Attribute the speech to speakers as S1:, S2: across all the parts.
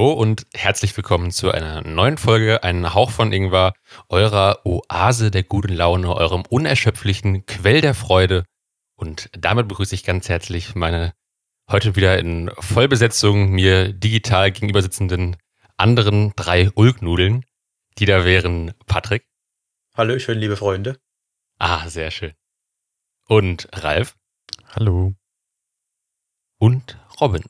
S1: Hallo und herzlich willkommen zu einer neuen Folge, ein Hauch von Ingwer, eurer Oase der guten Laune, eurem unerschöpflichen Quell der Freude. Und damit begrüße ich ganz herzlich meine heute wieder in Vollbesetzung mir digital gegenüber sitzenden anderen drei Ulknudeln. Die da wären Patrick.
S2: Hallöchen, liebe Freunde.
S1: Ah, sehr schön. Und Ralf
S3: Hallo.
S1: und Robin.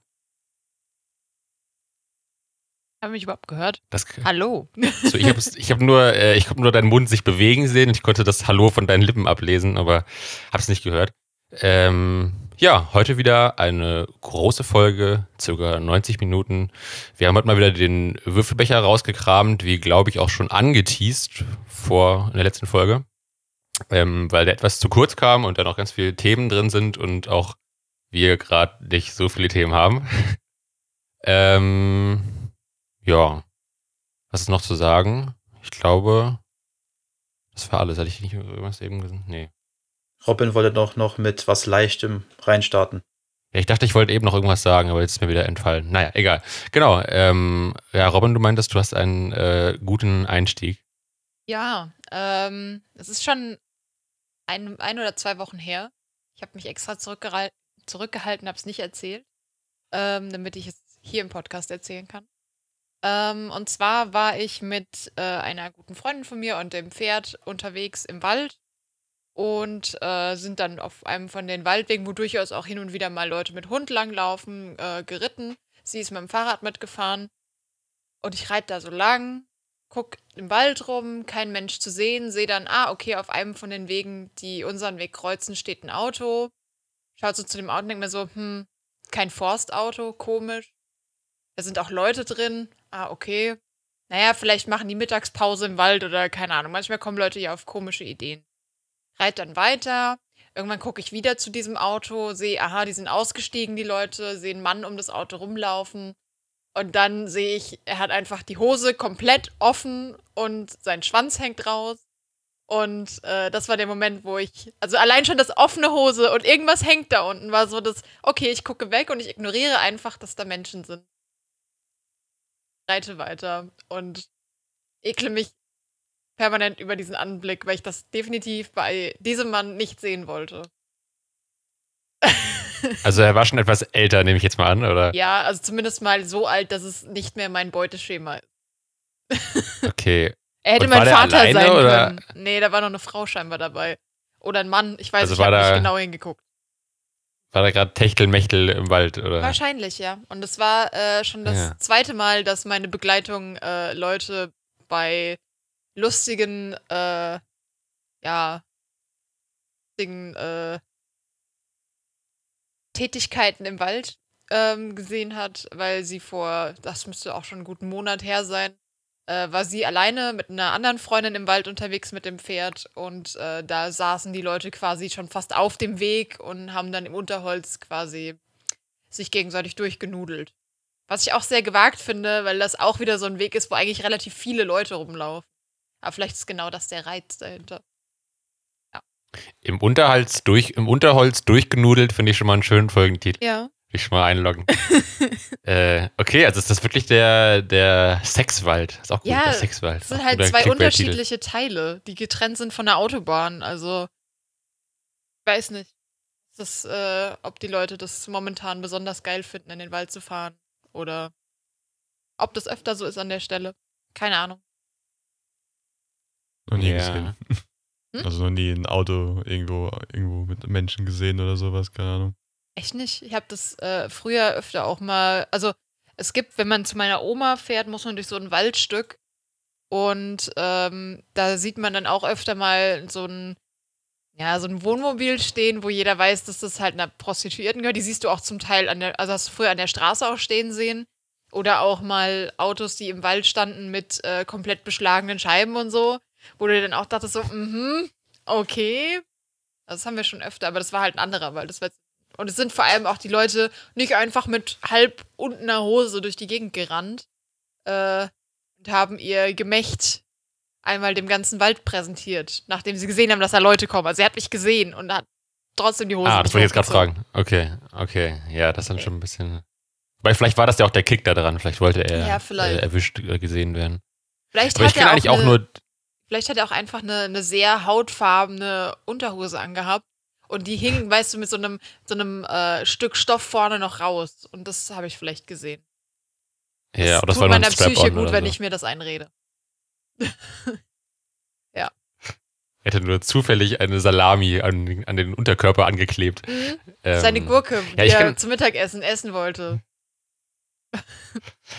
S4: Haben mich überhaupt gehört?
S1: Das,
S4: Hallo.
S1: So, ich habe ich hab nur, äh, ich hab nur deinen Mund sich bewegen sehen ich konnte das Hallo von deinen Lippen ablesen, aber hab's nicht gehört. Ähm, ja, heute wieder eine große Folge, circa 90 Minuten. Wir haben heute mal wieder den Würfelbecher rausgekramt, wie glaube ich auch schon angeteased vor in der letzten Folge, ähm, weil der etwas zu kurz kam und da noch ganz viele Themen drin sind und auch wir gerade nicht so viele Themen haben. ähm, ja, was ist noch zu sagen? Ich glaube, das war alles. Hatte ich nicht irgendwas eben gesagt? Nee.
S2: Robin wollte doch noch mit was Leichtem reinstarten.
S1: Ja, ich dachte, ich wollte eben noch irgendwas sagen, aber jetzt ist mir wieder entfallen. Naja, egal. Genau. Ähm, ja, Robin, du meintest, du hast einen äh, guten Einstieg.
S4: Ja, ähm, es ist schon ein, ein oder zwei Wochen her. Ich habe mich extra zurückgehal- zurückgehalten, habe es nicht erzählt, ähm, damit ich es hier im Podcast erzählen kann. Ähm, und zwar war ich mit äh, einer guten Freundin von mir und dem Pferd unterwegs im Wald und äh, sind dann auf einem von den Waldwegen, wo durchaus auch hin und wieder mal Leute mit Hund langlaufen, äh, geritten. Sie ist mit dem Fahrrad mitgefahren und ich reite da so lang, guck im Wald rum, kein Mensch zu sehen, sehe dann, ah, okay, auf einem von den Wegen, die unseren Weg kreuzen, steht ein Auto. Schaut so zu dem Auto und denkt mir so, hm, kein Forstauto, komisch. Da sind auch Leute drin. Ah, okay. Naja, vielleicht machen die Mittagspause im Wald oder keine Ahnung. Manchmal kommen Leute ja auf komische Ideen. Reit dann weiter. Irgendwann gucke ich wieder zu diesem Auto, sehe, aha, die sind ausgestiegen, die Leute, sehe einen Mann um das Auto rumlaufen. Und dann sehe ich, er hat einfach die Hose komplett offen und sein Schwanz hängt raus. Und äh, das war der Moment, wo ich, also allein schon das offene Hose und irgendwas hängt da unten, war so das, okay, ich gucke weg und ich ignoriere einfach, dass da Menschen sind. Reite weiter und ekle mich permanent über diesen Anblick, weil ich das definitiv bei diesem Mann nicht sehen wollte.
S1: Also er war schon etwas älter, nehme ich jetzt mal an, oder?
S4: Ja, also zumindest mal so alt, dass es nicht mehr mein Beuteschema ist.
S1: Okay.
S4: Er hätte
S1: Und
S4: mein Vater
S1: alleine,
S4: sein
S1: oder?
S4: können. Nee, da war noch eine Frau scheinbar dabei. Oder ein Mann, ich weiß,
S1: Also
S4: ich
S1: war
S4: habe nicht genau hingeguckt.
S1: War da gerade Techtelmechtel im Wald, oder?
S4: Wahrscheinlich, ja. Und es war äh, schon das
S1: Ja.
S4: zweite Mal, dass meine Begleitung äh, Leute bei lustigen, äh, ja, lustigen äh, Tätigkeiten im Wald ähm, gesehen hat, weil sie vor, das müsste auch schon einen guten Monat her sein, äh, war sie alleine mit einer anderen Freundin im Wald unterwegs mit dem Pferd und äh, da saßen die Leute quasi schon fast auf dem Weg und haben dann im Unterholz quasi sich gegenseitig durchgenudelt. Was ich auch sehr gewagt finde, weil das auch wieder so ein Weg ist, wo eigentlich relativ viele Leute rumlaufen. Aber vielleicht ist genau das der Reiz dahinter.
S1: Im, Unterholz durch, Im Unterholz durchgenudelt finde ich schon mal einen schönen Folgentitel.
S4: Ja.
S1: Will ich schon mal einloggen. äh, okay, also ist das wirklich der, der Sexwald? Ist auch gut,
S4: Ja,
S1: der Sexwald.
S4: Es sind halt zwei unterschiedliche Teile, die getrennt sind von der Autobahn. Also, ich weiß nicht, das, äh, ob die Leute das momentan besonders geil finden, in den Wald zu fahren. Oder ob das öfter so ist an der Stelle. Keine Ahnung.
S3: Noch nie
S1: Ja.
S3: gesehen.
S4: Hm?
S3: Also noch nie ein Auto irgendwo, irgendwo mit Menschen gesehen oder sowas, keine Ahnung.
S4: Echt nicht. Ich habe das äh, früher öfter auch mal. Also, es gibt, wenn man zu meiner Oma fährt, muss man durch so ein Waldstück. Und ähm, da sieht man dann auch öfter mal so ein, ja, so ein Wohnmobil stehen, wo jeder weiß, dass das halt einer Prostituierten gehört. Die siehst du auch zum Teil an der, also hast du früher an der Straße auch stehen sehen. Oder auch mal Autos, die im Wald standen mit äh, komplett beschlagenen Scheiben und so, wo du dann auch dachtest so, mhm, okay. Das haben wir schon öfter, aber das war halt ein anderer Wald. Das war jetzt und es sind vor allem auch die Leute nicht einfach mit halb untener Hose durch die Gegend gerannt äh, und haben ihr Gemächt einmal dem ganzen Wald präsentiert, nachdem sie gesehen haben, dass da Leute kommen. Also er hat mich gesehen und hat trotzdem die Hose
S1: Ah, das wollte ich jetzt gerade fragen. Okay, okay. Ja, das ist dann schon ein bisschen. Weil vielleicht war das ja auch der Kick da dran. Vielleicht wollte er
S4: Ja, vielleicht.
S1: Äh, erwischt äh, gesehen werden.
S4: Vielleicht
S1: Aber ich
S4: hat er
S1: kenne
S4: auch,
S1: eigentlich auch
S4: eine,
S1: nur.
S4: vielleicht hat er auch einfach eine, eine sehr hautfarbene Unterhose angehabt und die hing, weißt du, mit so einem, so einem äh, Stück Stoff vorne noch raus. Und das habe ich vielleicht gesehen.
S1: Ja, aber das
S4: tut
S1: war
S4: meiner Psyche gut, wenn
S1: so.
S4: ich mir das einrede.
S1: Er hätte nur zufällig eine Salami an, an den Unterkörper angeklebt.
S4: Mhm.
S1: Ähm,
S4: Seine Gurke,
S1: ja,
S4: die er zum Mittagessen essen wollte.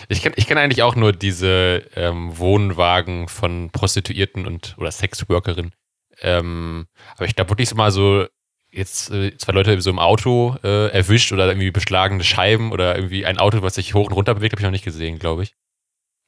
S1: Ich kenne ich kenn eigentlich auch nur diese ähm, Wohnwagen von Prostituierten und oder Sexworkerinnen. Ähm, aber ich glaube wirklich so mal so jetzt äh, zwei Leute so im Auto äh, erwischt oder irgendwie beschlagene Scheiben oder irgendwie ein Auto, was sich hoch und runter bewegt, habe ich noch nicht gesehen, glaube ich.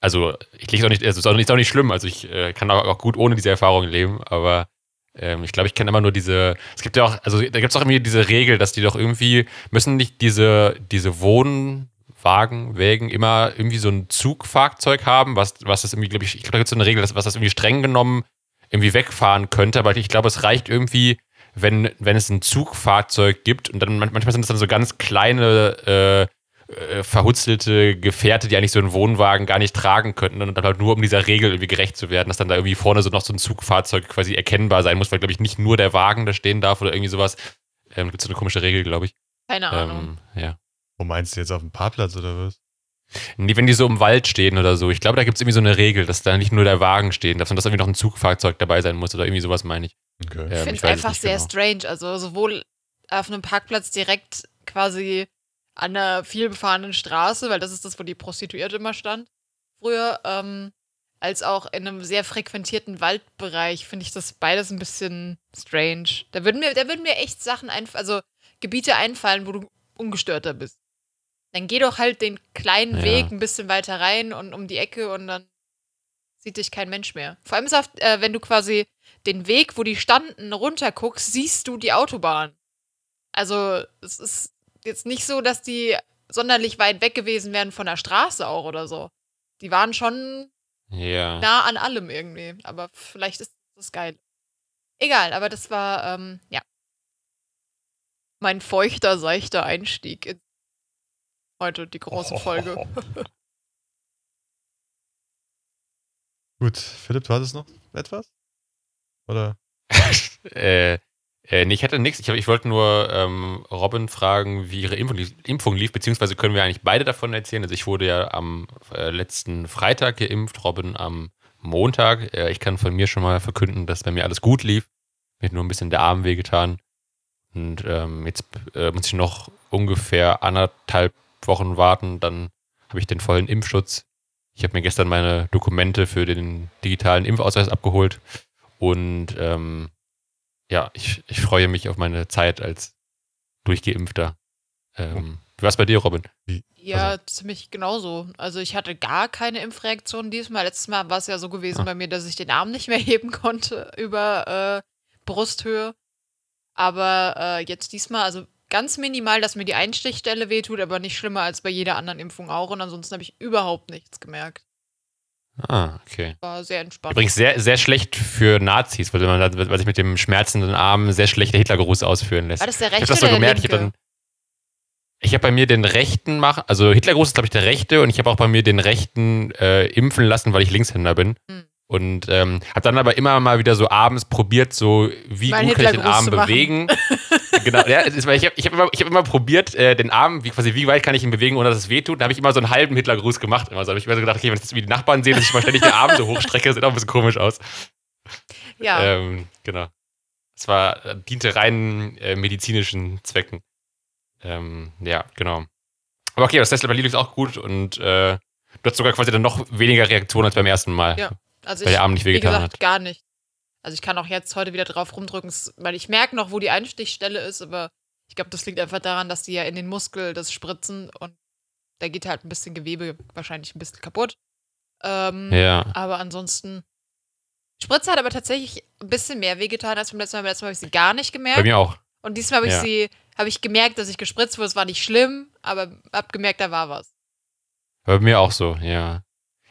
S1: Also ich lege auch nicht, also es ist auch nicht, ist auch nicht schlimm. Also ich äh, kann auch, auch gut ohne diese Erfahrung leben, aber ähm, ich glaube, ich kenne immer nur diese. Es gibt ja auch, also da gibt es auch irgendwie diese Regel, dass die doch irgendwie müssen nicht diese diese Wohnwagen, Wägen immer irgendwie so ein Zugfahrzeug haben, was was das irgendwie, glaube ich, ich glaube, da gibt es so eine Regel, dass, was das irgendwie streng genommen irgendwie wegfahren könnte, aber ich glaube, es reicht irgendwie, wenn, wenn es ein Zugfahrzeug gibt und dann man- manchmal sind es dann so ganz kleine äh, äh, verhutzelte Gefährte, die eigentlich so einen Wohnwagen gar nicht tragen könnten und dann halt nur um dieser Regel irgendwie gerecht zu werden, dass dann da irgendwie vorne so noch so ein Zugfahrzeug quasi erkennbar sein muss, weil glaube ich nicht nur der Wagen da stehen darf oder irgendwie sowas. Ähm, gibt so eine komische Regel, glaube ich.
S4: Keine Ahnung.
S1: Ähm, ja.
S3: Wo meinst du jetzt auf dem Parkplatz oder was?
S1: Nee, wenn die so im Wald stehen oder so. Ich glaube, da gibt es irgendwie so eine Regel, dass da nicht nur der Wagen stehen darf, sondern dass irgendwie noch ein Zugfahrzeug dabei sein muss oder irgendwie sowas meine ich.
S3: Okay.
S1: Ähm,
S4: ich finde es einfach
S1: nicht
S4: sehr
S1: genau.
S4: strange. Also sowohl auf einem Parkplatz direkt quasi an einer vielbefahrenen Straße, weil das ist das, wo die Prostituierte immer stand, früher, ähm, als auch in einem sehr frequentierten Waldbereich finde ich das beides ein bisschen strange. Da würden mir, da würden mir echt Sachen einfallen, also Gebiete einfallen, wo du ungestörter bist. Dann geh doch halt den kleinen
S1: Ja.
S4: Weg ein bisschen weiter rein und um die Ecke und dann sieht dich kein Mensch mehr. Vor allem ist oft, äh, wenn du quasi den Weg, wo die standen, runterguckst, siehst du die Autobahn. Also es ist jetzt nicht so, dass die sonderlich weit weg gewesen wären von der Straße auch oder so. Die waren schon
S1: Ja.
S4: nah an allem irgendwie. Aber vielleicht ist das geil. Egal, aber das war, ähm, ja. Mein feuchter, seichter Einstieg in heute die große Folge.
S3: Gut, Philipp, du hattest noch etwas? Oder?
S1: äh, äh, nee, ich hatte nichts. Ich, ich wollte nur ähm, Robin fragen, wie ihre Impfung lief, Impfung lief, beziehungsweise können wir eigentlich beide davon erzählen. Also ich wurde ja am äh, letzten Freitag geimpft, Robin am Montag. Äh, ich kann von mir schon mal verkünden, dass bei mir alles gut lief. Mir hat nur ein bisschen der Arm wehgetan. Und ähm, jetzt äh, muss ich noch ungefähr anderthalb Wochen warten, dann habe ich den vollen Impfschutz. Ich habe mir gestern meine Dokumente für den digitalen Impfausweis abgeholt und ähm, ja, ich, ich freue mich auf meine Zeit als Durchgeimpfter. Ähm, wie war es bei dir, Robin?
S4: Ja, ziemlich genauso. Also ich hatte gar keine Impfreaktion diesmal. Letztes Mal war es ja so gewesen
S1: Ah.
S4: bei mir, dass ich den Arm nicht mehr heben konnte über äh, Brusthöhe. Aber äh, jetzt diesmal, also ganz minimal, dass mir die Einstichstelle wehtut, aber nicht schlimmer als bei jeder anderen Impfung auch. Und ansonsten habe ich überhaupt nichts gemerkt.
S1: Ah, okay.
S4: War sehr entspannt.
S1: Übrigens sehr, sehr schlecht für Nazis, weil man weil sich mit dem schmerzenden Arm sehr schlecht der Hitlergruß ausführen lässt.
S4: war das der
S1: Ich habe
S4: rechte
S1: das so
S4: oder der
S1: gemerkt. Ich
S4: linke?
S1: Ich habe bei mir den rechten machen, also Hitlergruß ist, glaube ich, der rechte und ich habe auch bei mir den rechten äh, impfen lassen, weil ich Linkshänder bin.
S4: Hm.
S1: Und ähm, habe dann aber immer mal wieder so abends probiert, so wie
S4: Mal einen
S1: gut kann ich den Arm bewegen. genau, ja, ist, weil ich habe ich hab immer, ich hab immer probiert, äh, den Arm, wie, quasi wie weit kann ich ihn bewegen, ohne dass es wehtut. Da habe ich immer so einen halben Hitlergruß gemacht. Immer so habe ich immer so gedacht, okay, wenn jetzt wie die Nachbarn sehen, dass ich mal ständig den Arm so hochstrecke, sieht auch ein bisschen komisch aus.
S4: ja,
S1: Ähm, genau. Es war, diente rein äh, medizinischen Zwecken. Ähm, ja, genau. Aber okay, das Tesla bei ist auch gut und äh, du hast sogar quasi dann noch weniger Reaktionen als beim ersten Mal.
S4: Ja. Also
S1: weil
S4: ich,
S1: der Arm nicht wehgetan
S4: gesagt,
S1: hat.
S4: gar nicht. Also ich kann auch jetzt heute wieder drauf rumdrücken, weil ich merke noch, wo die Einstichstelle ist, aber ich glaube, das liegt einfach daran, dass die ja in den Muskel das spritzen und da geht halt ein bisschen Gewebe wahrscheinlich ein bisschen kaputt. Ähm,
S1: Ja.
S4: Aber ansonsten. Spritze hat aber tatsächlich ein bisschen mehr wehgetan als beim letzten Mal. Beim letzten Mal habe ich sie gar nicht
S1: Bei
S4: gemerkt.
S1: mir auch.
S4: Und diesmal habe ich
S1: Ja.
S4: sie, habe ich gemerkt, dass ich gespritzt wurde. Es war nicht schlimm, aber hab gemerkt, da war was.
S1: Bei mir auch so, ja.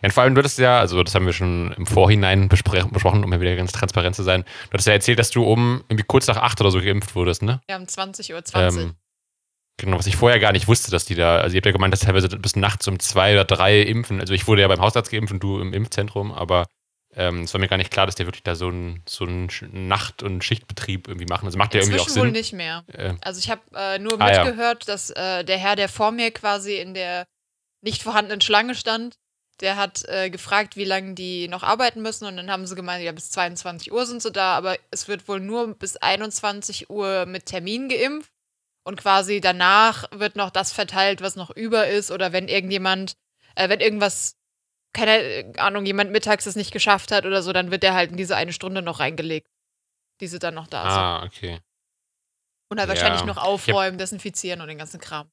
S1: Ja. Und vor allem, du hattest ja, also das haben wir schon im Vorhinein besprochen, um ja wieder ganz transparent zu sein. Du hattest ja erzählt, dass du um irgendwie kurz nach acht oder so geimpft wurdest, ne?
S4: Ja, um 20.20 Uhr. 20.
S1: Ähm, genau, was ich vorher gar nicht wusste, dass die da, also ihr habt ja gemeint, dass teilweise bis nachts um zwei oder drei impfen. Also ich wurde ja beim Hausarzt geimpft und du im Impfzentrum, aber ähm, es war mir gar nicht klar, dass die wirklich da so einen so einen Nacht- und Schichtbetrieb irgendwie machen. Also macht ja irgendwie auch
S4: Inzwischen wohl
S1: Sinn.
S4: nicht mehr.
S1: Äh,
S4: Also ich habe äh, nur
S1: Ah, ja.
S4: mitgehört, dass äh, der Herr, der vor mir quasi in der nicht vorhandenen Schlange stand, der hat äh, gefragt, wie lange die noch arbeiten müssen und dann haben sie gemeint, ja, bis 22 Uhr sind sie da, aber es wird wohl nur bis 21 Uhr mit Termin geimpft und quasi danach wird noch das verteilt, was noch über ist oder wenn irgendjemand, äh, wenn irgendwas, keine Ahnung, jemand mittags es nicht geschafft hat oder so, dann wird der halt in diese eine Stunde noch reingelegt, die sie dann noch da sind.
S1: ah, okay.
S4: Und halt
S1: Ja.
S4: wahrscheinlich noch aufräumen, desinfizieren und den ganzen Kram.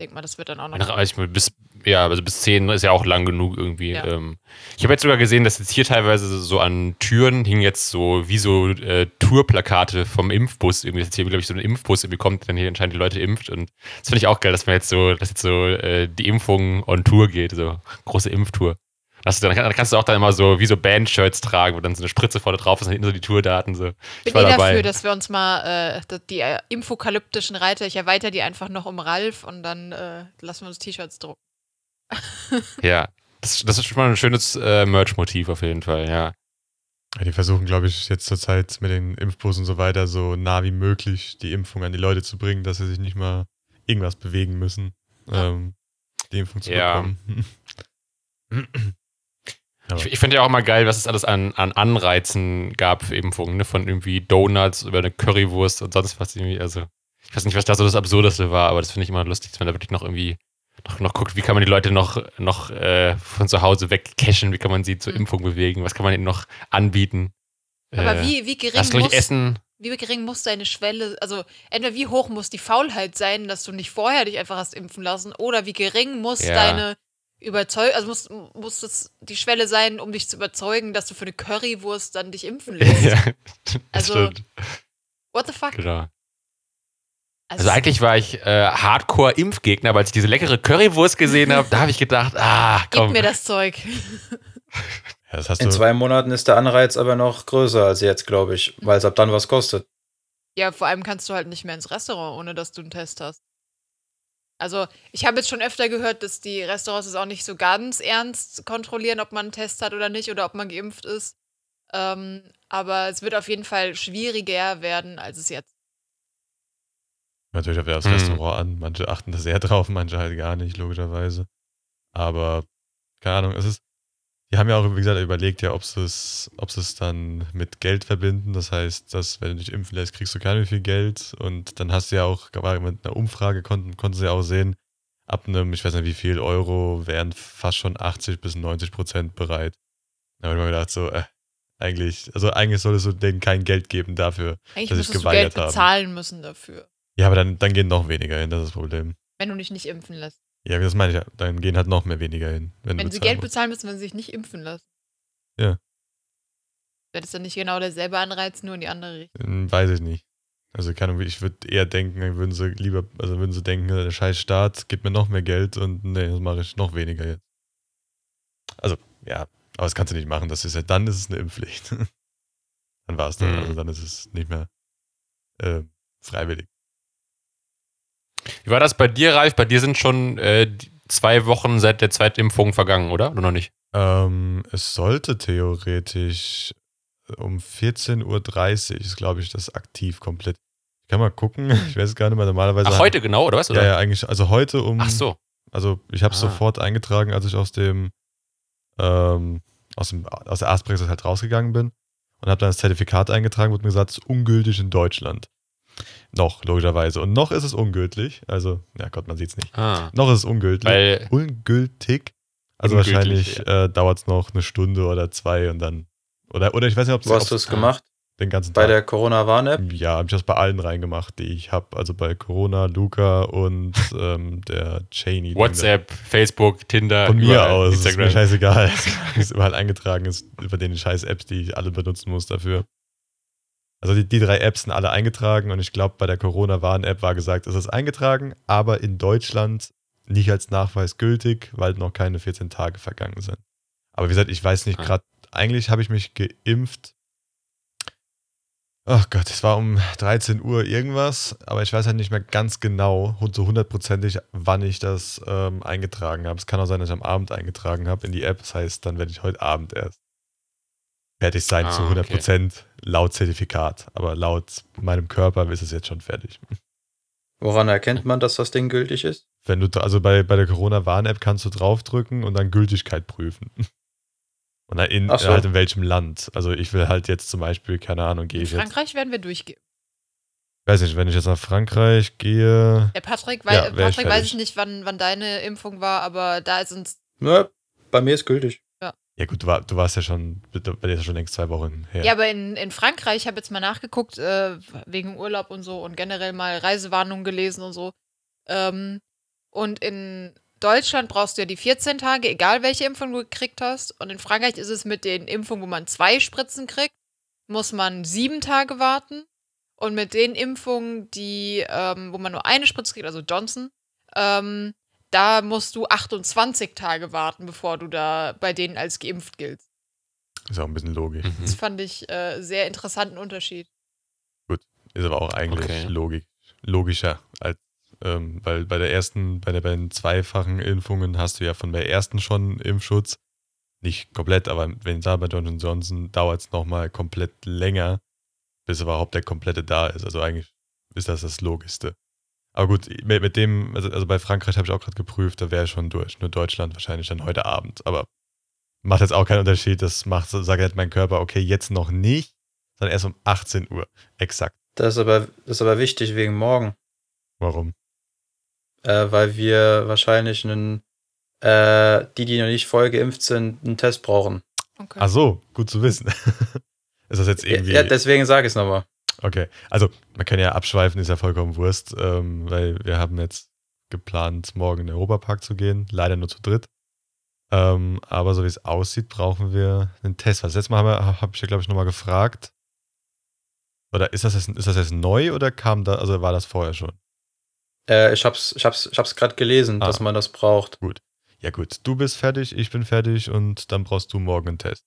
S4: Denk mal, das wird dann auch noch.
S1: Ich, bis, ja, also bis 10 ist ja auch lang genug irgendwie.
S4: Ja.
S1: Ähm, ich habe jetzt sogar gesehen, dass jetzt hier teilweise so an Türen hingen jetzt so wie so äh, Tourplakate vom Impfbus. Irgendwie, dass jetzt hier, glaube ich, so ein Impfbus irgendwie kommt, dann hier anscheinend die Leute impft. Und das finde ich auch geil, dass man jetzt so, dass jetzt so äh, die Impfung on Tour geht, so große Impftour. Das, dann, dann kannst du auch dann immer so wie so Band-Shirts tragen, wo dann so eine Spritze vorne drauf ist und hinten so die Tourdaten. So.
S4: Ich bin eh
S1: dabei.
S4: dafür, dass wir uns mal äh, die äh, infokalyptischen Reiter, ich erweitere die einfach noch um Ralf und dann äh, lassen wir uns T-Shirts drucken.
S1: Ja, das, das ist schon mal ein schönes äh, Merch-Motiv auf jeden Fall, ja.
S3: Ja, die versuchen, glaube ich, jetzt zur Zeit mit den Impfbussen und so weiter so nah wie möglich die Impfung an die Leute zu bringen, dass sie sich nicht mal irgendwas bewegen müssen,
S4: Ja.
S3: ähm, die Impfung zu
S1: Ja.
S3: bekommen.
S1: Ich, ich finde ja auch immer geil, was es alles an, an Anreizen gab für Impfungen, ne? Von irgendwie Donuts über eine Currywurst und sonst was irgendwie. Also, ich weiß nicht, was da so das Absurdeste war, aber das finde ich immer lustig, dass man da wirklich noch irgendwie noch, noch guckt, wie kann man die Leute noch, noch äh, von zu Hause wegcashen, wie kann man sie zur
S4: Mhm.
S1: Impfung bewegen, was kann man ihnen noch anbieten.
S4: Aber
S1: Äh,
S4: wie, wie gering muss,
S1: Essen?
S4: wie gering muss deine Schwelle, also entweder wie hoch muss die Faulheit sein, dass du nicht vorher dich einfach hast impfen lassen, oder wie gering muss
S1: Ja.
S4: deine Überzeugung, also muss, muss das die Schwelle sein, um dich zu überzeugen, dass du für eine Currywurst dann dich impfen lässt.
S1: ja, das
S4: Also,
S1: stimmt.
S4: What the fuck?
S1: Genau. Also eigentlich war ich äh, Hardcore-Impfgegner, aber als ich diese leckere Currywurst gesehen habe, da habe ich gedacht, ah,
S4: Gib
S1: komm.
S4: mir das Zeug.
S3: Ja, das hast
S2: In
S3: du,
S2: zwei Monaten ist der Anreiz aber noch größer als jetzt, glaube ich, weil es ab dann was kostet.
S4: Ja, vor allem kannst du halt nicht mehr ins Restaurant, ohne dass du einen Test hast. Also, ich habe jetzt schon öfter gehört, dass die Restaurants es auch nicht so ganz ernst kontrollieren, ob man einen Test hat oder nicht oder ob man geimpft ist. Ähm, aber es wird auf jeden Fall schwieriger werden, als es jetzt.
S3: natürlich auf das
S1: Hm.
S3: Restaurant an. Manche achten da sehr drauf, manche halt gar nicht, logischerweise. Aber, keine Ahnung, es ist, die haben ja auch, wie gesagt, überlegt, ja, ob sie es, ob sie es dann mit Geld verbinden. Das heißt, dass, wenn du dich impfen lässt, kriegst du gar nicht viel Geld. Und dann hast du ja auch, war mit einer Umfrage konnten, konnten sie ja auch sehen, ab einem, ich weiß nicht wie viel Euro, wären fast schon 80 bis 90 Prozent bereit. Da habe ich mir gedacht, so, äh, eigentlich, also eigentlich solltest du denen kein Geld geben dafür.
S4: Eigentlich
S3: Dass sich
S4: müsstest du
S3: geweigert
S4: Geld
S3: haben.
S4: bezahlen müssen dafür,
S3: Ja, aber dann, dann gehen noch weniger hin, das ist das Problem.
S4: wenn du dich nicht impfen lässt.
S3: Ja, das meine ich ja. Dann gehen halt noch mehr weniger hin. Wenn,
S4: Wenn sie Geld
S3: musst.
S4: bezahlen müssen, wenn sie sich nicht impfen lassen.
S3: Ja.
S4: Wäre das dann nicht genau derselbe Anreiz, nur in die andere Richtung?
S3: Hm, Weiß ich nicht. Also keine Ahnung, ich würde eher denken, dann würden sie lieber, also würden sie denken, der scheiß Staat gibt mir noch mehr Geld und nee, das mache ich noch weniger jetzt. Also, ja, aber das kannst du nicht machen. Das ist ja, dann ist es eine Impfpflicht. dann war es dann,
S1: Mhm.
S3: also dann ist es nicht mehr äh, freiwillig.
S1: Wie war das bei dir, Ralf? Bei dir sind schon äh, zwei Wochen seit der Zweitimpfung vergangen, oder? Oder noch nicht?
S3: Ähm, es sollte theoretisch um 14.30 Uhr, ist glaube ich das aktiv komplett. Ich kann mal gucken, ich weiß es gar nicht mehr, normalerweise.
S1: Ach, heute genau, oder was? Oder?
S3: Ja, ja, eigentlich, also heute um.
S1: Ach so.
S3: Also ich habe es
S1: Ah.
S3: sofort eingetragen, als ich aus dem, ähm, aus, dem aus der Arztpraxis halt rausgegangen bin und habe dann das Zertifikat eingetragen, wurde mir gesagt, es ist ungültig in Deutschland. Noch, logischerweise. Und noch ist es ungültig. Also, ja Gott, man sieht es nicht.
S1: Ah,
S3: Noch ist es ungültig.
S1: weil,
S3: ungültig. Also
S1: Ungültig,
S3: wahrscheinlich äh, dauert es noch eine Stunde oder zwei und dann. Oder, oder ich weiß nicht, ob
S2: Wo hast du es gemacht?
S3: Den ganzen
S2: Bei
S3: Tag.
S2: der Corona-Warn-App?
S3: ja, habe ich das bei allen reingemacht, die ich habe. Also bei Corona, Luca und ähm, der Cheney.
S1: WhatsApp, Facebook, Tinder.
S3: Von mir
S1: überall,
S3: aus. Ist mir
S1: Instagram.
S3: scheißegal. ist überall eingetragen ist über den scheiß Apps, die ich alle benutzen muss dafür. Also die, die drei Apps sind alle eingetragen und ich glaube, bei der Corona-Warn-App war gesagt, es ist eingetragen, aber in Deutschland nicht als Nachweis gültig, weil noch keine 14 Tage vergangen sind. Aber wie gesagt, ich weiß nicht
S1: Ah.
S3: gerade, eigentlich habe ich mich geimpft. Ach Gott, es war um 13 Uhr irgendwas, aber ich weiß halt nicht mehr ganz genau, und so hundertprozentig, wann ich das ähm, eingetragen habe. Es kann auch sein, dass ich am Abend eingetragen habe in die App. Das heißt, dann werde ich heute Abend erst fertig sein
S1: Ah,
S3: zu 100 Prozent laut Zertifikat. Aber laut meinem Körper ist es jetzt schon fertig.
S2: Woran erkennt man, dass das Ding gültig ist?
S3: Wenn du, also bei, bei der Corona-Warn-App kannst du draufdrücken und dann Gültigkeit prüfen. Und dann in,
S2: so.
S3: halt in welchem Land. Also ich will halt jetzt zum Beispiel, keine Ahnung, gehe
S4: In
S3: ich jetzt,
S4: Frankreich werden wir durchgehen.
S3: weiß nicht, wenn ich jetzt nach Frankreich gehe,
S4: Der Patrick, wei
S3: Ja, wär ich
S4: Patrick weiß ich nicht, wann, wann deine Impfung war, aber da ist uns.
S2: Na, bei mir ist gültig.
S3: Ja gut, du, war, du warst ja schon, bei dir schon längst zwei Wochen her.
S4: Ja, aber in, in Frankreich, ich habe jetzt mal nachgeguckt, äh, wegen Urlaub und so und generell mal Reisewarnungen gelesen und so. Ähm, und in Deutschland brauchst du ja die 14 Tage, egal welche Impfung du gekriegt hast. Und in Frankreich ist es mit den Impfungen, wo man zwei Spritzen kriegt, muss man sieben Tage warten. Und mit den Impfungen, die, ähm, wo man nur eine Spritze kriegt, also Johnson, ähm, da musst du 28 Tage warten, bevor du da bei denen als geimpft giltst.
S3: Ist auch ein bisschen logisch.
S4: Das
S1: Mhm.
S4: fand ich äh, sehr interessanten Unterschied.
S3: Ist aber auch eigentlich
S1: Okay.
S3: logik, logischer, als, ähm, weil bei der ersten, bei, der, bei den zweifachen Impfungen hast du ja von der ersten schon Impfschutz. Nicht komplett, aber wenn da bei Johnson Johnson dauert es nochmal komplett länger, bis überhaupt der komplette da ist. Also eigentlich ist das das Logischste. Aber gut, mit, mit dem, also, also bei Frankreich habe ich auch gerade geprüft, da wäre ich schon durch. Nur Deutschland wahrscheinlich dann heute Abend. Aber macht jetzt auch keinen Unterschied. Das macht, sagt halt mein Körper, okay, jetzt noch nicht, sondern erst um 18 Uhr. Exakt.
S2: Das ist aber, das ist aber wichtig wegen morgen.
S3: Warum?
S2: Äh, weil wir wahrscheinlich einen, äh, die, die noch nicht voll geimpft sind, einen Test brauchen.
S4: Okay.
S3: Ach so, gut zu wissen. ist das jetzt irgendwie.
S2: Ja, deswegen sage ich es nochmal.
S3: Okay, also man kann ja abschweifen, ist ja vollkommen Wurst, ähm, weil wir haben jetzt geplant, morgen in den Europapark zu gehen. Leider nur zu dritt. Ähm, aber so wie es aussieht, brauchen wir einen Test. Was letztes Mal habe hab ich ja, glaube ich, nochmal gefragt. Oder ist das, jetzt, ist das jetzt neu oder kam da, also war das vorher schon?
S2: Äh, ich hab's, ich hab's, ich hab's gerade gelesen,
S3: Ah.
S2: dass man das braucht.
S3: Ja, gut, du bist fertig, ich bin fertig und dann brauchst du morgen einen Test.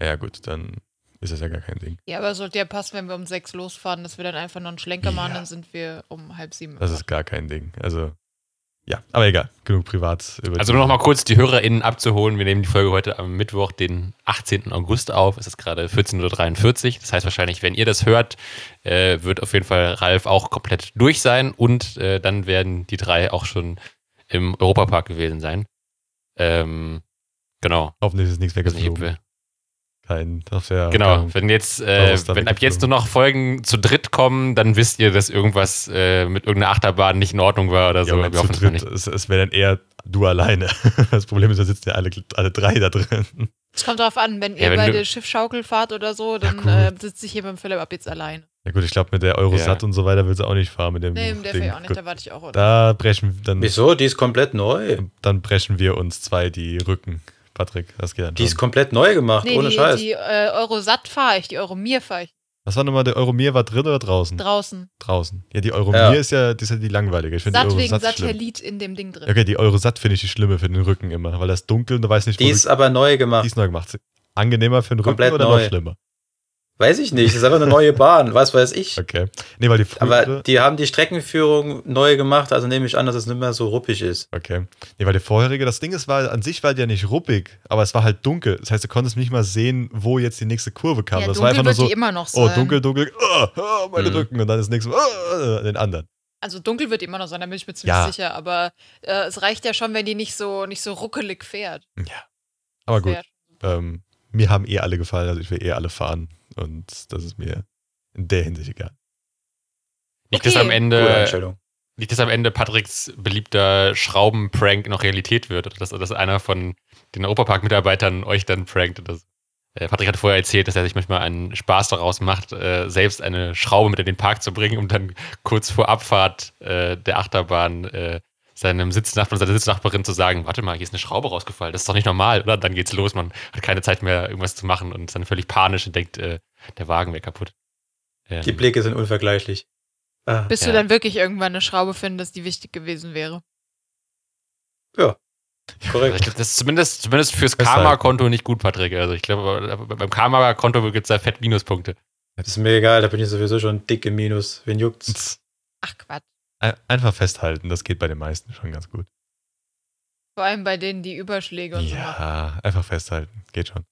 S3: Ja, gut, dann ist das ja gar kein Ding.
S4: Ja, aber sollte ja passen, wenn wir um sechs losfahren, dass wir dann einfach noch einen Schlenker machen,
S3: Ja.
S4: dann sind wir um halb sieben.
S3: Das ist gar kein Ding. Also, ja, aber egal, genug privat. Über
S1: Also
S3: die-
S1: nur noch mal kurz die HörerInnen abzuholen. Wir nehmen die Folge heute am Mittwoch, den 18. August auf. Es ist gerade 14.43 Uhr. Das heißt wahrscheinlich, wenn ihr das hört, äh, wird auf jeden Fall Ralf auch komplett durch sein und äh, dann werden die drei auch schon im Europapark gewesen sein. Ähm, genau.
S3: Hoffentlich ist nichts weggeflogen. Kein, das wäre.
S1: Genau,
S3: kein-
S1: wenn jetzt, äh, wenn ab jetzt nur noch Folgen zu dritt kommen, dann wisst ihr, dass irgendwas äh, mit irgendeiner Achterbahn nicht in Ordnung war oder
S3: Ja,
S1: so. Wir
S3: zu dritt,
S1: nicht.
S3: es, es wäre dann eher du alleine. Das Problem ist, da sitzen ja alle, alle drei da drin.
S4: Es kommt darauf an, wenn ihr
S1: Ja, wenn
S4: beide
S1: du-
S4: Schiffschaukel fahrt oder so, dann
S3: gut.
S4: äh, sitze ich hier mit dem Philipp ab jetzt alleine.
S3: Ja gut, ich glaube, mit der Eurosat
S1: Ja.
S3: und so weiter will sie auch nicht fahren mit dem
S4: Nee, der
S3: Ding.
S4: fährt auch nicht,
S3: Gut,
S4: da warte ich auch. Oder?
S3: da brechen dann,
S2: Wieso? Die ist komplett neu.
S3: dann brechen wir uns zwei die Rücken. Patrick, das geht dann
S2: Die ist komplett neu gemacht,
S4: Nee,
S2: ohne
S4: die,
S2: Scheiß.
S4: die äh, Eurosat fahre ich, die Euromir fahre ich
S3: Was war nochmal, der Euromir war drin oder draußen?
S4: draußen.
S3: draußen. Ja, die Euromir
S2: Ja.
S3: ist ja, die ist ja die langweilige. Ich finde die
S4: Satt wegen
S3: Eurosat schlimm.
S4: Satellit in dem Ding drin.
S3: Okay, die Eurosat finde ich die schlimme für den Rücken immer, weil das dunkel und du weißt nicht, wo
S2: Die ist aber neu
S3: die
S2: gemacht.
S3: ist neu gemacht. Angenehmer für den Rücken
S2: Komplett
S3: oder
S2: neu.
S3: noch schlimmer?
S2: Weiß ich nicht. Das ist einfach eine neue Bahn. Was weiß ich.
S3: Okay. Nee, weil die
S2: Aber die haben die Streckenführung neu gemacht, also nehme ich an, dass es nicht mehr so ruppig ist.
S3: okay. Nee, weil die vorherige, das Ding ist, war, an sich war die ja nicht ruppig, aber es war halt dunkel. Das heißt, du konntest nicht mal sehen, wo jetzt die nächste Kurve kam.
S4: Ja,
S3: das war
S4: dunkel
S3: einfach nur
S4: wird
S3: so,
S4: die immer noch
S3: oh, dunkel, dunkel, oh, oh, meine
S1: Mhm.
S3: Rücken und dann ist nichts, oh, den anderen.
S4: Also dunkel wird die immer noch sein, da bin ich mir ziemlich
S3: Ja.
S4: sicher. Aber äh, es reicht ja schon, wenn die nicht so, nicht so ruckelig fährt.
S3: Ja. Aber
S4: Das
S3: gut, ähm, mir haben eh alle gefallen, also ich will eh alle fahren und das ist mir in der Hinsicht egal.
S1: Nicht, dass
S4: Okay.
S1: am
S2: Gute
S1: Ende. Nicht, dass am Ende Patricks beliebter Schraubenprank noch Realität wird oder dass, dass einer von den Europapark-Mitarbeitern euch dann prankt oder so. Äh, Patrick hatte vorher erzählt, dass er sich manchmal einen Spaß daraus macht, äh, selbst eine Schraube mit in den Park zu bringen, um dann kurz vor Abfahrt äh, der Achterbahn äh, seinem Sitznachbarn, seiner Sitznachbarin zu sagen, warte mal, hier ist eine Schraube rausgefallen, das ist doch nicht normal, oder? Dann geht's los, man hat keine Zeit mehr, irgendwas zu machen und ist dann völlig panisch und denkt, äh, der Wagen wäre kaputt. Ähm,
S2: Die Blicke sind unvergleichlich. Ah,
S4: Bis
S1: Ja.
S4: du dann wirklich irgendwann eine Schraube findest, die wichtig gewesen wäre.
S1: Also
S2: korrekt.
S1: ich glaub, das ist zumindest, zumindest fürs. Karma-Konto nicht gut, Patrick. Also ich glaube, beim Karma-Konto gibt es da fett Minuspunkte.
S2: Das ist mir egal, da bin ich sowieso schon dick im Minus. Wen juckt's?
S4: Ach Quatsch.
S3: Ein- Einfach festhalten, das geht bei den meisten schon ganz gut.
S4: Vor allem bei denen, die Überschläge und so machen.
S3: Ja, einfach festhalten, geht schon.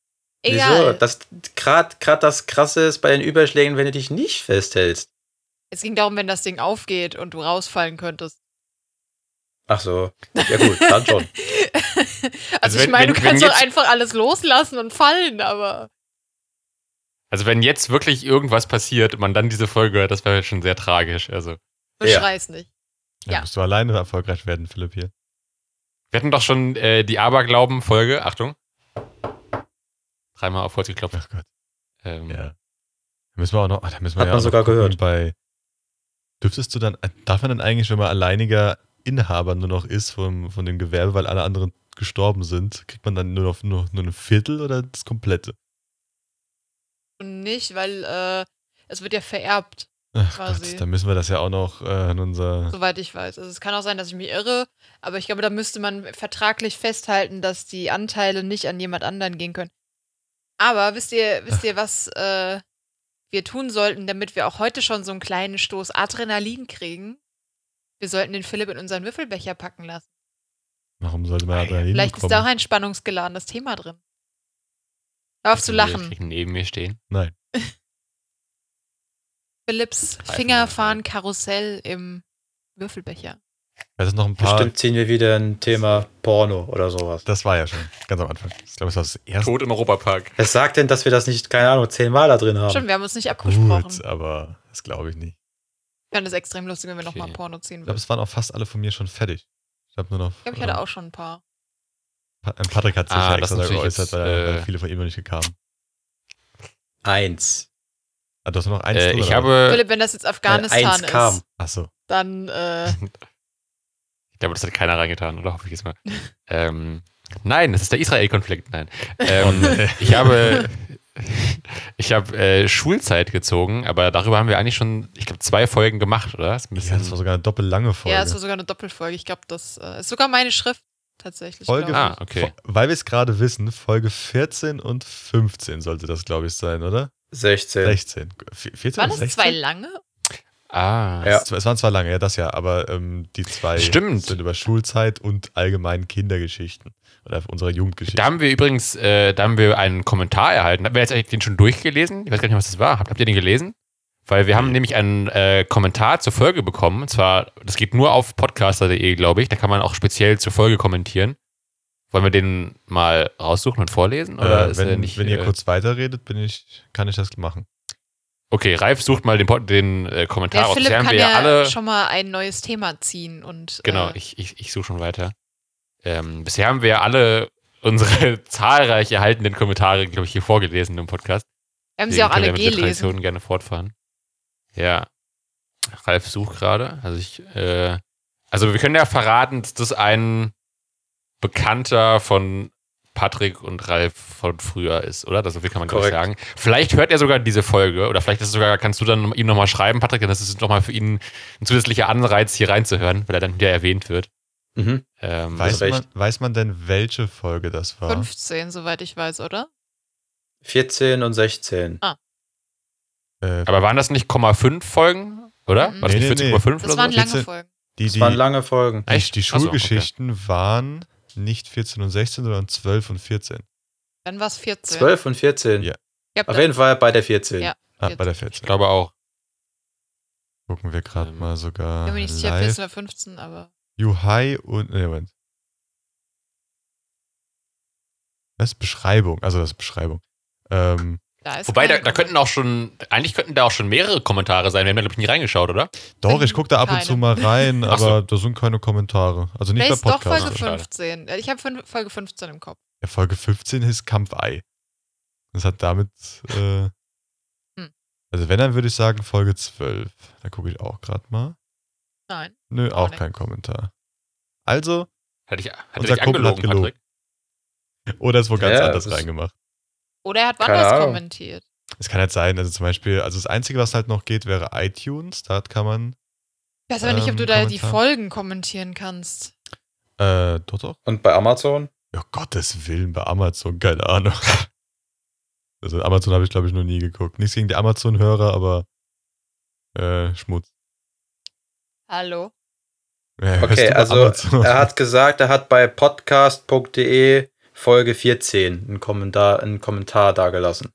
S2: Wieso?
S4: Egal.
S2: Das gerade grad das Krasse ist bei den Überschlägen, wenn du dich nicht festhältst.
S4: Es ging darum, wenn das Ding aufgeht und du rausfallen könntest.
S2: Ach so. Ja gut, dann schon.
S4: also,
S1: Also
S4: ich meine, du
S1: wenn- wenn
S4: kannst doch einfach alles loslassen und fallen, aber
S1: Also wenn jetzt wirklich irgendwas passiert und man dann diese Folge hört, das wäre schon sehr tragisch. Also
S4: du
S2: Ja.
S4: schreist nicht.
S3: Ja.
S4: Ja.
S3: Musst du alleine erfolgreich werden, Philipp, hier.
S1: wir hatten doch schon äh, die Aberglauben-Folge. Achtung. Dreimal auf Holz geklopft.
S3: Ach Gott.
S1: Ähm,
S3: Ja. Da müssen wir auch noch, ah, da müssen wir
S2: Hat
S3: ja
S2: man sogar gehört.
S3: Bei, dürftest du dann, äh, darf man dann eigentlich, wenn man alleiniger Inhaber nur noch ist vom, von dem Gewerbe, weil alle anderen gestorben sind, kriegt man dann nur noch nur, nur ein Viertel oder das komplette?
S4: Und nicht, weil äh, es wird ja vererbt,
S3: Ach
S4: Quasi.
S3: Gott, dann müssen wir das ja auch noch äh, in unser.
S4: soweit ich weiß. Also es kann auch sein, dass ich mich irre, aber ich glaube, da müsste man vertraglich festhalten, dass die Anteile nicht an jemand anderen gehen können. Aber wisst ihr, wisst ihr, was äh, wir tun sollten, damit wir auch heute schon so einen kleinen Stoß Adrenalin kriegen? Wir sollten den Philipp in unseren Würfelbecher packen lassen.
S3: Warum sollte man. Adrenalin
S4: Vielleicht ist
S3: bekommen?
S4: da auch ein spannungsgeladenes Thema drin. Hör auf zu lachen.
S1: Neben mir stehen.
S3: Nein.
S4: Philipps
S1: Greifen
S4: Fingerfahren Karussell im Würfelbecher.
S3: Das ist noch ein paar.
S2: Bestimmt ziehen wir wieder ein Thema Porno oder sowas.
S3: Das war ja schon ganz am Anfang. Ich glaube, das war das erste.
S1: Tod im Europapark.
S2: Wer sagt denn, dass wir das nicht, keine Ahnung, zehnmal da drin haben?
S4: Stimmt, wir haben uns nicht abgesprochen.
S3: Gut, aber das glaube ich nicht.
S4: Ich fand es extrem lustig, wenn wir
S1: Okay.
S4: nochmal Porno ziehen
S3: Ich glaube,
S4: würden.
S3: es waren auch fast alle von mir schon fertig. Ich glaube nur noch.
S4: Ich glaube, ich hatte auch schon ein paar.
S3: Pa- Patrick hat sich
S1: Ah,
S3: ja extra da
S1: ist natürlich
S3: geäußert,
S1: jetzt,
S3: weil,
S1: äh,
S3: weil viele von ihm noch nicht gekamen.
S2: Eins.
S3: Du hast nur noch eins
S1: Äh, ich habe,
S4: Philipp, wenn das jetzt Afghanistan
S2: eins kam.
S4: ist,
S3: Ach so.
S4: dann äh,
S1: ich glaube, das hat keiner reingetan, oder hoffe ich jetzt mal. ähm, nein, das ist der Israel-Konflikt. Nein. Ähm, ich habe, ich habe äh, Schulzeit gezogen, aber darüber haben wir eigentlich schon, ich glaube, zwei Folgen gemacht, oder? Das
S3: Ja, das war sogar eine doppellange Folge.
S4: ja, es war sogar eine Doppelfolge. Ich glaube, das äh, ist sogar meine Schrift tatsächlich.
S3: Folge-
S1: ah, okay.
S3: Weil wir es gerade wissen, Folge 14 und 15 sollte das, glaube ich, sein, oder?
S2: 16.
S3: 16. V- 14
S4: Waren das
S3: 16?
S4: zwei lange?
S1: Ah,
S2: Ja.
S3: Es waren zwar lange, ja, das ja, aber ähm, die zwei
S1: Stimmt.
S3: sind über Schulzeit und allgemein Kindergeschichten. Oder unsere Jugendgeschichten.
S1: Da haben wir übrigens, äh, da haben wir einen Kommentar erhalten. Habt ihr jetzt eigentlich den schon durchgelesen? Ich weiß gar nicht, was das war. Habt, habt ihr den gelesen? Weil wir haben
S3: Nee.
S1: nämlich einen äh, Kommentar zur Folge bekommen. Und zwar, das geht nur auf podcaster.de, glaube ich. Da kann man auch speziell zur Folge kommentieren. Wollen wir den mal raussuchen und vorlesen? Oder
S3: äh,
S1: ist
S3: wenn,
S1: er nicht,
S3: wenn ihr
S1: äh,
S3: kurz weiterredet, bin ich, kann ich das machen.
S1: Okay, Ralf sucht mal den, Pod- den äh, Kommentar
S4: Der
S1: raus.
S4: Philipp
S1: Bisher haben
S4: kann
S1: wir
S4: ja
S1: alle.
S4: schon mal ein neues Thema ziehen und
S1: Genau,
S4: äh,
S1: ich, ich, ich suche schon weiter. Ähm, bisher haben wir ja alle unsere zahlreich erhaltenen Kommentare, glaube ich, hier vorgelesen im Podcast.
S4: wir haben sie auch alle gelesen.
S1: Tradition gerne fortfahren. Ja. Ralf sucht gerade. Also ich, äh, also wir können ja verraten, dass das ein Bekannter von Patrick und Ralf von früher ist, oder? Das so viel kann man glaube ich sagen. Vielleicht hört er sogar diese Folge oder vielleicht ist sogar, kannst du dann ihm nochmal schreiben, Patrick, denn das ist nochmal für ihn ein zusätzlicher Anreiz, hier reinzuhören, weil er dann wieder erwähnt wird.
S2: Mhm.
S1: Ähm,
S3: Weiß man, weiß man denn, welche Folge das war?
S4: 15, soweit ich weiß, oder?
S2: 14 und 16.
S3: Äh,
S1: aber waren das nicht 0,5 Folgen, oder?
S4: Mhm.
S1: War das
S3: Nee,
S1: nicht
S3: nee,
S1: 40,5
S4: Das
S1: oder
S4: waren
S1: so?
S4: lange
S3: 14.
S4: Folgen.
S3: die,
S2: Das
S3: die,
S2: waren lange Folgen.
S3: die,
S1: Echt?
S3: die
S1: Ach so, okay.
S3: Schulgeschichten waren nicht 14 und 16, sondern 12 und 14.
S4: Dann war es 14.
S2: 12 und 14.
S3: Ja.
S4: Ja,
S2: Auf jeden Fall bei der 14.
S4: Ja.
S3: Ah, bei der
S1: Ich
S3: 14.
S1: glaube auch.
S3: Gucken wir gerade
S1: Ähm,
S3: mal
S4: Ich
S3: sogar
S4: bin mir nicht sicher,
S3: live.
S4: 14 oder 15, aber
S3: Juhai und. Nee, Moment. Das ist Beschreibung. Also, das ist Beschreibung. Ähm,
S4: da ist
S1: Wobei, da, da könnten auch schon, eigentlich könnten da auch schon mehrere Kommentare sein. Wir haben da, glaube ich, nie reingeschaut, oder?
S3: doch, ich gucke da ab und
S4: Keine.
S3: zu mal rein,
S1: Ach so.
S3: aber da sind keine Kommentare. Also nicht
S4: Vielleicht
S3: bei
S4: ist doch. Folge
S1: Schade.
S4: 15. Ich habe Folge 15 im Kopf.
S3: Ja, Folge 15 ist Kampfei. Das hat damit, äh,
S4: Hm.
S3: also wenn, dann würde ich sagen Folge 12. Da gucke ich auch gerade mal.
S4: Nein.
S3: Nö,
S4: Auch
S3: kein Kommentar. Also,
S1: Hatte ich, hatte
S3: Unser Kumpel hat
S1: angelogen,
S3: gelogen.
S1: Patrick?
S3: oder ist wo ganz
S2: Ja,
S3: anders reingemacht.
S4: Oder er hat woanders kommentiert.
S3: Es kann halt sein, also zum Beispiel, also das Einzige, was halt noch geht, wäre iTunes. Da kann man,
S4: Ich weiß aber nicht, ob
S3: Ähm,
S4: du da die
S3: Kommentar.
S4: Folgen kommentieren kannst.
S3: äh, doch, doch.
S2: Und bei Amazon?
S3: Ja, Gottes Willen, bei Amazon, keine Ahnung. Also Amazon habe ich, glaube ich, noch nie geguckt. Nichts gegen die Amazon-Hörer, aber äh, Schmutz.
S4: Hallo?
S3: Ja,
S2: Okay, also
S3: Amazon?
S2: er hat gesagt, er hat bei podcast.de Folge 14 einen Kommentar, einen Kommentar dagelassen.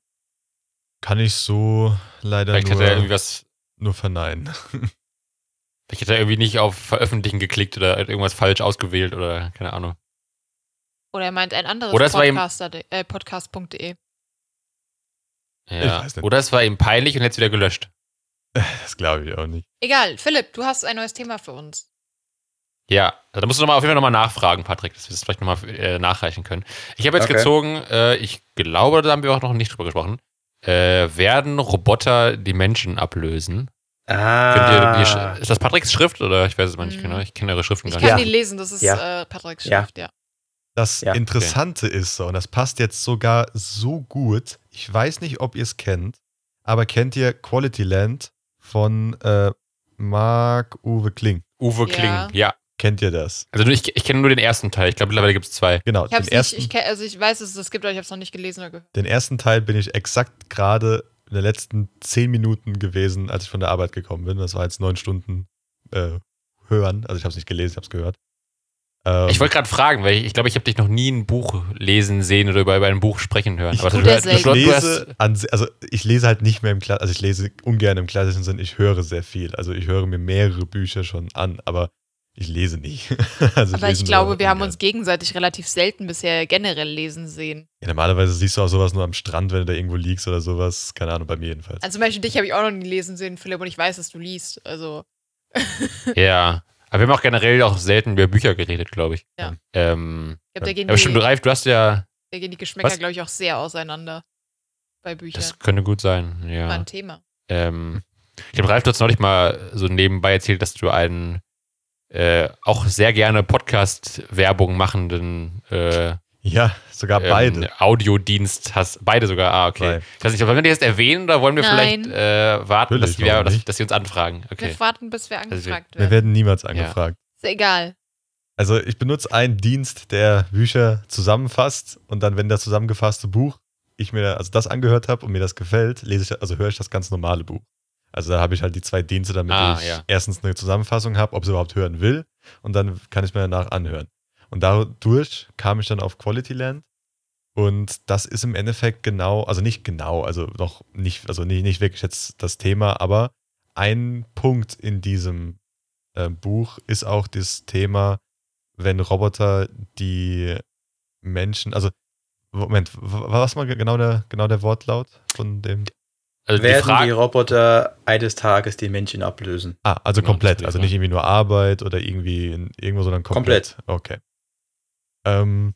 S3: Kann ich so leider
S1: Vielleicht
S3: nur,
S1: hat er irgendwie was,
S3: nur verneinen.
S1: vielleicht hat er irgendwie nicht auf Veröffentlichen geklickt oder hat irgendwas falsch ausgewählt oder keine Ahnung.
S4: Oder er meint ein anderes
S1: Oder es
S4: Podcaster, äh, podcast.de.
S1: Ja. Oder es war ihm peinlich und jetzt wieder gelöscht.
S3: Das glaube ich auch nicht.
S4: Egal, Philipp, du hast ein neues Thema für uns.
S1: Ja, also da musst du noch mal auf jeden Fall nochmal nachfragen, Patrick, dass wir das vielleicht nochmal äh, nachreichen können. Ich habe jetzt
S2: Okay.
S1: gezogen, äh, ich glaube, da haben wir auch noch nicht drüber gesprochen. Äh, werden Roboter die Menschen ablösen? Ihr,
S2: Ah,
S1: Sch- ist das Patricks Schrift oder ich weiß es mal nicht
S4: Mhm.
S1: genau. Ich kenne eure Schriften
S4: Ich
S1: gar
S4: kann
S1: nicht.
S4: die lesen, das ist
S2: Ja.
S4: äh, Patricks
S2: Ja.
S4: Schrift, ja.
S3: Das
S2: Ja, okay.
S3: Interessante ist so, und das passt jetzt sogar so gut. Ich weiß nicht, ob ihr es kennt, aber kennt ihr Quality Land von äh, Marc-Uwe Kling?
S1: Uwe
S4: Ja.
S1: Kling, ja.
S3: Kennt ihr das?
S1: Also ich, ich kenne nur den ersten Teil. Ich glaube, mittlerweile gibt es zwei.
S3: Genau,
S4: Ich
S3: den ersten,
S4: nicht, ich, also ich weiß, dass es das gibt, aber ich habe es noch nicht gelesen oder gehört.
S3: den ersten Teil bin ich exakt gerade in den letzten zehn Minuten gewesen, als ich von der Arbeit gekommen bin. Das war jetzt neun Stunden äh, hören. Also ich habe es nicht gelesen, ich habe es gehört. Ähm,
S1: Ich wollte gerade fragen, weil ich, ich glaube, ich habe dich noch nie ein Buch lesen sehen oder über, über ein Buch sprechen hören.
S3: Ich
S1: Aber du, du, du,
S3: an, also ich lese halt nicht mehr im Kla also ich lese ungern im klassischen Sinn, ich höre sehr viel. Also ich höre mir mehrere Bücher schon an, aber ich lese nicht. also
S4: Aber ich glaube, wir haben uns gegenseitig relativ selten bisher generell lesen sehen.
S3: Ja, normalerweise siehst du auch sowas nur am Strand, wenn du da irgendwo liegst oder sowas. Keine Ahnung, bei mir jedenfalls.
S4: Also zum Beispiel dich habe ich auch noch nie lesen sehen, Philipp, und ich weiß, dass du liest. Also,
S1: ja. Aber wir haben auch generell auch selten über Bücher geredet, glaube ich.
S4: Ja.
S1: Ähm,
S4: ich gehen
S1: aber stimmt,
S4: die,
S1: du, Ralf, du hast ja,
S4: da gehen die Geschmäcker, glaube ich, auch sehr auseinander bei Büchern.
S1: das könnte gut sein, ja.
S4: ein Thema.
S1: Ähm, ich glaube, Ralf, du hast neulich mal so nebenbei erzählt, dass du einen äh, auch sehr gerne Podcast-Werbung machenden äh,
S3: ja, sogar
S1: ähm,
S3: beide.
S1: Audiodienst hast. Beide sogar, ah, okay. Ich weiß nicht, wollen wir die jetzt erwähnen oder wollen wir
S4: Nein.
S1: vielleicht äh, warten, dass, wir, dass, dass sie uns anfragen? Okay.
S4: Wir warten, bis wir
S1: Also wir-
S4: angefragt
S3: Wir
S4: werden.
S3: werden niemals angefragt.
S4: Ist egal.
S3: Also ich benutze einen Dienst, der Bücher zusammenfasst und dann, wenn das zusammengefasste Buch ich mir also das angehört habe und mir das gefällt, lese ich, also höre ich das ganz normale Buch. Also da habe ich halt die zwei Dienste, damit
S1: Ah,
S3: ich
S1: ja.
S3: erstens eine Zusammenfassung habe, ob ich überhaupt hören will und dann kann ich mir danach anhören. Und dadurch kam ich dann auf Quality Land und das ist im Endeffekt genau, also nicht genau, also noch nicht, also nicht, nicht wirklich jetzt das Thema, aber ein Punkt in diesem äh, Buch ist auch das Thema, wenn Roboter die Menschen, also Moment, was war genau der, genau der Wortlaut von dem?
S1: Also die
S2: Werden die
S1: Frage,
S2: Roboter eines Tages die Menschen ablösen?
S3: Ah, also
S1: Genau,
S3: komplett, also nicht irgendwie nur Arbeit oder irgendwie in, irgendwo, sondern komplett. Okay. Ähm,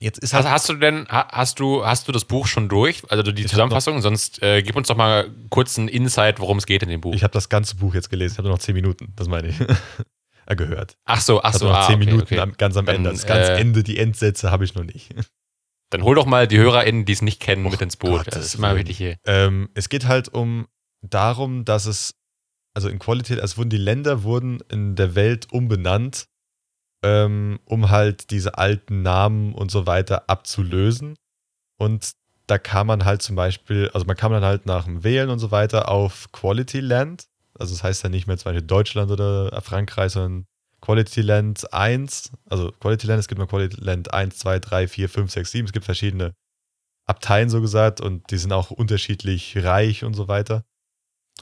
S3: jetzt ist
S1: hast,
S3: halt,
S1: hast du denn, ha- hast du, hast du das Buch schon durch? Also die
S3: Ich
S1: Zusammenfassung? Sonst äh, gib uns doch mal kurz einen Insight, worum es geht in dem Buch.
S3: ich habe das ganze Buch jetzt gelesen, ich habe nur noch zehn Minuten, das meine ich, äh, gehört.
S1: ach so, ach
S3: Ich
S1: so,
S3: habe noch
S1: ah,
S3: zehn
S1: okay,
S3: Minuten
S1: okay.
S3: Am, ganz am
S1: Dann,
S3: Ende. Das ganz
S1: äh,
S3: Ende, die Endsätze habe ich noch nicht.
S1: Dann hol doch mal die HörerInnen, die es nicht kennen,
S3: Och,
S1: mit ins Boot.
S3: Gottes
S1: das ist immer wichtig hier.
S3: Ähm, es geht halt um darum, dass es, also in Qualität, es wurden die Länder wurden in der Welt umbenannt, ähm, um halt diese alten Namen und so weiter abzulösen. Und da kam man halt zum Beispiel, also man kam dann halt nach dem Wählen und so weiter auf Quality Land. Also das heißt dann nicht mehr zum Beispiel Deutschland oder Frankreich, sondern Quality Land 1. Also Quality Land, es gibt noch Quality Land 1, 2, 3, 4, 5, 6, 7. Es gibt verschiedene Abteien so gesagt und die sind auch unterschiedlich reich und so weiter.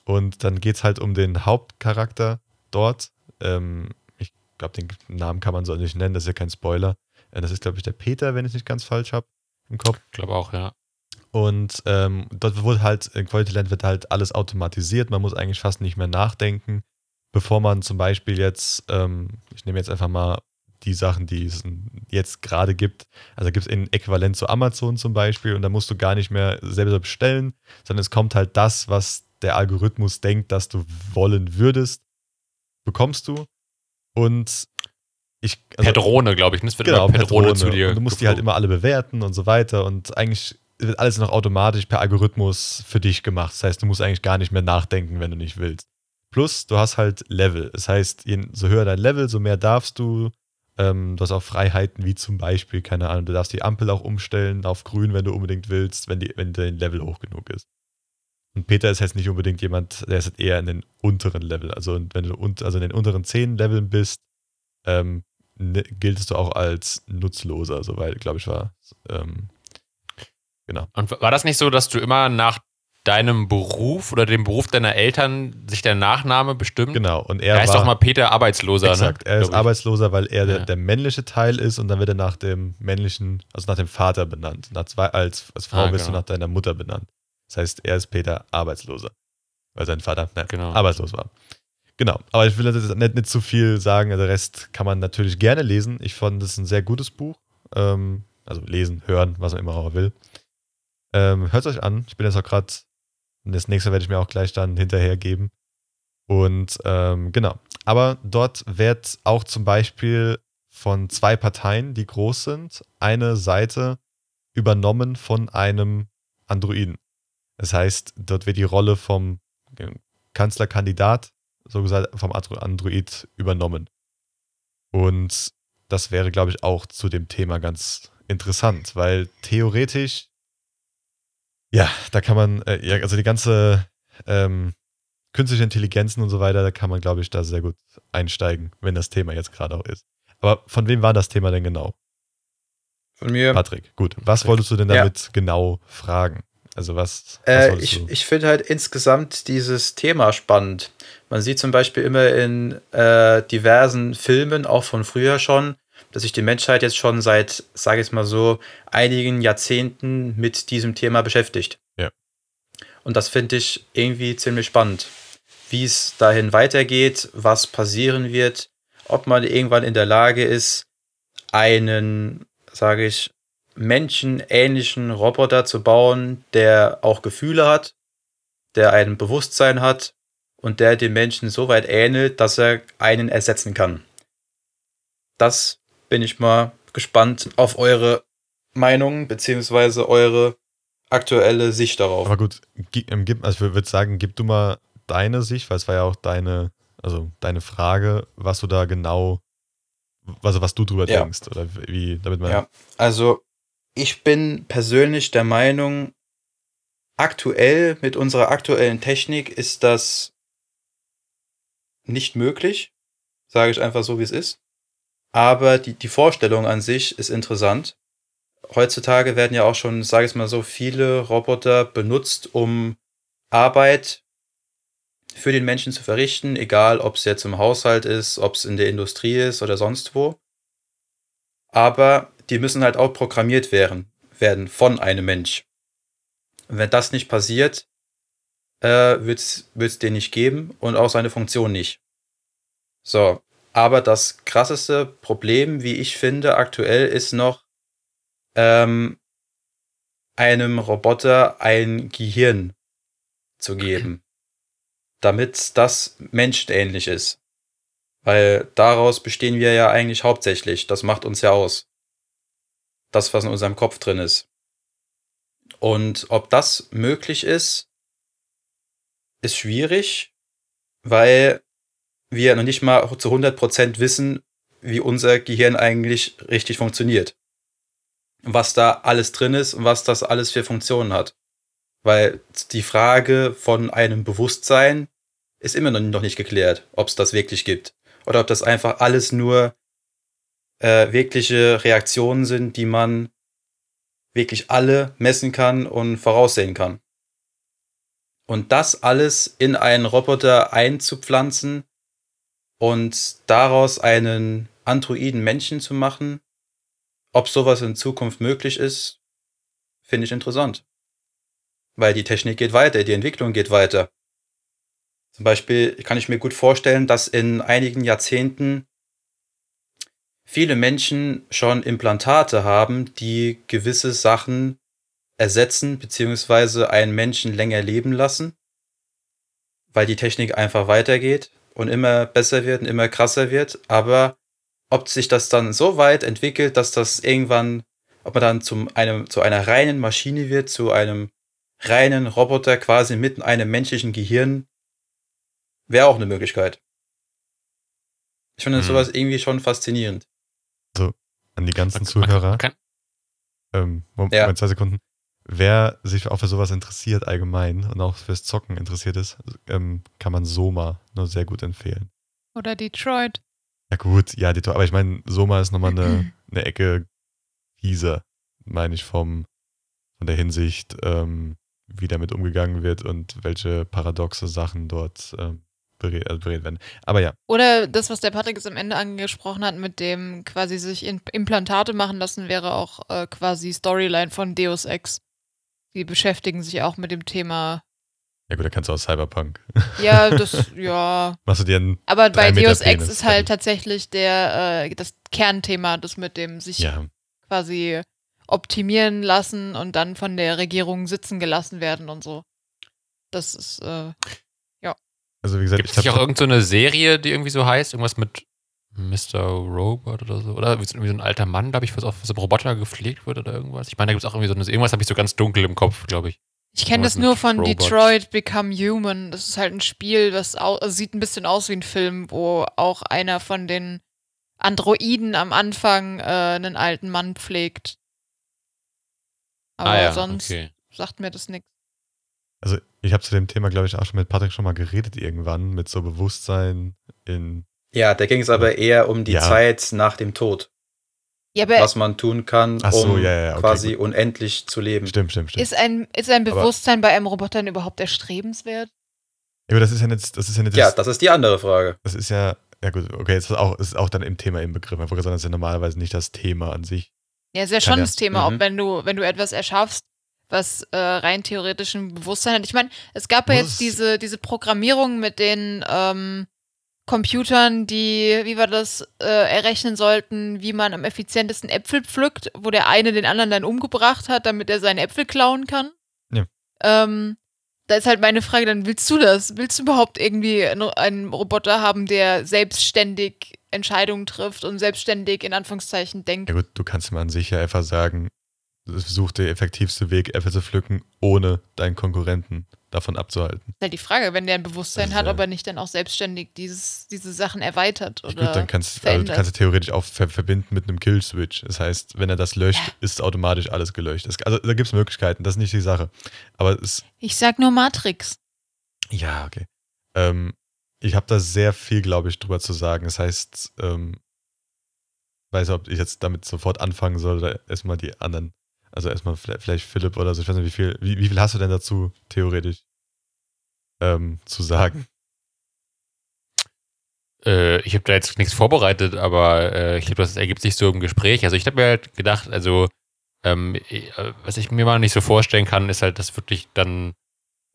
S3: Und dann geht es halt um den Hauptcharakter dort. Ähm, ich glaube, den Namen kann man so nicht nennen, das ist ja kein Spoiler. Äh, das ist, glaube ich, der Peter, wenn ich es nicht ganz falsch habe im Kopf.
S1: Ich glaube auch, ja.
S3: Und ähm, dort wurde halt, in Quality Land wird halt alles automatisiert. Man muss eigentlich fast nicht mehr nachdenken, bevor man zum Beispiel jetzt, ähm, ich nehme jetzt einfach mal die Sachen, die, es- jetzt gerade gibt. Also gibt es ein Äquivalent zu Amazon zum Beispiel und da musst du gar nicht mehr selber bestellen, sondern es kommt halt das, was der Algorithmus denkt, dass du wollen würdest, bekommst du. Und ich.
S1: per Drohne, glaube ich. ne? Es wird
S3: Genau,
S1: per, Drohne, zu dir.
S3: Und du musst die halt immer alle bewerten und so weiter. Und eigentlich wird alles noch automatisch per Algorithmus für dich gemacht. Das heißt, du musst eigentlich gar nicht mehr nachdenken, wenn du nicht willst. Plus, du hast halt Level. Das heißt, je, so höher dein Level, so mehr darfst du. Ähm, du hast auch Freiheiten, wie zum Beispiel, keine Ahnung, du darfst die Ampel auch umstellen auf grün, wenn du unbedingt willst, wenn, die, wenn dein Level hoch genug ist. Und Peter ist jetzt nicht unbedingt jemand, der ist halt eher in den unteren Level. Also wenn du unt- also in den unteren 10 Leveln bist, ähm, ne, giltest du auch als Nutzloser, soweit, glaube ich, war. Ähm, genau.
S1: Und war das nicht so, dass du immer nach deinem Beruf oder dem Beruf deiner Eltern sich der Nachname bestimmt?
S3: Genau. Und
S1: Er
S3: er
S1: heißt
S3: war,
S1: doch mal Peter Arbeitsloser,
S3: Exakt,
S1: ne?
S3: er ist arbeitsloser, weil er der,
S1: Ja.
S3: der männliche Teil ist und dann wird er nach dem männlichen, also nach dem Vater benannt. Nach zwei, als, als Frau
S1: Ah,
S3: wirst du
S1: genau.
S3: nach deiner Mutter benannt. Das heißt, er ist Peter Arbeitsloser, weil sein Vater ne,
S1: Genau.
S3: arbeitslos war. Genau, aber ich will jetzt nicht, nicht zu viel sagen, also der Rest kann man natürlich gerne lesen. Ich fand das ein sehr gutes Buch. Ähm, also lesen, hören, was man immer auch will. Ähm, Hört euch an. Ich bin jetzt auch gerade, das nächste werde ich mir auch gleich dann hinterher geben. Und ähm, genau. Aber dort wird auch zum Beispiel von zwei Parteien, die groß sind, eine Seite übernommen von einem Androiden. Das heißt, dort wird die Rolle vom Kanzlerkandidat, so gesagt, vom Andro- Android übernommen. Und das wäre, glaube ich, auch zu dem Thema ganz interessant, weil theoretisch, ja, da kann man, äh, ja, also die ganze ähm, künstliche Intelligenzen und so weiter, da kann man, glaube ich, da sehr gut einsteigen, wenn das Thema jetzt gerade auch ist. Aber von wem war das Thema denn genau?
S2: Von mir.
S3: Patrick, gut. Was
S1: Patrick.
S3: wolltest du denn
S2: Ja.
S3: damit genau fragen? Also was, was
S2: Äh, ich
S3: du?
S2: ich finde halt insgesamt dieses Thema spannend. Man sieht zum Beispiel immer in äh, diversen Filmen, auch von früher schon, dass sich die Menschheit jetzt schon seit, sage ich mal so, einigen Jahrzehnten mit diesem Thema beschäftigt.
S3: Ja.
S2: Und das finde ich irgendwie ziemlich spannend. Wie es dahin weitergeht, was passieren wird, ob man irgendwann in der Lage ist, einen, sage ich, menschenähnlichen Roboter zu bauen, der auch Gefühle hat, der ein Bewusstsein hat und der dem Menschen so weit ähnelt, dass er einen ersetzen kann. Das bin ich mal gespannt auf eure Meinung beziehungsweise eure aktuelle Sicht darauf.
S3: Aber gut, ähm, gib, also ich würde sagen, gib du mal deine Sicht, weil es war ja auch deine, also deine Frage, was du da genau, also was du drüber
S2: Ja.
S3: denkst oder wie, damit man,
S2: Ja, also ich bin persönlich der Meinung, aktuell mit unserer aktuellen Technik ist das nicht möglich, sage ich einfach so, wie es ist. Aber die, die Vorstellung an sich ist interessant. Heutzutage werden ja auch schon, sage ich mal so, viele Roboter benutzt, um Arbeit für den Menschen zu verrichten, egal ob es jetzt im Haushalt ist, ob es in der Industrie ist oder sonst wo aber die müssen halt auch programmiert werden, werden von einem Mensch. Und wenn das nicht passiert, äh, wird es den nicht geben und auch seine Funktion nicht. So, aber das krasseste Problem, wie ich finde, aktuell ist noch, ähm, einem Roboter ein Gehirn zu geben, damit das menschenähnlich ist. Weil daraus bestehen wir ja eigentlich hauptsächlich. Das macht uns ja aus. Das, was in unserem Kopf drin ist. Und ob das möglich ist, ist schwierig, weil wir noch nicht mal zu 100% wissen, wie unser Gehirn eigentlich richtig funktioniert. Was da alles drin ist und was das alles für Funktionen hat. Weil die Frage von einem Bewusstsein ist immer noch nicht geklärt, ob es das wirklich gibt oder ob das einfach alles nur äh, wirkliche Reaktionen sind, die man wirklich alle messen kann und voraussehen kann. Und das alles in einen Roboter einzupflanzen und daraus einen androiden Menschen zu machen, ob sowas in Zukunft möglich ist, finde ich interessant. Weil die Technik geht weiter, die Entwicklung geht weiter. Zum Beispiel kann ich mir gut vorstellen, dass in einigen Jahrzehnten viele Menschen schon Implantate haben, die gewisse Sachen ersetzen, beziehungsweise einen Menschen länger leben lassen, weil die Technik einfach weitergeht und immer besser wird und immer krasser wird. Aber ob sich das dann so weit entwickelt, dass das irgendwann, ob man dann zum einem, zu einer reinen Maschine wird, zu einem reinen Roboter quasi mit einem menschlichen Gehirn, wäre auch eine Möglichkeit. Ich finde
S1: Hm.
S2: sowas irgendwie schon faszinierend.
S3: An die ganzen
S1: man-
S3: Zuhörer.
S1: man kann-
S3: ähm, Moment,
S2: Ja.
S3: zwei Sekunden. Wer sich auch für sowas interessiert allgemein und auch fürs Zocken interessiert ist, ähm, kann man Soma nur sehr gut empfehlen.
S4: Oder Detroit.
S3: Ja gut, ja, die, aber ich meine, Soma ist nochmal eine, eine Ecke fieser, meine ich, vom, von der Hinsicht, ähm, wie damit umgegangen wird und welche paradoxe Sachen dort ähm, also beredet werden. Aber ja,
S4: Oder das, was der Patrick jetzt am Ende angesprochen hat, mit dem quasi sich Implantate machen lassen, wäre auch äh, quasi Storyline von Deus Ex. Die beschäftigen sich auch mit dem Thema.
S3: ja gut, da kannst du auch Cyberpunk.
S4: Ja, das, ja.
S3: Machst du dir einen,
S4: Aber bei Deus Ex ist halt tatsächlich der, äh, das Kernthema, das mit dem sich
S3: ja,
S4: quasi optimieren lassen und dann von der Regierung sitzen gelassen werden und so. Das ist, äh,
S3: also wie gesagt,
S1: Gibt es
S3: ich
S1: nicht auch irgendeine Serie, die irgendwie so heißt? Irgendwas mit Mr. Robot oder so? Oder irgendwie so ein alter Mann, glaube ich, was auf so einem Roboter gepflegt wird oder irgendwas? Ich meine, da gibt es auch irgendwie so eine, irgendwas habe ich so ganz dunkel im Kopf, glaube ich.
S4: Ich kenne das nur von
S1: Robots.
S4: Detroit Become Human. Das ist halt ein Spiel, au also sieht ein bisschen aus wie ein Film, wo auch einer von den Androiden am Anfang äh, einen alten Mann pflegt. Aber
S1: ah ja,
S4: sonst
S1: okay.
S4: sagt mir das nichts.
S3: Also ich habe zu dem Thema, glaube ich, auch schon mit Patrick schon mal geredet irgendwann, mit so Bewusstsein in.
S2: Ja, da ging es aber eher um die
S3: Ja.
S2: Zeit nach dem Tod,
S4: Ja, aber
S2: was man tun kann,
S3: so,
S2: um
S3: ja, ja, okay,
S2: quasi
S3: gut.
S2: unendlich zu leben.
S3: Stimmt, stimmt, stimmt.
S4: ist ein, ist ein
S3: Aber-
S4: Bewusstsein bei einem Roboter überhaupt erstrebenswert?
S3: ja, aber das ist ja nicht, das ist ja nicht
S2: Ja,
S3: das,
S2: ist die andere Frage.
S3: das ist ja, ja gut, okay, jetzt ist auch, ist auch dann im Thema im Begriff. Ich wollte sagen, das ist ja normalerweise nicht das Thema an sich.
S4: Ja, ist ja schon das Thema,
S2: Mhm.
S4: ob wenn du, wenn du etwas erschaffst, was äh, rein theoretisch ein Bewusstsein hat. Ich meine, es gab ja jetzt
S3: es-
S4: diese, diese Programmierung mit den ähm, Computern, die, wie wir das äh, errechnen sollten, wie man am effizientesten Äpfel pflückt, wo der eine den anderen dann umgebracht hat, damit er seine Äpfel klauen kann.
S3: Ja.
S4: Ähm, da ist halt meine Frage, dann willst du das? Willst du überhaupt irgendwie einen, Roboter haben, der selbstständig Entscheidungen trifft und selbstständig in Anführungszeichen denkt?
S3: Ja gut, du kannst mir an sich ja einfach sagen, such der effektivste Weg, Äpfel zu pflücken, ohne deinen Konkurrenten davon abzuhalten.
S4: ist halt die Frage, wenn der ein Bewusstsein
S3: Das ist
S4: hat,
S3: ja-
S4: ob er nicht dann auch selbstständig dieses, diese Sachen erweitert
S3: Ja,
S4: oder
S3: gut, dann kannst, also, du kannst du theoretisch auch ver verbinden mit einem Kill-Switch. Das heißt, wenn er das löscht, ist automatisch alles gelöscht. Es, also da gibt es Möglichkeiten, das ist nicht die Sache. Aber es,
S4: ich sag nur Matrix.
S3: Ja, okay. Ähm, ich habe da sehr viel, glaube ich, drüber zu sagen. Das heißt, ähm, weiß nicht, ob ich jetzt damit sofort anfangen soll oder erstmal die anderen. Also erstmal vielleicht, Philipp oder so. Ich weiß nicht, wie viel, wie, wie viel hast du denn dazu theoretisch ähm, zu sagen?
S1: Äh, ich habe da jetzt nichts vorbereitet, aber äh, ich glaube, das ergibt sich so im Gespräch. Also ich habe mir halt gedacht, also ähm, äh, was ich mir mal nicht so vorstellen kann, ist halt, dass wirklich dann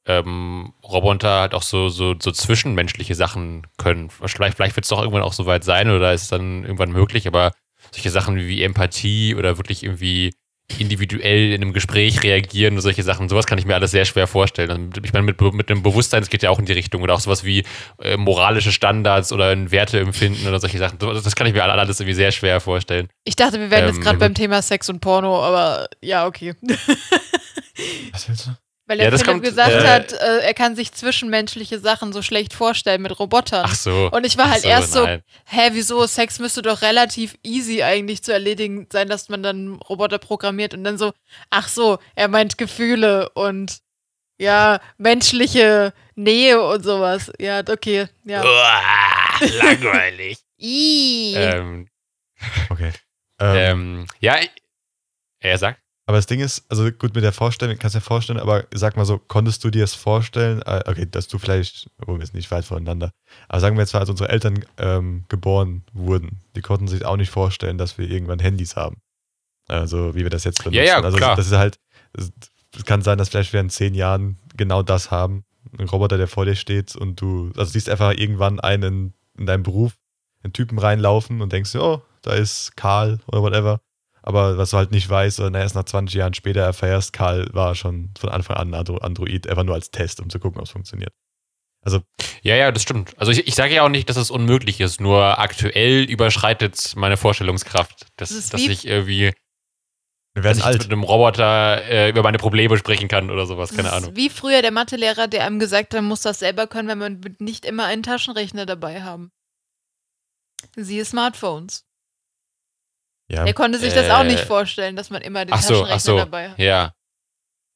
S1: ähm, Roboter halt auch so, so, so zwischenmenschliche Sachen können. Vielleicht, vielleicht wird es doch irgendwann auch soweit sein oder ist es dann irgendwann möglich, aber solche Sachen wie Empathie oder wirklich irgendwie individuell in einem Gespräch reagieren und solche Sachen, sowas kann ich mir alles sehr schwer vorstellen. Also ich meine, mit, mit dem Bewusstsein, es geht ja auch in die Richtung oder auch sowas wie äh, moralische Standards oder ein Werteempfinden oder solche Sachen. Das das kann ich mir alles irgendwie sehr schwer vorstellen.
S4: Ich dachte, wir wären
S1: Ähm,
S4: jetzt gerade beim Thema Sex und Porno, aber ja, okay.
S3: Was willst du?
S4: Weil
S1: Ja,
S4: der
S1: das
S4: Philipp
S1: kommt,
S4: gesagt
S1: äh,
S4: hat, äh, er kann sich zwischenmenschliche Sachen so schlecht vorstellen mit Robotern.
S1: Ach so.
S4: Und ich war halt erst so,
S1: nein.
S4: hä, wieso? Sex müsste doch relativ easy eigentlich zu erledigen sein, dass man dann Roboter programmiert und dann so, ach so, er meint Gefühle und ja, menschliche Nähe und sowas. Ja, okay, ja.
S1: Uah, langweilig. Ähm,
S3: Okay. Ähm,
S1: ähm, ja, ich- er sagt.
S3: Aber das Ding ist, also gut mit der Vorstellung, kannst du dir vorstellen, aber sag mal so, konntest du dir es vorstellen, äh, okay, dass du vielleicht, oh, wir sind nicht weit voneinander, aber sagen wir jetzt mal, als unsere Eltern ähm, geboren wurden, die konnten sich auch nicht vorstellen, dass wir irgendwann Handys haben. Also wie wir das jetzt benutzen.
S1: Ja, ja,
S3: also
S1: klar.
S3: das ist halt, es kann sein, dass vielleicht wir in zehn Jahren genau das haben. Ein Roboter, der vor dir steht und du, also siehst einfach irgendwann einen in deinem Beruf, einen Typen reinlaufen und denkst oh, da ist Karl oder whatever. Aber was du halt nicht weißt, oder erst nach 20 Jahren später erfährst, Karl war schon von Anfang an ein Android, einfach nur als Test, um zu gucken, ob es funktioniert. Also.
S1: Ja, ja, das stimmt. Also ich, ich sage ja auch nicht, dass es unmöglich ist, nur aktuell überschreitet meine Vorstellungskraft, dass,
S4: Das
S1: dass
S4: wie-
S1: ich irgendwie
S3: Wir
S1: dass ich
S3: alt.
S1: mit einem Roboter äh, über meine Probleme sprechen kann oder sowas, keine Ahnung.
S4: Wie früher der Mathelehrer, der einem gesagt hat, man muss das selber können, wenn man nicht immer einen Taschenrechner dabei haben. Siehe Smartphones.
S3: Ja,
S4: Der konnte sich das auch nicht
S1: Äh,
S4: vorstellen, dass man immer den
S1: Ach so,
S4: Taschenrechner
S1: ach so.
S4: dabei hat.
S1: Ja.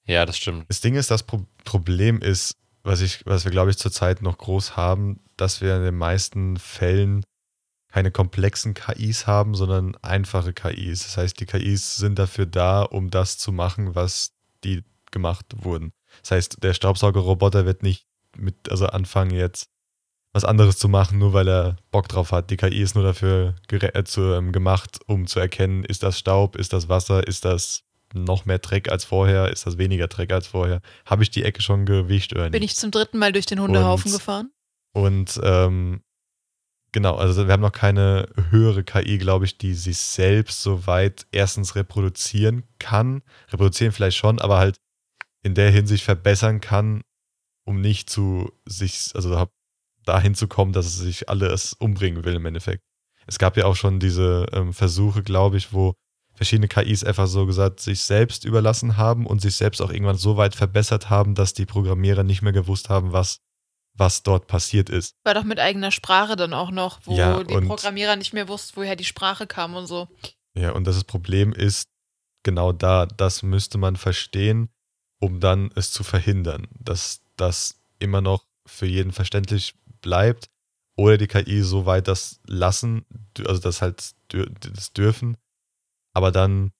S1: Ja, das stimmt.
S3: Das Ding ist, das Pro Problem ist, was, ich, was wir, glaube ich, zurzeit noch groß haben, dass wir in den meisten Fällen keine komplexen KIs haben, sondern einfache KIs. Das heißt, die KIs sind dafür da, um das zu machen, was die gemacht wurden. Das heißt, der Staubsaugerroboter wird nicht mit, also anfangen jetzt was anderes zu machen, nur weil er Bock drauf hat. Die KI ist nur dafür äh, zu, ähm, gemacht, um zu erkennen, ist das Staub, ist das Wasser, ist das noch mehr Dreck als vorher, ist das weniger Dreck als vorher. Habe ich die Ecke schon gewischt oder nicht?
S4: Bin ich zum dritten Mal durch den Hundehaufen
S3: Und-
S4: gefahren?
S3: Und ähm, genau, also wir haben noch keine höhere KI, glaube ich, die sich selbst soweit erstens reproduzieren kann. Reproduzieren vielleicht schon, aber halt in der Hinsicht verbessern kann, um nicht zu sich, also hab- dahin zu kommen, dass es sich alles umbringen will im Endeffekt. Es gab ja auch schon diese ähm, Versuche, glaube ich, wo verschiedene KIs einfach so gesagt sich selbst überlassen haben und sich selbst auch irgendwann so weit verbessert haben, dass die Programmierer nicht mehr gewusst haben, was, was dort passiert ist.
S4: War doch mit eigener Sprache dann auch noch, wo
S3: Ja,
S4: die Programmierer nicht mehr wussten, woher die Sprache kam und so.
S3: Ja, und das Problem ist genau da, das müsste man verstehen, um dann es zu verhindern, dass das immer noch für jeden verständlich bleibt oder die KI so weit das lassen, also das halt das dürfen, aber dann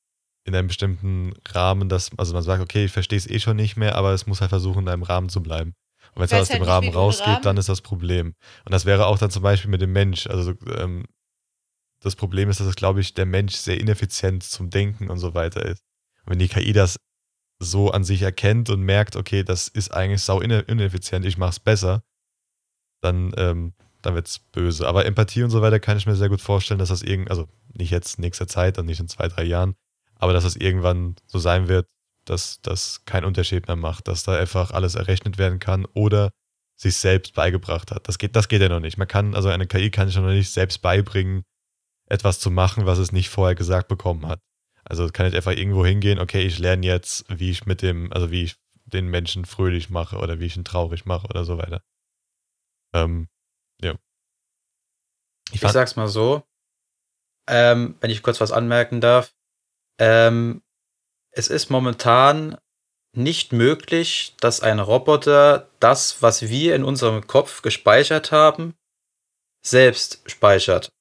S3: in einem bestimmten Rahmen, dass, also man sagt, okay, ich verstehe es eh schon nicht mehr, aber es muss halt versuchen, in einem Rahmen zu bleiben. Und wenn es
S4: weiß
S3: aus
S4: halt
S3: dem
S4: nicht,
S3: Rahmen rausgeht,
S4: Rahmen-
S3: dann ist das Problem. Und das wäre auch dann zum Beispiel mit dem Mensch. Also ähm, das Problem ist, dass es, glaube ich, der Mensch sehr ineffizient zum Denken und so weiter ist. Und wenn die KI das so an sich erkennt und merkt, okay, das ist eigentlich sau ine- ineffizient, ich mach's besser, dann, ähm, dann wird's böse. Aber Empathie und so weiter kann ich mir sehr gut vorstellen, dass das irgend, also nicht jetzt nächster Zeit und nicht in zwei, drei Jahren, aber dass das irgendwann so sein wird, dass das keinen Unterschied mehr macht, dass da einfach alles errechnet werden kann oder sich selbst beigebracht hat. Das geht, das geht ja noch nicht. Man kann, also eine KI kann sich noch nicht selbst beibringen, etwas zu machen, was es nicht vorher gesagt bekommen hat. Also es kann nicht einfach irgendwo hingehen, okay, ich lerne jetzt, wie ich mit dem, also wie ich den Menschen fröhlich mache oder wie ich ihn traurig mache oder so weiter. Ähm, ja. Ich
S2: Ich sag's mal so, ähm, wenn ich kurz was anmerken darf. Ähm, es ist momentan nicht möglich, dass ein Roboter das, was wir in unserem Kopf gespeichert haben, selbst speichert.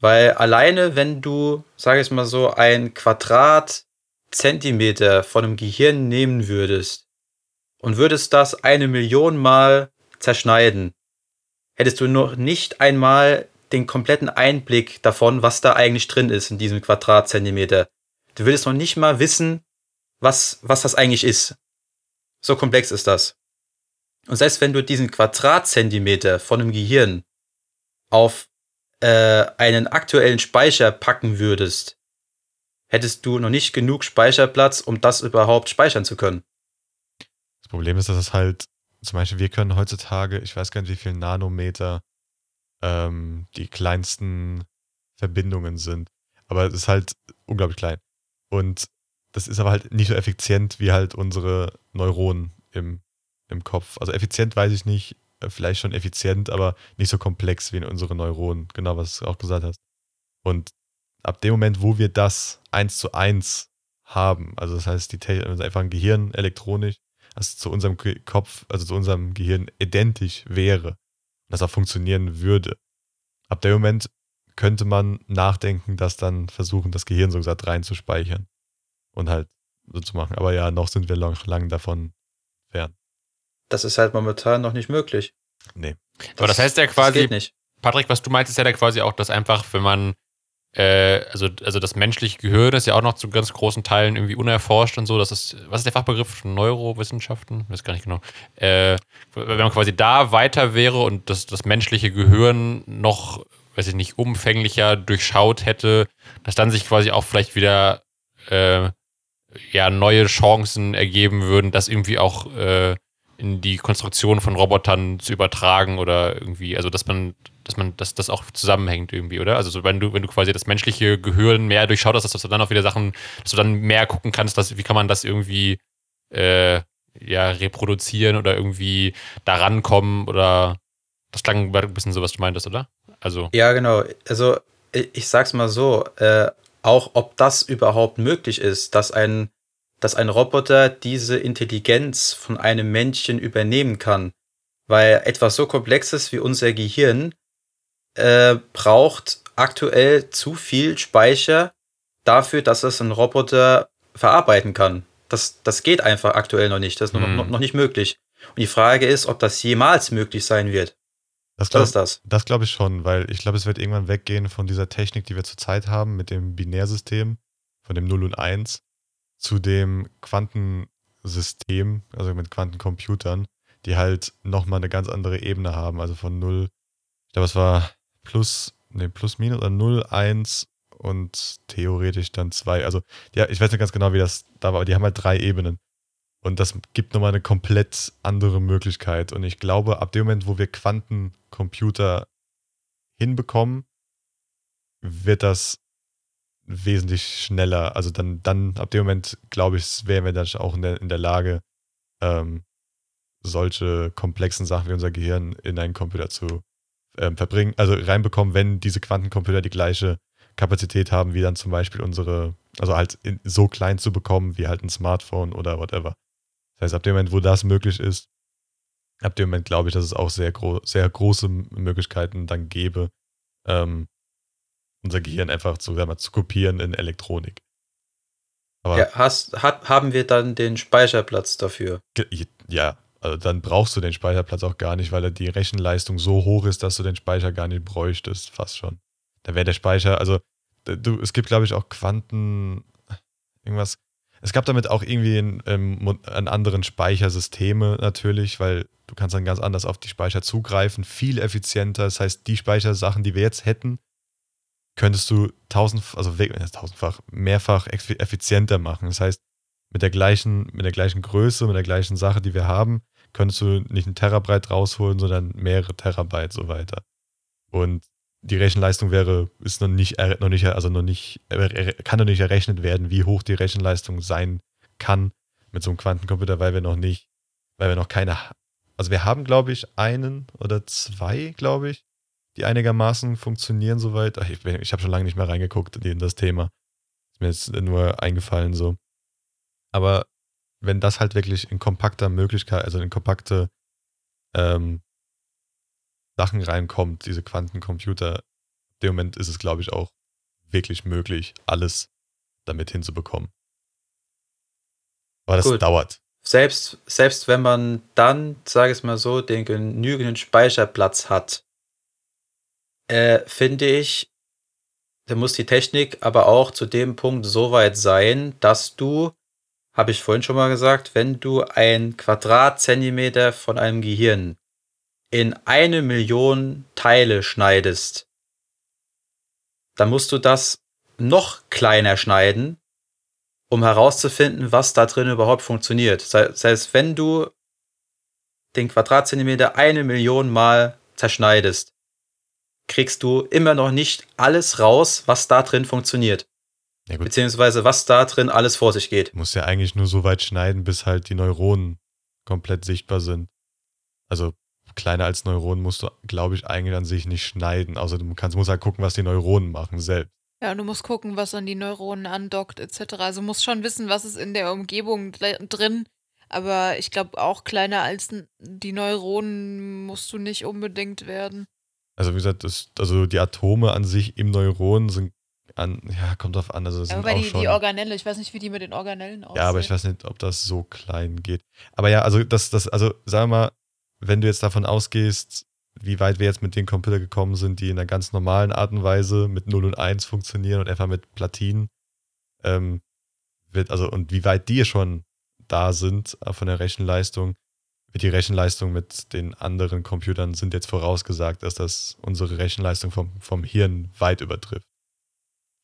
S2: Weil alleine, wenn du, sage ich mal so, ein Quadratzentimeter von einem Gehirn nehmen würdest und würdest das eine Million Mal zerschneiden, hättest du noch nicht einmal den kompletten Einblick davon, was da eigentlich drin ist in diesem Quadratzentimeter. Du würdest noch nicht mal wissen, was, was das eigentlich ist. So komplex ist das. Und selbst wenn du diesen Quadratzentimeter von einem Gehirn auf äh, einen aktuellen Speicher packen würdest, hättest du noch nicht genug Speicherplatz, um das überhaupt speichern zu können.
S3: das Problem ist, dass es halt, zum Beispiel, wir können heutzutage, ich weiß gar nicht, wie viel Nanometer ähm, die kleinsten Verbindungen sind. Aber es ist halt unglaublich klein. Und das ist aber halt nicht so effizient wie halt unsere Neuronen im, im Kopf. Also effizient weiß ich nicht, äh, vielleicht schon effizient, aber nicht so komplex wie unsere Neuronen. Genau, was du auch gesagt hast. Und ab dem Moment, wo wir das eins zu eins haben, also das heißt, die einfach ein Gehirn elektronisch, das zu unserem Kopf, also zu unserem Gehirn identisch wäre und das auch funktionieren würde. Ab dem Moment könnte man nachdenken, das dann versuchen, das Gehirn so gesagt reinzuspeichern und halt so zu machen. Aber ja, noch sind wir noch lang davon fern.
S2: Das ist halt momentan noch nicht möglich.
S3: Nee.
S1: Aber das heißt ja
S2: Das
S1: quasi,
S2: geht nicht.
S1: Patrick, was du meinst, ist ja da quasi auch, dass einfach, wenn man, äh, also, also das menschliche Gehirn ist ja auch noch zu ganz großen Teilen irgendwie unerforscht und so. Das ist, was ist der Fachbegriff? Neurowissenschaften? Weiß gar nicht genau. Äh, wenn man quasi da weiter wäre und das, das menschliche Gehirn noch weiß ich nicht, umfänglicher durchschaut hätte, dass dann sich quasi auch vielleicht wieder äh, ja, neue Chancen ergeben würden, das irgendwie auch äh, in die Konstruktion von Robotern zu übertragen oder irgendwie, also dass man, dass man, dass das auch zusammenhängt irgendwie, oder? Also so, wenn du, wenn du quasi das menschliche Gehirn mehr durchschaut hast, dass du dann auch wieder Sachen, dass du dann mehr gucken kannst, dass, wie kann man das irgendwie äh, ja, reproduzieren oder irgendwie da rankommen oder das klang ein bisschen so, was du meintest, oder? Also.
S2: Ja, genau. Also ich, ich sag's mal so, äh, auch ob das überhaupt möglich ist, dass ein, dass ein Roboter diese Intelligenz von einem Männchen übernehmen kann. Weil etwas so Komplexes wie unser Gehirn äh, braucht aktuell zu viel Speicher dafür, dass es ein Roboter verarbeiten kann. Das, das geht einfach aktuell noch nicht. Das ist
S1: Hm.
S2: noch, noch nicht möglich. Und die Frage ist, ob das jemals möglich sein wird.
S3: Das
S2: Das
S3: glaube
S2: ist das.
S3: das glaub ich schon, weil ich glaube, es wird irgendwann weggehen von dieser Technik, die wir zurzeit haben, mit dem Binärsystem, von dem 0 und 1, zu dem Quantensystem, also mit Quantencomputern, die halt nochmal eine ganz andere Ebene haben. Also von 0, ich glaube, es war plus, nee, plus minus oder 0, 1 und theoretisch dann 2. Also, ja, ich weiß nicht ganz genau, wie das da war, aber die haben halt drei Ebenen. Und das gibt nochmal eine komplett andere Möglichkeit. Und ich glaube, ab dem Moment, wo wir Quantencomputer hinbekommen, wird das wesentlich schneller. Also dann, dann ab dem Moment, glaube ich, wären wir dann auch in der, in der Lage, ähm, solche komplexen Sachen wie unser Gehirn in einen Computer zu ähm, verbringen, also reinbekommen, wenn diese Quantencomputer die gleiche Kapazität haben, wie dann zum Beispiel unsere, also halt in, so klein zu bekommen, wie halt ein Smartphone oder whatever. Das heißt, ab dem Moment, wo das möglich ist, ab dem Moment glaube ich, dass es auch sehr, gro sehr große Möglichkeiten dann gäbe, ähm, unser Gehirn einfach zu, mal, zu kopieren in Elektronik. Aber
S2: Ja, hast, hat, haben wir dann den Speicherplatz dafür?
S3: Ja, also dann brauchst du den Speicherplatz auch gar nicht, weil die Rechenleistung so hoch ist, dass du den Speicher gar nicht bräuchtest, fast schon. Da wäre der Speicher, also du, es gibt, glaube ich, auch Quanten, irgendwas. Es gab damit auch irgendwie einen, ähm, einen anderen Speichersysteme natürlich, weil du kannst dann ganz anders auf die Speicher zugreifen, viel effizienter. Das heißt, die Speichersachen, die wir jetzt hätten, könntest du tausend, also tausendfach, mehrfach effi- effizienter machen. Das heißt, mit der gleichen, mit der gleichen Größe, mit der gleichen Sache, die wir haben, könntest du nicht ein Terabyte rausholen, sondern mehrere Terabyte so weiter. Und die Rechenleistung wäre, ist noch nicht, noch nicht, also noch nicht, kann noch nicht errechnet werden, wie hoch die Rechenleistung sein kann mit so einem Quantencomputer, weil wir noch nicht, weil wir noch keine, also wir haben, glaube ich, einen oder zwei, glaube ich, die einigermaßen funktionieren soweit. Ach, ich ich habe schon lange nicht mehr reingeguckt in das Thema. Ist mir jetzt nur eingefallen so. Aber wenn das halt wirklich in kompakter Möglichkeit, also in kompakte ähm, Sachen reinkommt, diese Quantencomputer, in dem Moment ist es, glaube ich, auch wirklich möglich, alles damit hinzubekommen. Aber das
S2: Gut.
S3: dauert.
S2: Selbst, selbst wenn man dann, sage ich es mal so, den genügenden Speicherplatz hat, äh, finde ich, da muss die Technik aber auch zu dem Punkt so weit sein, dass du, habe ich vorhin schon mal gesagt, wenn du ein Quadratzentimeter von einem Gehirn in eine Million Teile schneidest, dann musst du das noch kleiner schneiden, um herauszufinden, was da drin überhaupt funktioniert. Das heißt, wenn du den Quadratzentimeter eine Million Mal zerschneidest, kriegst du immer noch nicht alles raus, was da drin funktioniert.
S3: Ja
S2: Beziehungsweise was da drin alles vor sich geht.
S3: du musst ja eigentlich nur so weit schneiden, bis halt die Neuronen komplett sichtbar sind. Also kleiner als Neuronen musst du, glaube ich, eigentlich an sich nicht schneiden. Außer du kannst, musst halt gucken, was die Neuronen machen selbst.
S4: Ja, und du musst gucken, was an die Neuronen andockt, etc. Also du musst schon wissen, was ist in der Umgebung dr- drin. Aber ich glaube, auch kleiner als die Neuronen musst du nicht unbedingt werden.
S3: Also wie gesagt, das, also die Atome an sich im Neuron sind an, ja, kommt drauf an, also
S4: Ja,
S3: sind
S4: wobei
S3: auch
S4: die,
S3: schon.
S4: die Organelle, ich weiß nicht, wie die mit den Organellen aussehen.
S3: Ja, aber ich weiß nicht, ob das so klein geht. Aber ja, also das, das, also sagen wir mal, wenn du jetzt davon ausgehst, wie weit wir jetzt mit den Computern gekommen sind, die in einer ganz normalen Art und Weise mit 0 und 1 funktionieren und einfach mit Platinen, ähm, wird, also und wie weit die schon da sind äh, von der Rechenleistung, wird die Rechenleistung mit den anderen Computern sind jetzt vorausgesagt, dass das unsere Rechenleistung vom, vom Hirn weit übertrifft.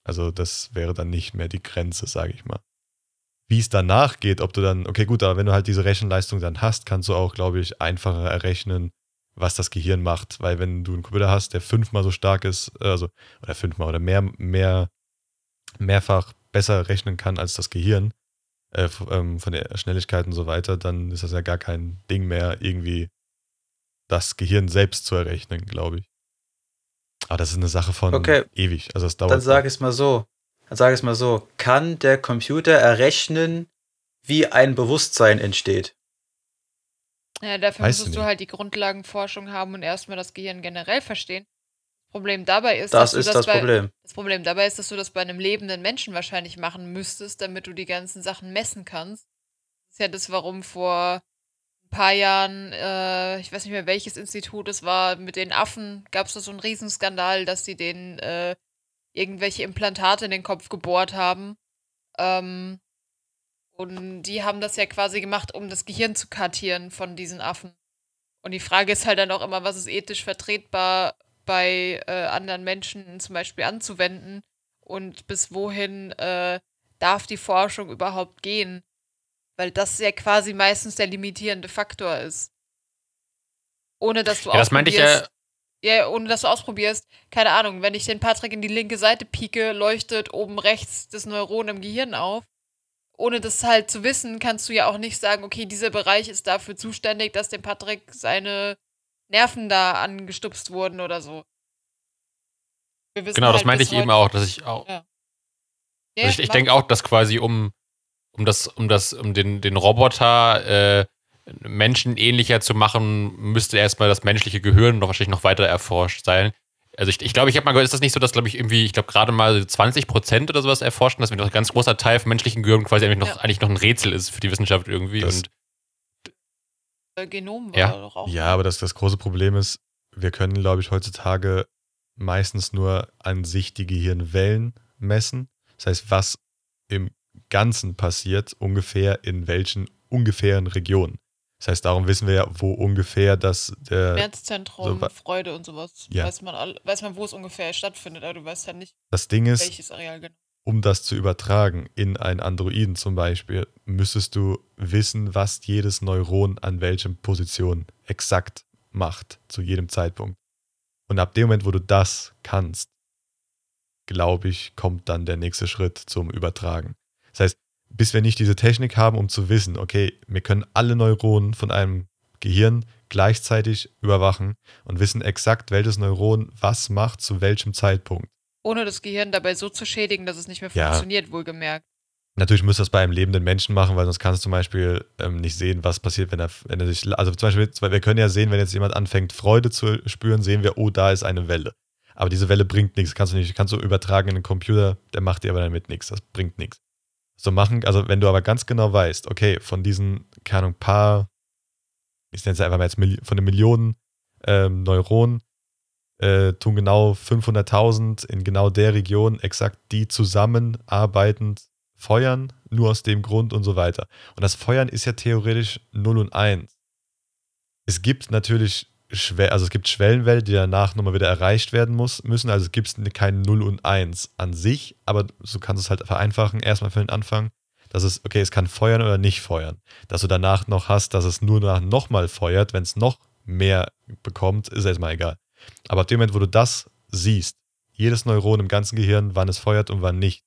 S3: Also das wäre dann nicht mehr die Grenze, sage ich mal. Wie es danach geht, ob du dann, okay gut, aber wenn du halt diese Rechenleistung dann hast, kannst du auch, glaube ich, einfacher errechnen, was das Gehirn macht. Weil wenn du einen Computer hast, der fünfmal so stark ist, also, oder fünfmal oder mehr, mehr, mehrfach besser rechnen kann als das Gehirn, äh, ähm, von der Schnelligkeit und so weiter, dann ist das ja gar kein Ding mehr, irgendwie das Gehirn selbst zu errechnen, glaube ich. Aber das ist eine Sache von
S2: Okay.
S3: ewig. Also es dauert.
S2: Dann sage ich es mal so. Dann sage ich es mal so. Kann der Computer errechnen, wie ein Bewusstsein entsteht?
S4: Ja, dafür
S3: Weißt du
S4: musstest du
S3: nicht.
S4: halt die Grundlagenforschung haben und erstmal das Gehirn generell verstehen. Das Problem dabei ist,
S2: Das
S4: dass du
S2: ist
S4: das,
S2: das
S4: bei,
S2: Problem.
S4: Das Problem dabei ist, dass du das bei einem lebenden Menschen wahrscheinlich machen müsstest, damit du die ganzen Sachen messen kannst. Das ist ja das, warum vor ein paar Jahren, äh, ich weiß nicht mehr welches Institut es war, mit den Affen gab es da so einen Riesenskandal, dass sie denen äh, irgendwelche Implantate in den Kopf gebohrt haben. Ähm, und die haben das ja quasi gemacht, um das Gehirn zu kartieren von diesen Affen. Und die Frage ist halt dann auch immer, was ist ethisch vertretbar bei äh, anderen Menschen zum Beispiel anzuwenden und bis wohin äh, darf die Forschung überhaupt gehen? Weil das ja quasi meistens der limitierende Faktor ist. Ohne dass du
S1: Ja, das meinte ich ja.
S4: ausprobierst- ja, ohne dass du ausprobierst, keine Ahnung, wenn ich den Patrick in die linke Seite pieke, leuchtet oben rechts das Neuron im Gehirn auf. Ohne das halt zu wissen, kannst du ja auch nicht sagen, okay, dieser Bereich ist dafür zuständig, dass dem Patrick seine Nerven da angestupst wurden oder so. Wir wissen
S1: Genau, das
S4: halt
S1: meinte
S4: bis
S1: ich eben auch, dass ich auch.
S4: Ja.
S1: Also ich ich denke auch, dass quasi um, um das, um das, um den, den Roboter äh, menschenähnlicher zu machen, müsste erstmal das menschliche Gehirn noch wahrscheinlich noch weiter erforscht sein. Also ich, ich glaube, ich habe mal gehört, ist das nicht so, dass, glaube ich, irgendwie, ich glaube, gerade mal 20 Prozent oder sowas erforscht, und dass ein ganz großer Teil vom menschlichen Gehirn quasi eigentlich noch,
S4: Ja.
S1: eigentlich noch ein Rätsel ist für die Wissenschaft irgendwie.
S3: Das-
S1: und
S4: Genom war
S1: Ja.
S4: doch auch.
S3: Ja, aber das, das große Problem ist, wir können, glaube ich, heutzutage meistens nur an sich die Gehirnwellen messen. Das heißt, was im Ganzen passiert, ungefähr in welchen ungefähren Regionen. Das heißt, darum wissen wir ja, wo ungefähr das der,
S4: Schmerzzentrum,
S3: so
S4: Freude und sowas.
S3: Ja.
S4: Weiß, man weiß man, wo es ungefähr stattfindet, aber du weißt ja nicht,
S3: das Ding ist,
S4: welches Areal genau.
S3: Um das zu übertragen in einen Androiden zum Beispiel, müsstest du wissen, was jedes Neuron an welchem Position exakt macht zu jedem Zeitpunkt. Und ab dem Moment, wo du das kannst, glaube ich, kommt dann der nächste Schritt zum Übertragen. Das heißt, bis wir nicht diese Technik haben, um zu wissen, okay, wir können alle Neuronen von einem Gehirn gleichzeitig überwachen und wissen exakt, welches Neuron was macht zu welchem Zeitpunkt.
S4: Ohne das Gehirn dabei so zu schädigen, dass es nicht mehr
S3: Ja.
S4: funktioniert, wohlgemerkt.
S3: Natürlich müsst ihr das bei einem lebenden Menschen machen, weil sonst kannst du zum Beispiel ähm, nicht sehen, was passiert, wenn er, wenn er sich. Also zum Beispiel, wir können ja sehen, wenn jetzt jemand anfängt, Freude zu spüren, sehen wir, oh, da ist eine Welle. Aber diese Welle bringt nichts. Kannst du nicht, kannst du übertragen in den Computer, der macht dir aber damit nichts. Das bringt nichts. So machen, also wenn du aber ganz genau weißt, okay, von diesen, keine Ahnung, paar, ich nenne es einfach mal jetzt von den Millionen ähm, Neuronen, äh, tun genau 500.000 in genau der Region exakt die zusammenarbeitend feuern, nur aus dem Grund und so weiter. Und das Feuern ist ja theoretisch 0 und 1. Es gibt natürlich Schwell also es gibt Schwellenwerte, die danach nochmal wieder erreicht werden muss, müssen. Also es gibt kein 0 und 1 an sich, aber so kannst du es halt vereinfachen, erstmal für den Anfang, dass es, okay, es kann feuern oder nicht feuern. Dass du danach noch hast, dass es nur nach nochmal feuert, wenn es noch mehr bekommt, ist erstmal egal. Aber ab dem Moment, wo du das siehst, jedes Neuron im ganzen Gehirn, wann es feuert und wann nicht,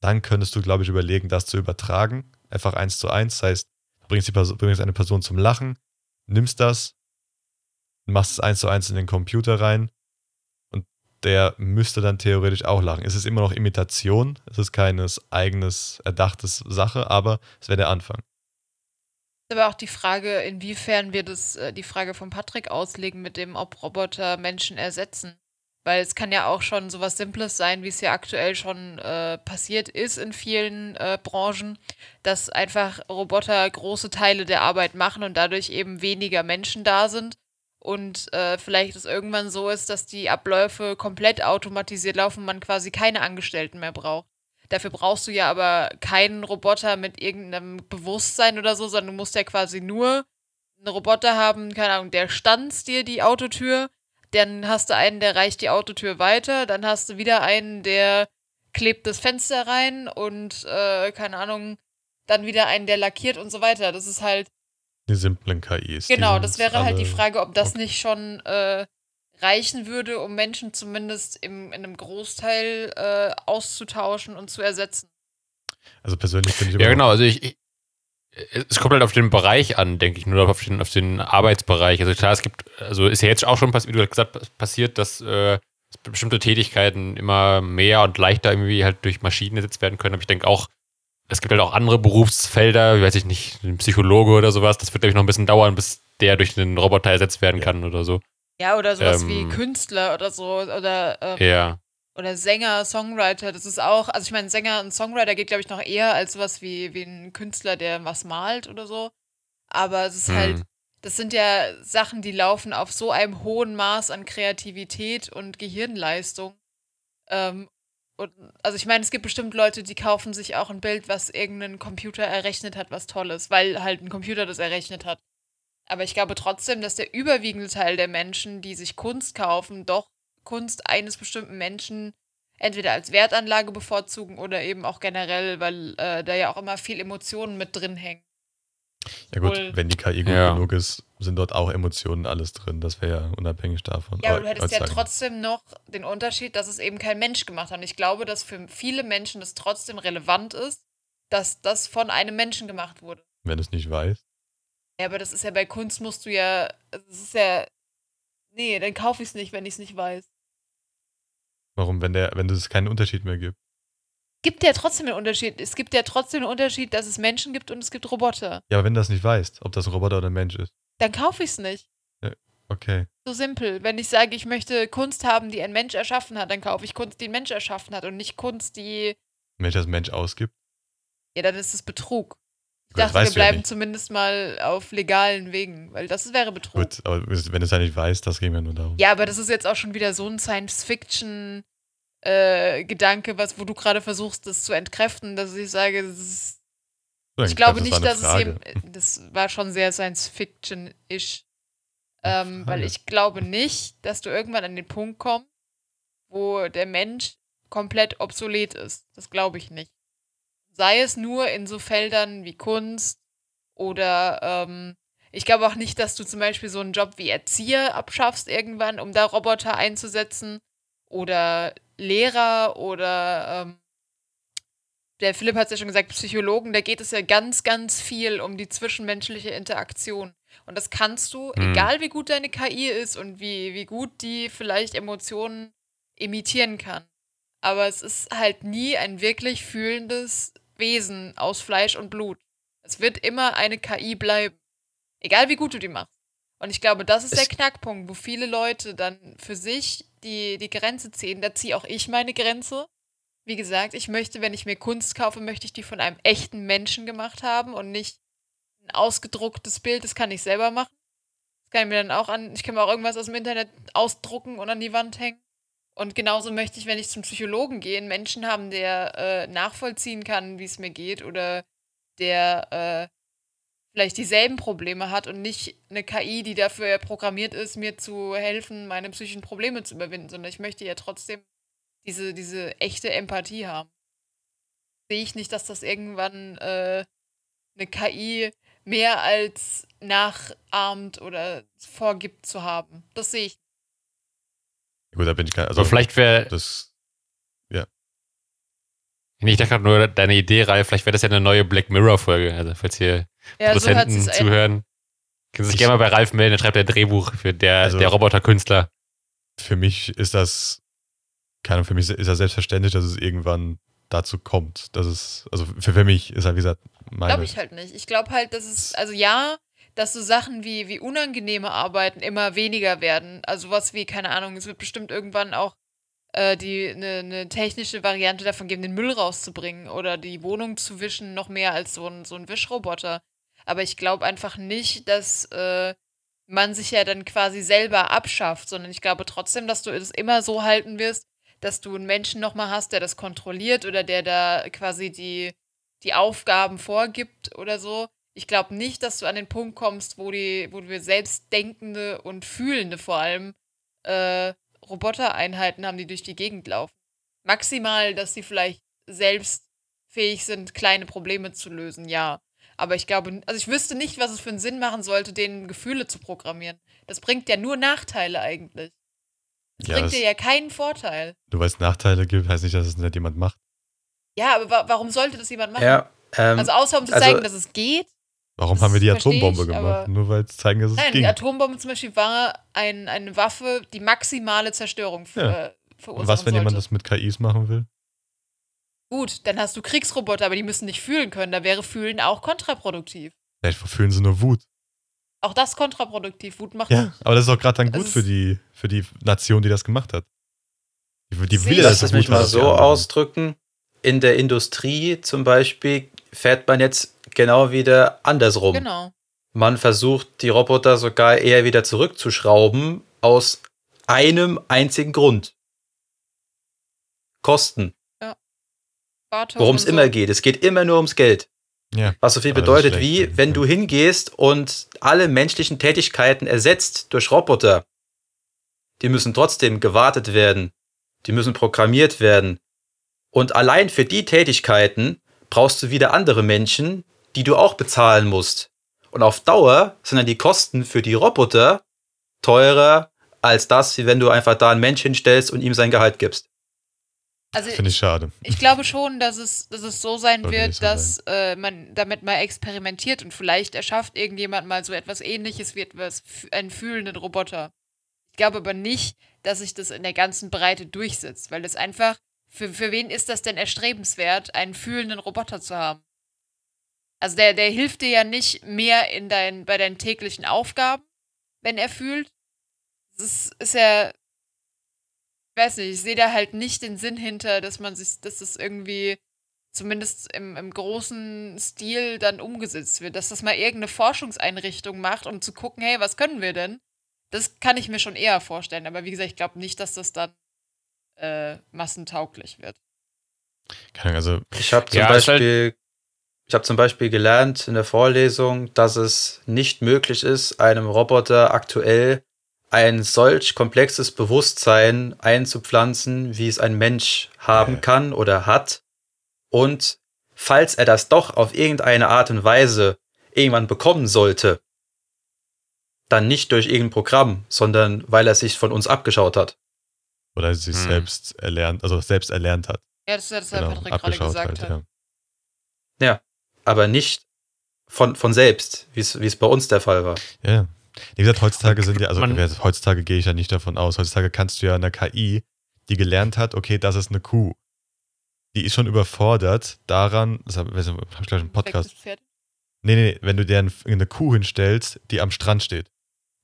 S3: dann könntest du, glaube ich, überlegen, das zu übertragen. Einfach eins zu eins. Das heißt, du bringst, Person, bringst eine Person zum Lachen, nimmst das, machst es eins zu eins in den Computer rein und der müsste dann theoretisch auch lachen. Es ist immer noch Imitation, es ist keine eigenes, erdachtes Sache, aber es wäre der Anfang.
S4: Aber auch die Frage, inwiefern wir das, äh, die Frage von Patrick auslegen mit dem, ob Roboter Menschen ersetzen. Weil es kann ja auch schon sowas Simples sein, wie es ja aktuell schon äh, passiert ist in vielen äh, Branchen, dass einfach Roboter große Teile der Arbeit machen und dadurch eben weniger Menschen da sind. Und äh, vielleicht es irgendwann so ist, dass die Abläufe komplett automatisiert laufen und man quasi keine Angestellten mehr braucht. Dafür brauchst du ja aber keinen Roboter mit irgendeinem Bewusstsein oder so, sondern du musst ja quasi nur einen Roboter haben, keine Ahnung, der stanzt dir die Autotür, dann hast du einen, der reicht die Autotür weiter, dann hast du wieder einen, der klebt das Fenster rein und, äh, keine Ahnung, dann wieder einen, der lackiert und so weiter. Das ist halt,
S3: Die simplen KIs.
S4: genau, das wäre halt die Frage, ob das
S3: okay.
S4: nicht schon äh, reichen würde, um Menschen zumindest im, in einem Großteil äh, auszutauschen und zu ersetzen.
S3: Also persönlich finde ich
S1: Ja, genau. Also ich, ich, es kommt halt auf den Bereich an, denke ich, nur auf den, auf den Arbeitsbereich. Also klar, es gibt, also ist ja jetzt auch schon, wie du gesagt hast, passiert, dass äh, bestimmte Tätigkeiten immer mehr und leichter irgendwie halt durch Maschinen ersetzt werden können. Aber ich denke auch, es gibt halt auch andere Berufsfelder, wie weiß ich nicht, ein Psychologe oder sowas. Das wird, glaube ich, noch ein bisschen dauern, bis der durch einen Roboter ersetzt werden
S3: Ja.
S1: kann oder so.
S4: Ja, oder sowas
S1: Ähm,
S4: wie Künstler oder so, oder, ähm,
S1: Ja.
S4: oder Sänger, Songwriter. Das ist auch, also ich meine, Sänger und Songwriter geht, glaube ich, noch eher als sowas wie, wie ein Künstler, der was malt oder so. Aber es ist halt,
S1: Hm.
S4: das sind ja Sachen, die laufen auf so einem hohen Maß an Kreativität und Gehirnleistung. Ähm, und, also ich meine, es gibt bestimmt Leute, die kaufen sich auch ein Bild, was irgendein Computer errechnet hat, was Tolles, weil halt ein Computer das errechnet hat. Aber ich glaube trotzdem, dass der überwiegende Teil der Menschen, die sich Kunst kaufen, doch Kunst eines bestimmten Menschen entweder als Wertanlage bevorzugen oder eben auch generell, weil äh, da ja auch immer viel Emotionen mit drin hängen.
S3: Ja gut,
S4: Wohl-
S3: wenn die KI gut
S1: Ja.
S3: genug ist, sind dort auch Emotionen alles drin. Das wäre ja unabhängig davon.
S4: Ja, aber du hättest ja trotzdem noch den Unterschied, dass es eben kein Mensch gemacht hat. Und ich glaube, dass für viele Menschen das trotzdem relevant ist, dass das von einem Menschen gemacht wurde.
S3: Wenn du es nicht weißt.
S4: Ja, aber das ist ja bei Kunst musst du ja, das ist ja, nee, dann kaufe ich es nicht, wenn ich es nicht weiß.
S3: Warum, wenn der, wenn es keinen Unterschied mehr gibt?
S4: Gibt ja trotzdem einen Unterschied. Es gibt ja trotzdem einen Unterschied, dass es Menschen gibt und es gibt Roboter.
S3: Ja, aber wenn du das nicht weißt, ob das ein Roboter oder ein Mensch ist.
S4: Dann kaufe ich es nicht.
S3: Okay.
S4: So simpel. Wenn ich sage, ich möchte Kunst haben, die ein Mensch erschaffen hat, dann kaufe ich Kunst, die ein Mensch erschaffen hat und nicht Kunst, die.
S3: Wenn ich das Mensch ausgibt,
S4: Ja, dann ist es Betrug. Ich dachte, wir
S3: ja
S4: bleiben
S3: nicht.
S4: zumindest mal auf legalen Wegen, weil das wäre Betrug.
S3: gut, aber wenn du es ja nicht weißt, das ging mir nur darum.
S4: Ja, aber das ist jetzt auch schon wieder so ein Science-Fiction-Gedanke, was, wo du gerade versuchst, das zu entkräften, dass ich sage, das ist, ich glaube nicht, dass
S3: Frage.
S4: es hier, das war schon sehr Science-Fiction-ish, ähm, weil ich glaube nicht, dass du irgendwann an den Punkt kommst, wo der Mensch komplett obsolet ist. Das glaube ich nicht. Sei es nur in so Feldern wie Kunst oder ähm, ich glaube auch nicht, dass du zum Beispiel so einen Job wie Erzieher abschaffst irgendwann, um da Roboter einzusetzen oder Lehrer oder ähm, der Philipp hat es ja schon gesagt, Psychologen, da geht es ja ganz, ganz viel um die zwischenmenschliche Interaktion. Und das kannst du,
S1: Hm.
S4: egal wie gut deine KI ist und wie, wie gut die vielleicht Emotionen imitieren kann. Aber es ist halt nie ein wirklich fühlendes Wesen aus Fleisch und Blut. Es wird immer eine KI bleiben. Egal wie gut du die machst. Und ich glaube, das ist der
S2: Es-
S4: Knackpunkt, wo viele Leute dann für sich die, die Grenze ziehen. Da ziehe auch ich meine Grenze. Wie gesagt, ich möchte, wenn ich mir Kunst kaufe, möchte ich die von einem echten Menschen gemacht haben und nicht ein ausgedrucktes Bild. Das kann ich selber machen. Das kann ich mir dann auch an. Ich kann mir auch irgendwas aus dem Internet ausdrucken und an die Wand hängen. Und genauso möchte ich, wenn ich zum Psychologen gehe, einen Menschen haben, der äh, nachvollziehen kann, wie es mir geht oder der äh, vielleicht dieselben Probleme hat und nicht eine KI, die dafür programmiert ist, mir zu helfen, meine psychischen Probleme zu überwinden, sondern ich möchte ja trotzdem diese, diese echte Empathie haben. Sehe ich nicht, dass das irgendwann äh, eine KI mehr als nachahmt oder vorgibt zu haben. Das sehe ich.
S3: Gut, da bin ich gar also
S1: Aber vielleicht wäre,
S3: das
S1: nee, ich dachte gerade nur, deine Idee, Ralf, vielleicht wäre das ja eine neue Black Mirror-Folge. Also, falls hier
S4: Ja, so
S1: Produzenten
S4: an.
S1: zuhören, können Sie sich
S3: Ich-
S1: gerne mal bei Ralf melden, der schreibt ein Drehbuch für der,
S3: Also-
S1: der Roboterkünstler.
S3: für mich ist das, keine Ahnung, für mich ist das selbstverständlich, dass es irgendwann dazu kommt. Das ist, also für, für mich ist halt, wie gesagt, meine.
S4: Glaube ich halt nicht. Ich glaube halt, dass es, also ja, dass so Sachen wie, wie unangenehme Arbeiten immer weniger werden. Also was wie, keine Ahnung, es wird bestimmt irgendwann auch äh, die eine ne technische Variante davon geben, den Müll rauszubringen oder die Wohnung zu wischen, noch mehr als so ein, so ein Wischroboter. Aber ich glaube einfach nicht, dass äh, man sich ja dann quasi selber abschafft, sondern ich glaube trotzdem, dass du es immer so halten wirst, dass du einen Menschen nochmal hast, der das kontrolliert oder der da quasi die, die Aufgaben vorgibt oder so. Ich glaube nicht, dass du an den Punkt kommst, wo, die, wo wir selbstdenkende und fühlende vor allem äh, Robotereinheiten haben, die durch die Gegend laufen. Maximal, dass sie vielleicht selbst fähig sind, kleine Probleme zu lösen, ja. Aber ich glaube, also ich wüsste nicht, was es für einen Sinn machen sollte, denen Gefühle zu programmieren. Das bringt ja nur Nachteile eigentlich. Das
S3: Ja,
S4: bringt
S3: das,
S4: dir ja keinen Vorteil.
S3: weil es Nachteile gibt, heißt nicht, dass es nicht jemand macht.
S4: Ja, aber wa warum sollte das jemand machen?
S2: Ja, ähm,
S4: also außer um zu
S2: also-
S4: zeigen, dass es geht.
S3: Warum
S4: Das
S3: haben wir die Atombombe
S4: ich,
S3: gemacht? Nur weil es zeigen, dass es
S4: Nein,
S3: ging.
S4: die Atombombe zum Beispiel war ein, eine Waffe, die maximale Zerstörung f-
S3: Ja.
S4: verursachen
S3: Und was, wenn
S4: sollte.
S3: jemand das mit KIs machen will?
S4: Gut, dann hast du Kriegsroboter, aber die müssen nicht fühlen können. Da wäre Fühlen auch kontraproduktiv.
S3: Vielleicht verführen sie nur Wut.
S4: Auch das kontraproduktiv. Wut macht
S3: Ja, aber das ist auch gerade dann gut für die, für die Nation, die das gemacht hat. Die, die
S4: Sehe
S3: will
S2: es
S3: Wut
S2: mich mal so ausdrücken. In der Industrie zum Beispiel fährt man jetzt genau wieder andersrum.
S4: Genau.
S2: Man versucht, die Roboter sogar eher wieder zurückzuschrauben, aus einem einzigen Grund. Kosten.
S4: Wartung
S2: Worum es
S4: so.
S2: immer geht. Es geht immer nur ums Geld.
S3: Ja,
S2: Was so viel
S3: Aber
S2: bedeutet wie,
S3: ja.
S2: wenn du hingehst und alle menschlichen Tätigkeiten ersetzt durch Roboter. Die müssen trotzdem gewartet werden. Die müssen programmiert werden. Und allein für die Tätigkeiten brauchst du wieder andere Menschen, die du auch bezahlen musst. Und auf Dauer sind dann die Kosten für die Roboter teurer als das, wie wenn du einfach da einen Mensch hinstellst und ihm sein Gehalt gibst.
S4: Also
S3: finde ich schade.
S4: Ich glaube schon, dass es, dass es so sein
S3: Sollte
S4: wird,
S3: so
S4: dass äh, man damit mal experimentiert und vielleicht erschafft irgendjemand mal so etwas ähnliches wie etwas, einen fühlenden Roboter. Ich glaube aber nicht, dass sich das in der ganzen Breite durchsetzt, weil das einfach, für, für wen ist das denn erstrebenswert, einen fühlenden Roboter zu haben? Also der, der hilft dir ja nicht mehr in dein, bei deinen täglichen Aufgaben, wenn er fühlt. Das ist, ist ja, ich weiß nicht, ich sehe da halt nicht den Sinn hinter, dass man sich, dass das irgendwie zumindest im, im großen Stil dann umgesetzt wird, dass das mal irgendeine Forschungseinrichtung macht, um zu gucken, hey, was können wir denn? Das kann ich mir schon eher vorstellen, aber wie gesagt, ich glaube nicht, dass das dann äh, massentauglich wird.
S3: Keine Ahnung, also
S2: Ich habe zum
S1: Ja, halt-
S2: Beispiel, ich habe zum Beispiel gelernt in der Vorlesung, dass es nicht möglich ist, einem Roboter aktuell ein solch komplexes Bewusstsein einzupflanzen, wie es ein Mensch haben
S3: Ja.
S2: kann oder hat. Und falls er das doch auf irgendeine Art und Weise irgendwann bekommen sollte, dann nicht durch irgendein Programm, sondern weil er sich von uns abgeschaut hat.
S3: oder sich
S1: Hm.
S3: selbst erlernt, also selbst erlernt hat.
S4: Ja, das ist ja das, was
S3: Genau,
S4: Patrick gerade gesagt
S3: halt,
S4: hat.
S3: ja.
S2: Aber nicht von, von selbst, wie es wie es bei uns der Fall war.
S3: Ja. Wie gesagt, heutzutage sind ja, also
S1: Man-
S3: heutzutage gehe ich ja nicht davon aus. Heutzutage kannst du ja eine KI, die gelernt hat, okay, das ist eine Kuh. Die ist schon überfordert daran, das habe hab ich gleich im Podcast. Nee, nee, nee, wenn du dir ein- eine Kuh hinstellst, die am Strand steht,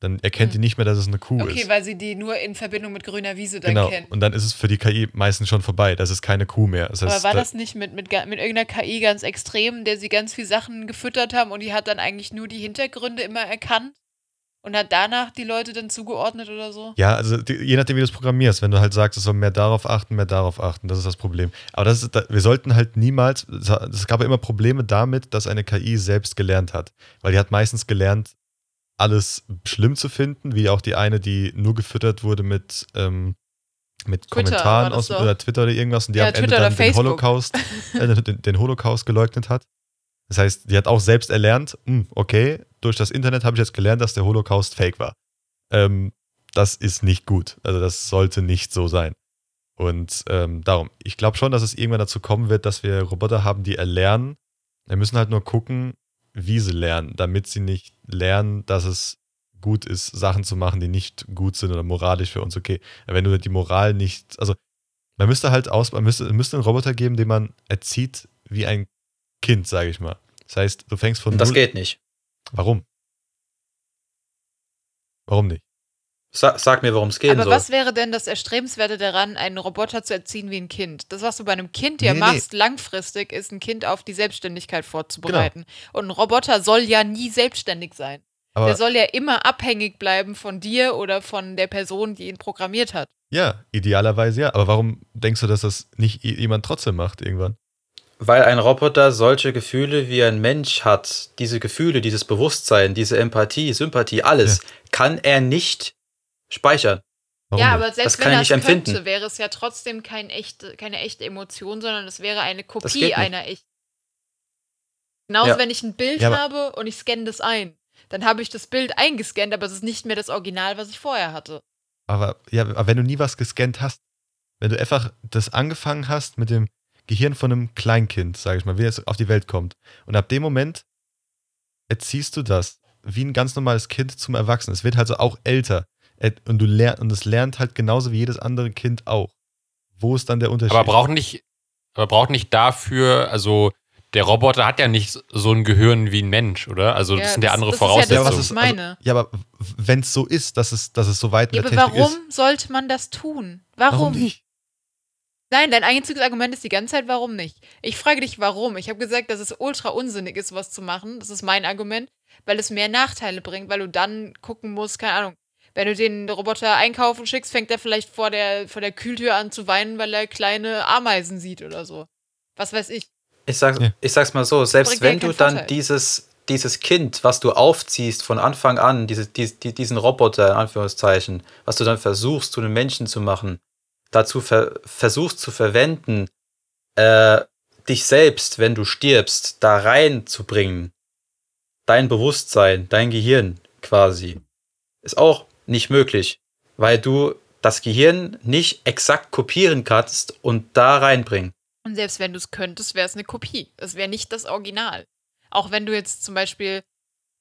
S3: dann erkennt
S4: Hm.
S3: die nicht mehr, dass es eine Kuh
S4: Okay,
S3: ist.
S4: weil sie die nur in Verbindung mit grüner Wiese dann
S3: Genau.
S4: kennt.
S3: Und dann ist es für die KI meistens schon vorbei. Das ist keine Kuh mehr. Das heißt,
S4: Aber war
S3: da-
S4: das nicht mit, mit, mit irgendeiner KI ganz extrem, der sie ganz viel Sachen gefüttert haben und die hat dann eigentlich nur die Hintergründe immer erkannt und hat danach die Leute dann zugeordnet oder so?
S3: Ja, also die, je nachdem, wie du es programmierst, wenn du halt sagst, es soll mehr darauf achten, mehr darauf achten, das ist das Problem. Aber das ist, wir sollten halt niemals, es gab ja immer Probleme damit, dass eine KI selbst gelernt hat. Weil die hat meistens gelernt, alles schlimm zu finden, wie auch die eine, die nur gefüttert wurde mit, ähm, mit
S4: Twitter
S3: Kommentaren aus oder Twitter oder irgendwas und die
S4: Ja,
S3: am Ende
S4: Twitter oder
S3: dann den. Holocaust, äh, den, den Holocaust geleugnet hat. Das heißt, die hat auch selbst erlernt, hm, okay, durch das Internet habe ich jetzt gelernt, dass der Holocaust fake war. Ähm, das ist nicht gut. Also das sollte nicht so sein. Und ähm, darum, ich glaube schon, dass es irgendwann dazu kommen wird, dass wir Roboter haben, die erlernen. Wir müssen halt nur gucken, wie sie lernen, damit sie nicht lernen, dass es gut ist, Sachen zu machen, die nicht gut sind oder moralisch für uns okay. Wenn du die Moral nicht, also man müsste halt aus, man müsste, müsste einen Roboter geben, den man erzieht wie ein Kind, sage ich mal. Das heißt, du fängst von
S2: das geht nicht.
S3: Warum? Warum nicht?
S2: Sa sag mir, worum es gehen
S4: Aber
S2: soll.
S4: was wäre denn das Erstrebenswerte daran, einen Roboter zu erziehen wie ein Kind? Das, was du bei einem Kind ja
S3: Nee, nee.
S4: machst, langfristig, ist ein Kind auf die Selbstständigkeit vorzubereiten. Und ein Roboter soll ja nie selbstständig sein.
S3: Aber
S4: Der soll ja immer abhängig bleiben von dir oder von der Person, die ihn programmiert hat.
S3: Ja, idealerweise ja. Aber warum denkst du, dass das nicht jemand trotzdem macht irgendwann?
S2: Weil ein Roboter solche Gefühle wie ein Mensch hat, diese Gefühle, dieses Bewusstsein, diese Empathie, Sympathie, alles, kann er nicht speichern.
S3: Warum
S4: ja, aber selbst
S2: Das kann
S4: wenn
S2: ich
S4: er
S2: nicht
S4: es
S2: empfinden.
S4: könnte, wäre es ja trotzdem kein echte, keine echte Emotion, sondern es wäre eine Kopie einer echten. Genauso,
S2: Ja.
S4: wenn ich ein Bild
S3: Ja,
S4: habe und ich scanne das ein. Dann habe ich das Bild eingescannt, aber es ist nicht mehr das Original, was ich vorher hatte.
S3: Aber, ja, aber wenn du nie was gescannt hast, wenn du einfach das angefangen hast mit dem Gehirn von einem Kleinkind, sage ich mal, wie es auf die Welt kommt, und ab dem Moment erziehst du das wie ein ganz normales Kind zum Erwachsenen. Es wird halt so auch älter. Ä- Und du lernst, und es lernt halt genauso wie jedes andere Kind auch. Wo ist dann der Unterschied?
S1: Aber braucht nicht, aber braucht nicht dafür, also der Roboter hat ja nicht so ein Gehirn wie ein Mensch, oder? Also das
S4: Ja,
S1: sind ja
S4: das-
S1: andere
S4: das ist ja das,
S1: Voraussetzungen.
S4: was ich
S3: ist-
S4: meine.
S3: ja, aber wenn es so ist, dass es, dass es so weit
S4: Ja,
S3: mit
S4: aber
S3: der Technik
S4: warum
S3: ist.
S4: sollte man das tun? Warum?
S3: Warum nicht?
S4: Nein, dein einziges Argument ist die ganze Zeit, warum nicht? Ich frage dich, warum. Ich habe gesagt, dass es ultra unsinnig ist, was zu machen. Das ist mein Argument, weil es mehr Nachteile bringt, weil du dann gucken musst, keine Ahnung. Wenn du den Roboter einkaufen schickst, fängt er vielleicht vor der, vor der Kühltür an zu weinen, weil er kleine Ameisen sieht oder so. Was weiß ich.
S2: Ich sag's,
S3: Ja.
S2: ich sag's mal so, selbst wenn du dann
S4: Vorteil.
S2: dieses, dieses Kind, was du aufziehst von Anfang an, diese, die, die, diesen Roboter, in Anführungszeichen, was du dann versuchst, zu einem Menschen zu machen, dazu ver versuchst zu verwenden, äh, dich selbst, wenn du stirbst, da reinzubringen, dein Bewusstsein, dein Gehirn quasi, ist auch nicht möglich, weil du das Gehirn nicht exakt kopieren kannst und da reinbringen.
S4: Und selbst wenn du es könntest, wäre es eine Kopie. Es wäre nicht das Original. Auch wenn du jetzt zum Beispiel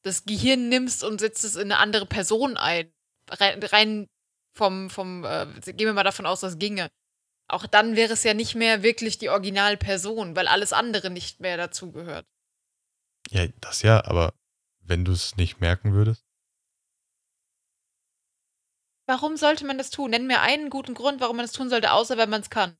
S4: das Gehirn nimmst und setzt es in eine andere Person ein, rein, rein vom, vom äh, gehen wir mal davon aus, das ginge. Auch dann wäre es ja nicht mehr wirklich die Originalperson, weil alles andere nicht mehr dazugehört.
S3: Ja, das ja, aber wenn du es nicht merken würdest.
S4: Warum sollte man das tun? Nenn mir einen guten Grund, warum man das tun sollte, außer wenn man es kann.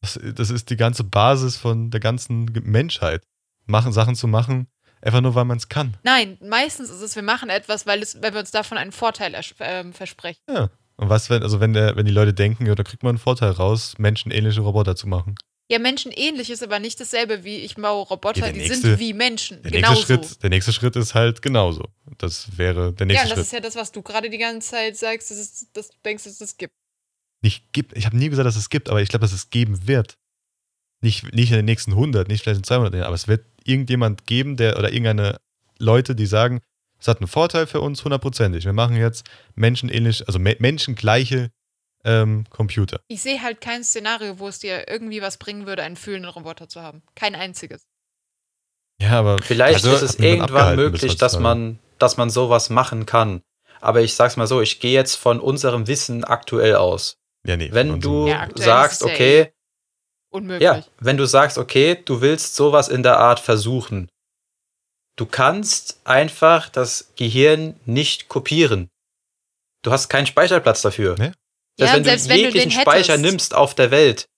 S3: Das, das ist die ganze Basis von der ganzen Menschheit. Machen, Sachen zu machen, einfach nur weil man es kann.
S4: Nein, meistens ist es, wir machen etwas, weil, es, weil wir uns davon einen Vorteil ähm, versprechen.
S3: Ja. Und was, wenn, also wenn, der, wenn die Leute denken, ja, da kriegt man einen Vorteil raus, menschenähnliche Roboter zu machen.
S4: Ja, menschenähnlich ist aber nicht dasselbe wie ich baue Roboter,
S3: Ja,
S4: die
S3: nächste-
S4: sind wie Menschen.
S3: Der
S4: Genauso.
S3: nächste, Schritt, der nächste Schritt ist halt genauso. Das wäre der
S4: ja,
S3: nächste
S4: und das
S3: Schritt.
S4: ist ja das, was du gerade die ganze Zeit sagst, dass, es, dass du denkst, dass es das gibt.
S3: Nicht gibt, ich habe nie gesagt, dass es gibt, aber ich glaube, dass es geben wird. Nicht, nicht in den nächsten 100, nicht vielleicht in 200 Jahren, aber es wird irgendjemand geben, der oder irgendeine Leute, die sagen, es hat einen Vorteil für uns hundertprozentig. Wir machen jetzt menschenähnlich, also me menschengleiche ähm, Computer.
S4: Ich sehe halt kein Szenario, wo es dir irgendwie was bringen würde, einen fühlenden Roboter zu haben. Kein einziges.
S3: Ja, aber
S2: Vielleicht
S1: Also,
S2: ist es irgendwann möglich, dass man, dass man sowas machen kann. Aber ich sag's mal so, ich gehe jetzt von unserem Wissen aktuell aus.
S3: ja, nee,
S2: Wenn du
S4: Ja,
S2: sagst,
S4: ja
S2: okay,
S4: Unmöglich.
S2: ja, wenn du sagst, okay, du willst sowas in der Art versuchen, du kannst einfach das Gehirn nicht kopieren. Du hast keinen Speicherplatz dafür.
S3: Nee.
S2: Dass
S4: Ja,
S2: wenn
S4: selbst
S2: du
S4: wenn du
S2: jeglichen
S4: den
S2: Speicher
S4: hättest-
S2: nimmst auf der Welt,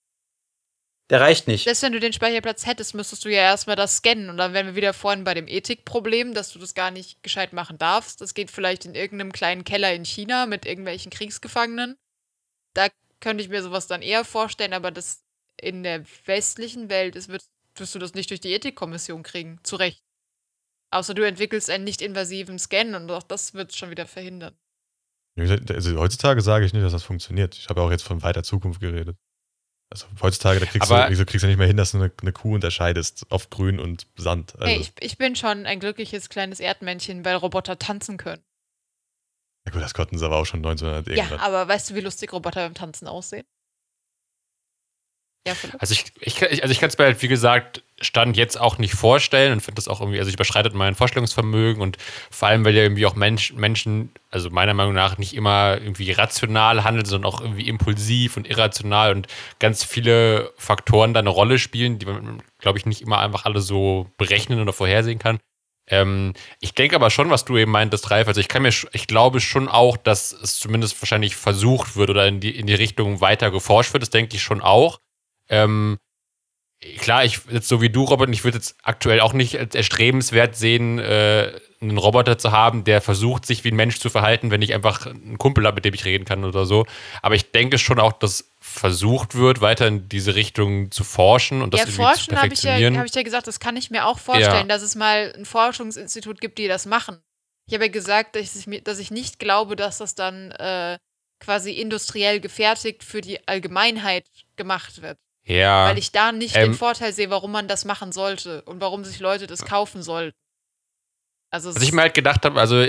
S2: der reicht nicht.
S4: Selbst wenn du den Speicherplatz hättest, müsstest du ja erstmal das scannen. Und dann wären wir wieder vorhin bei dem Ethikproblem, dass du das gar nicht gescheit machen darfst. Das geht vielleicht in irgendeinem kleinen Keller in China mit irgendwelchen Kriegsgefangenen. Da könnte ich mir sowas dann eher vorstellen, aber das in der westlichen Welt ist, wird, wirst du das nicht durch die Ethikkommission kriegen. Zu Recht. Außer du entwickelst einen nicht invasiven Scan und auch das wird schon wieder verhindern.
S3: Also heutzutage sage ich nicht, dass das funktioniert. Ich habe auch jetzt von weiter Zukunft geredet. Also heutzutage, da kriegst,
S1: Aber-
S3: du, wieso kriegst du nicht mehr hin, dass du eine, eine Kuh unterscheidest auf Grün und Sand. Also,
S4: Hey, ich, ich bin schon ein glückliches kleines Erdmännchen, weil Roboter tanzen können.
S3: ja gut, das konnten sie aber auch schon 1900
S4: Ja,
S3: irgendwann.
S4: aber weißt du, wie lustig Roboter beim Tanzen aussehen?
S1: Also ich, ich, also ich kann es mir halt, wie gesagt, Stand jetzt auch nicht vorstellen und finde das auch irgendwie, also ich überschreitet mein Vorstellungsvermögen und vor allem, weil ja irgendwie auch Mensch, Menschen, also meiner Meinung nach, nicht immer irgendwie rational handeln, sondern auch irgendwie impulsiv und irrational und ganz viele Faktoren da eine Rolle spielen, die man, glaube ich, nicht immer einfach alle so berechnen oder vorhersehen kann. Ähm, ich denke aber schon, was du eben meintest, Ralf. Also ich kann mir, ich glaube schon auch, dass es zumindest wahrscheinlich versucht wird oder in die, in die Richtung weiter geforscht wird. Das denke ich schon auch. Ähm, klar, ich jetzt so wie du, Robert, ich würde jetzt aktuell auch nicht als erstrebenswert sehen, äh, einen Roboter zu haben, der versucht, sich wie ein Mensch zu verhalten, wenn ich einfach einen Kumpel habe, mit dem ich reden kann oder so. Aber ich denke schon auch, dass versucht wird, weiter in diese Richtung zu forschen und das
S4: ja,
S1: irgendwie zu
S4: forschen habe ich, ja,
S1: perfektionieren.
S4: hab ich ja gesagt, das kann ich mir auch vorstellen,
S1: Ja.
S4: dass es mal ein Forschungsinstitut gibt, die das machen. Ich habe ja gesagt, dass ich, dass ich nicht glaube, dass das dann äh, quasi industriell gefertigt für die Allgemeinheit gemacht wird.
S1: Ja.
S4: Weil ich da nicht
S1: Ähm,
S4: den Vorteil sehe, warum man das machen sollte und warum sich Leute das kaufen sollten. Also,
S1: Was ich mir halt gedacht habe, also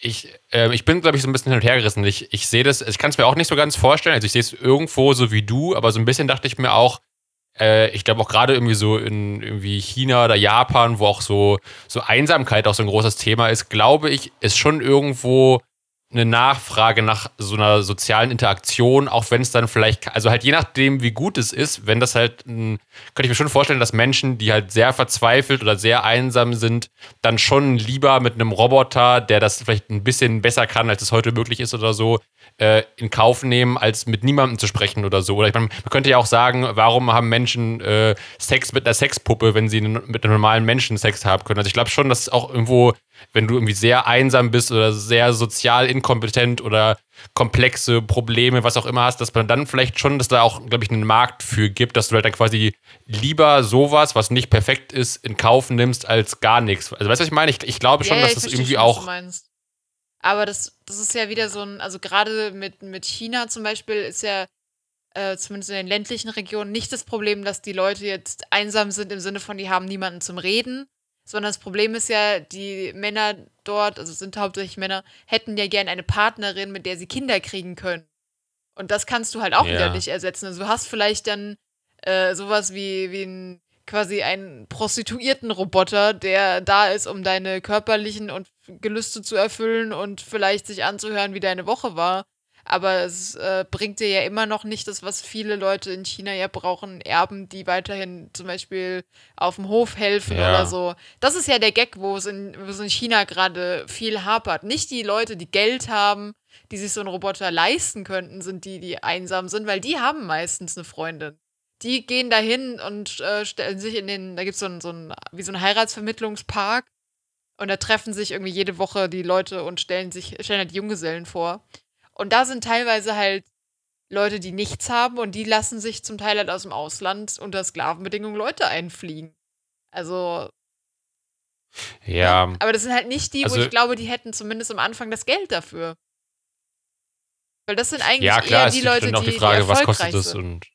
S1: ich, äh, ich bin, glaube ich, so ein bisschen hin und her gerissen. Ich, ich sehe das, ich kann es mir auch nicht so ganz vorstellen. Also ich sehe es irgendwo so wie du, aber so ein bisschen dachte ich mir auch, äh, ich glaube auch gerade irgendwie so in irgendwie China oder Japan, wo auch so, so Einsamkeit auch so ein großes Thema ist, glaube ich, ist schon irgendwo eine Nachfrage nach so einer sozialen Interaktion, auch wenn es dann vielleicht, also halt je nachdem, wie gut es ist, wenn das halt, könnte ich mir schon vorstellen, dass Menschen, die halt sehr verzweifelt oder sehr einsam sind, dann schon lieber mit einem Roboter, der das vielleicht ein bisschen besser kann, als es heute möglich ist oder so, äh, in Kauf nehmen, als mit niemandem zu sprechen oder so. Oder ich meine, man könnte ja auch sagen, warum haben Menschen äh, Sex mit einer Sexpuppe, wenn sie mit einem normalen Menschen Sex haben können? Also ich glaube schon, dass auch irgendwo, wenn du irgendwie sehr einsam bist oder sehr sozial inkompetent oder komplexe Probleme, was auch immer hast, dass man dann vielleicht schon, dass da auch, glaube ich, einen Markt für gibt, dass du halt dann quasi lieber sowas, was nicht perfekt ist, in Kauf nimmst, als gar nichts. Also weißt du, was ich meine? Ich, ich glaube schon,
S4: ja,
S1: dass
S4: ich
S1: das irgendwie auch.
S4: Aber das, das ist ja wieder so ein, also gerade mit, mit China zum Beispiel ist ja äh, zumindest in den ländlichen Regionen nicht das Problem, dass die Leute jetzt einsam sind im Sinne von, die haben niemanden zum Reden, sondern das Problem ist ja, die Männer dort, also es sind hauptsächlich Männer, hätten ja gern eine Partnerin, mit der sie Kinder kriegen können. Und das kannst du halt auch
S1: Ja.
S4: wieder nicht ersetzen. Also du hast vielleicht dann äh, sowas wie, wie ein, quasi einen Prostituierten-Roboter, der da ist, um deine körperlichen und Gelüste zu erfüllen und vielleicht sich anzuhören, wie deine Woche war. Aber es äh, bringt dir ja immer noch nicht das, was viele Leute in China ja brauchen, Erben, die weiterhin zum Beispiel auf dem Hof helfen
S1: Ja.
S4: oder so. Das ist ja der Gag, wo es in, wo es in China gerade viel hapert. Nicht die Leute, die Geld haben, die sich so einen Roboter leisten könnten, sind die, die einsam sind, weil die haben meistens eine Freundin. Die gehen dahin und äh, stellen sich in den, da gibt so es so ein, wie so ein Heiratsvermittlungspark und da treffen sich irgendwie jede Woche die Leute und stellen sich, stellen halt Junggesellen vor. Und da sind teilweise halt Leute, die nichts haben und die lassen sich zum Teil halt aus dem Ausland unter Sklavenbedingungen Leute einfliegen. Also,
S1: ja,
S4: aber das sind halt nicht die,
S1: Also-
S4: wo ich glaube, die hätten zumindest am Anfang das Geld dafür. Weil das sind eigentlich
S1: Ja, klar,
S4: eher die Leute, die,
S1: die Frage,
S4: die
S1: was
S4: erfolgreich
S1: kostet das
S4: sind.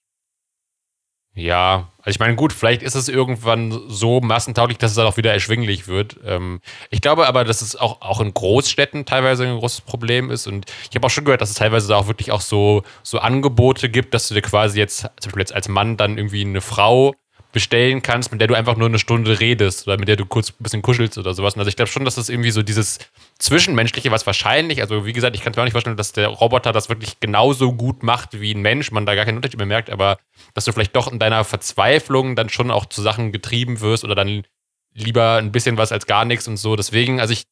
S1: Ja, also ich meine, gut, vielleicht ist es irgendwann so massentauglich, dass es dann auch wieder erschwinglich wird. Ähm, ich glaube aber, dass es auch, auch in Großstädten teilweise ein großes Problem ist und ich habe auch schon gehört, dass es teilweise auch wirklich auch so, so Angebote gibt, dass du dir quasi jetzt, zum Beispiel jetzt als Mann dann irgendwie eine Frau bestellen kannst, mit der du einfach nur eine Stunde redest oder mit der du kurz ein bisschen kuschelst oder sowas. Und also ich glaube schon, dass das irgendwie so dieses Zwischenmenschliche, was wahrscheinlich, also wie gesagt, ich kann mir auch nicht vorstellen, dass der Roboter das wirklich genauso gut macht wie ein Mensch, man da gar keinen Unterschied mehr merkt, aber dass du vielleicht doch in deiner Verzweiflung dann schon auch zu Sachen getrieben wirst oder dann lieber ein bisschen was als gar nichts und so. Deswegen, also ich,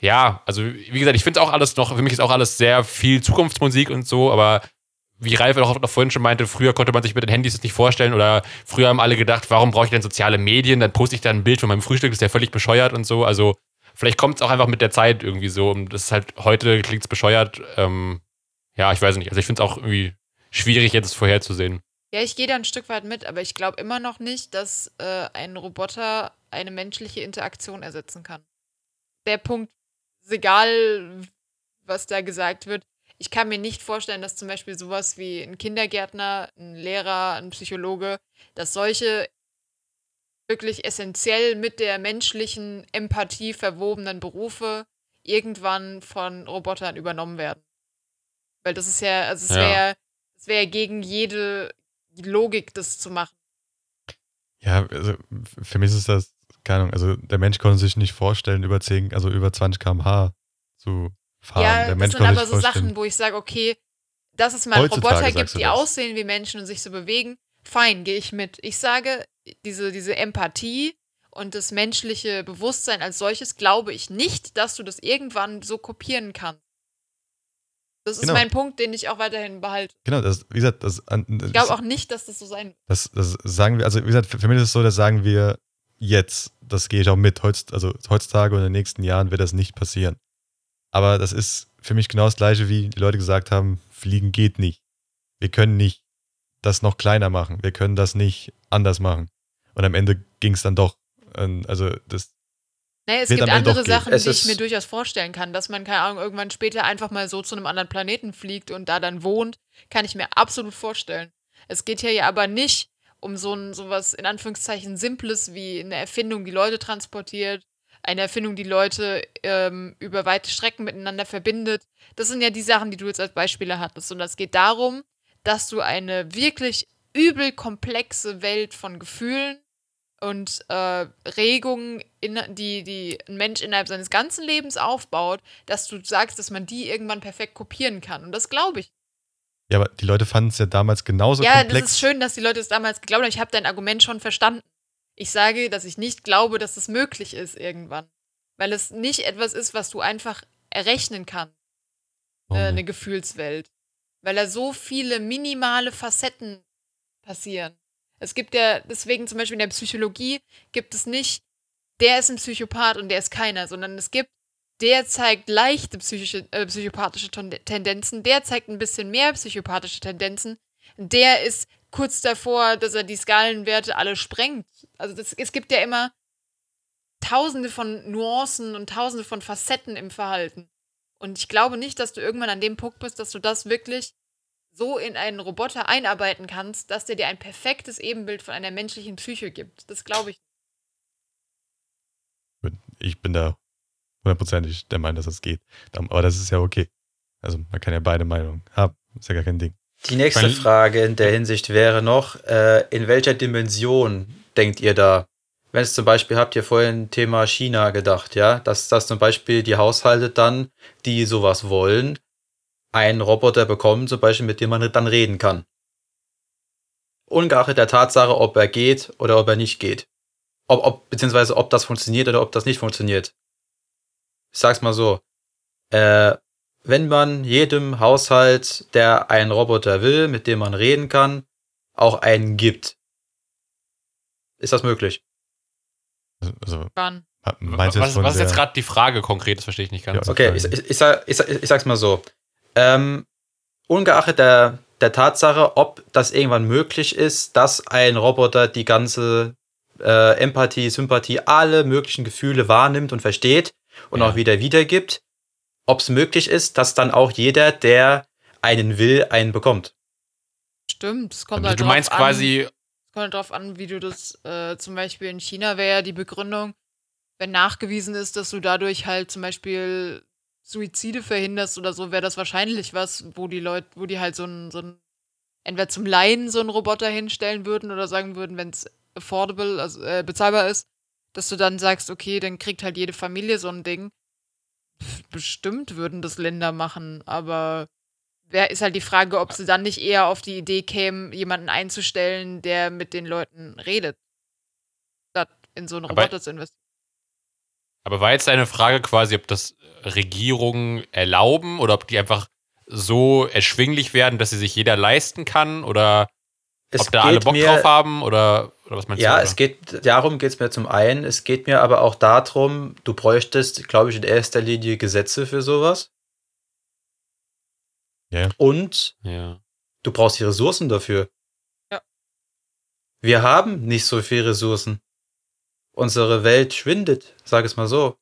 S1: ja, also wie gesagt, ich finde es auch alles noch, für mich ist auch alles sehr viel Zukunftsmusik und so, aber wie Ralf auch vorhin schon meinte, früher konnte man sich mit den Handys das nicht vorstellen oder früher haben alle gedacht, warum brauche ich denn soziale Medien? Dann poste ich da ein Bild von meinem Frühstück, das ist ja völlig bescheuert und so. Also vielleicht kommt es auch einfach mit der Zeit irgendwie so. Und das ist halt, heute klingt es bescheuert. Ähm, ja, ich weiß nicht. Also ich finde es auch irgendwie schwierig, jetzt vorherzusehen.
S4: Ja, ich gehe da ein Stück weit mit, aber ich glaube immer noch nicht, dass äh, ein Roboter eine menschliche Interaktion ersetzen kann. Der Punkt egal, was da gesagt wird. Ich kann mir nicht vorstellen, dass zum Beispiel sowas wie ein Kindergärtner, ein Lehrer, ein Psychologe, dass solche wirklich essentiell mit der menschlichen Empathie verwobenen Berufe irgendwann von Robotern übernommen werden. Weil das ist ja, also es
S1: Ja.
S4: wäre es wäre gegen jede Logik, das zu machen.
S3: Ja, also für mich ist das, keine Ahnung, also der Mensch konnte sich nicht vorstellen, über 10, also über 20 km/h zu fahren.
S4: ja,
S3: der
S4: das
S3: Mensch
S4: sind
S3: konnte
S4: aber so
S3: vorstellen.
S4: Sachen, wo ich sage, okay, dass es mal
S3: Heutzutage
S4: Roboter gibt, die
S3: das.
S4: aussehen wie Menschen und sich so bewegen, fein, gehe ich mit. Ich sage, diese, diese Empathie und das menschliche Bewusstsein als solches glaube ich nicht, dass du das irgendwann so kopieren kannst. Das ist
S3: Genau.
S4: mein Punkt, den ich auch weiterhin behalte.
S3: Genau, das, wie gesagt, das, an-
S4: Ich glaube auch nicht, dass das so sein wird.
S3: das, das sagen wir, also wie gesagt, für für mich ist es so, das sagen wir jetzt. Das gehe ich auch mit. Heutz, also heutzutage und in den nächsten Jahren wird das nicht passieren. Aber das ist für mich genau das gleiche, wie die Leute gesagt haben, Fliegen geht nicht. Wir können nicht das noch kleiner machen. Wir können das nicht anders machen. Und am Ende ging es dann doch. Ähm, Also das,
S4: Nee, es
S3: Wird
S4: gibt
S3: am Ende
S4: andere
S3: doch gehen.
S4: Sachen,
S2: Es
S4: die ich mir durchaus vorstellen kann, dass man, keine Ahnung, irgendwann später einfach mal so zu einem anderen Planeten fliegt und da dann wohnt, kann ich mir absolut vorstellen. Es geht hier ja aber nicht um so ein sowas in Anführungszeichen Simples wie eine Erfindung, die Leute transportiert, eine Erfindung, die Leute ähm, über weite Strecken miteinander verbindet. Das sind ja die Sachen, die du jetzt als Beispiele hattest. Und es geht darum, dass du eine wirklich übel komplexe Welt von Gefühlen und äh, Regungen, in, die, die ein Mensch innerhalb seines ganzen Lebens aufbaut, dass du sagst, dass man die irgendwann perfekt kopieren kann. Und das glaube ich.
S3: ja, aber die Leute fanden es ja damals genauso
S4: ja,
S3: komplex.
S4: das ist schön, dass die Leute es damals geglaubt haben. Ich habe dein Argument schon verstanden. Ich sage, dass ich nicht glaube, dass das möglich ist irgendwann. Weil es nicht etwas ist, was du einfach errechnen kannst,
S3: Oh,
S4: äh, eine Gefühlswelt. Weil da so viele minimale Facetten passieren. Es gibt ja, deswegen zum Beispiel in der Psychologie gibt es nicht, der ist ein Psychopath und der ist keiner, sondern es gibt, der zeigt leichte psychische, äh, psychopathische Tendenzen, der zeigt ein bisschen mehr psychopathische Tendenzen, der ist kurz davor, dass er die Skalenwerte alle sprengt. Also das, es gibt ja immer tausende von Nuancen und tausende von Facetten im Verhalten. Und ich glaube nicht, dass du irgendwann an dem Punkt bist, dass du das wirklich so in einen Roboter einarbeiten kannst, dass der dir ein perfektes Ebenbild von einer menschlichen Psyche gibt. Das glaube ich.
S3: Ich bin da hundertprozentig der Meinung, dass das geht. Aber das ist ja okay. Also man kann ja beide Meinungen haben. Ist ja gar kein Ding.
S2: Die nächste Frage in der Hinsicht wäre noch, äh, in welcher Dimension denkt ihr da? Wenn es zum Beispiel, habt ihr vorhin Thema China gedacht, ja, dass das zum Beispiel die Haushalte dann, die sowas wollen, einen Roboter bekommen, zum Beispiel, mit dem man dann reden kann. Ungeachtet der Tatsache, ob er geht oder ob er nicht geht. Ob, ob, beziehungsweise ob das funktioniert oder ob das nicht funktioniert. Ich sag's mal so. Äh, wenn man jedem Haushalt, der einen Roboter will, mit dem man reden kann, auch einen gibt. Ist das möglich?
S3: Also
S4: Wann?
S3: meinst
S1: was
S3: du
S1: was ist jetzt gerade die Frage konkret? Das verstehe ich nicht ganz.
S3: Ja,
S2: Okay, ich, ich, ich, sag, ich, ich sag's mal so. Ähm, ungeachtet der, der Tatsache, ob das irgendwann möglich ist, dass ein Roboter die ganze äh, Empathie, Sympathie, alle möglichen Gefühle wahrnimmt und versteht und
S1: Ja.
S2: auch wieder wiedergibt, ob es möglich ist, dass dann auch jeder, der einen will, einen bekommt.
S4: Stimmt, es kommt
S1: Also
S4: halt
S1: du meinst
S4: an.
S1: quasi,
S4: kommt drauf an, wie du das, äh, zum Beispiel in China wäre ja die Begründung, wenn nachgewiesen ist, dass du dadurch halt zum Beispiel Suizide verhinderst oder so, wäre das wahrscheinlich was, wo die Leute, wo die halt so ein, so ein, entweder zum Laien so einen Roboter hinstellen würden oder sagen würden, wenn es affordable, also äh, bezahlbar ist, dass du dann sagst, okay, dann kriegt halt jede Familie so ein Ding. Bestimmt würden das Länder machen, aber ist halt die Frage, ob sie dann nicht eher auf die Idee kämen, jemanden einzustellen, der mit den Leuten redet, statt in so einen
S1: Aber-
S4: Roboter zu investieren.
S1: aber war jetzt deine Frage quasi, ob das Regierungen erlauben oder ob die einfach so erschwinglich werden, dass sie sich jeder leisten kann oder
S2: Es
S1: ob da alle Bock
S2: mir-
S1: drauf haben oder, oder was meinst
S2: Ja,
S1: du?
S2: es geht, darum geht es mir zum einen. Es geht mir aber auch darum, du bräuchtest, glaube ich, in erster Linie Gesetze für sowas.
S3: Ja.
S2: Und
S1: Ja.
S2: du brauchst die Ressourcen dafür.
S4: Ja.
S2: Wir haben nicht so viele Ressourcen. Unsere Welt schwindet, sag es mal so.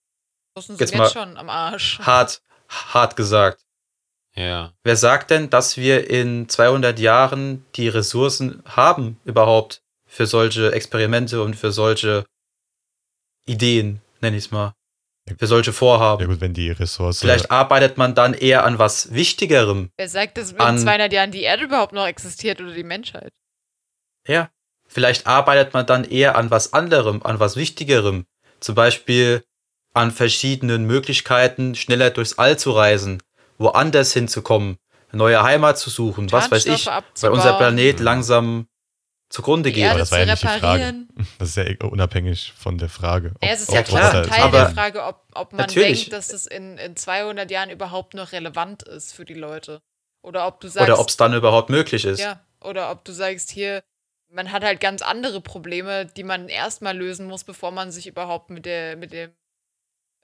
S4: Das sind
S2: Jetzt mal-
S4: jetzt schon am Arsch.
S2: Hart, hart gesagt.
S1: Ja.
S2: Wer sagt denn, dass wir in 200 Jahren die Ressourcen haben überhaupt für solche Experimente und für solche Ideen, nenne ich es mal. Für solche Vorhaben.
S3: Ja gut, wenn die Ressource.
S2: Vielleicht arbeitet man dann eher an was Wichtigerem.
S4: Wer sagt, dass in
S2: An-
S4: 200 Jahren die Erde überhaupt noch existiert oder die Menschheit?
S2: Ja. Vielleicht arbeitet man dann eher an was anderem, an was Wichtigerem. Zum Beispiel an verschiedenen Möglichkeiten, schneller durchs All zu reisen, woanders hinzukommen, eine neue Heimat zu suchen, was weiß ich, weil unser. Planet
S1: Mhm.
S2: langsam zugrunde
S4: die
S2: gehen.
S4: Erde
S3: das
S4: zu
S3: war ja nicht die Frage.
S4: reparieren.
S3: Das ist ja eh unabhängig von der Frage.
S4: Ja, es ist
S3: ob
S4: ja
S2: klar,
S4: trotzdem
S3: Roboter-
S4: Teil
S2: aber-
S4: der Frage, ob, ob man
S2: Natürlich.
S4: denkt, dass es in, in 200 Jahren überhaupt noch relevant ist für die Leute. Oder ob du sagst,
S2: Oder ob es dann überhaupt möglich ist.
S4: ja, oder ob du sagst, hier, man hat halt ganz andere Probleme, die man erstmal lösen muss, bevor man sich überhaupt mit, der, mit dem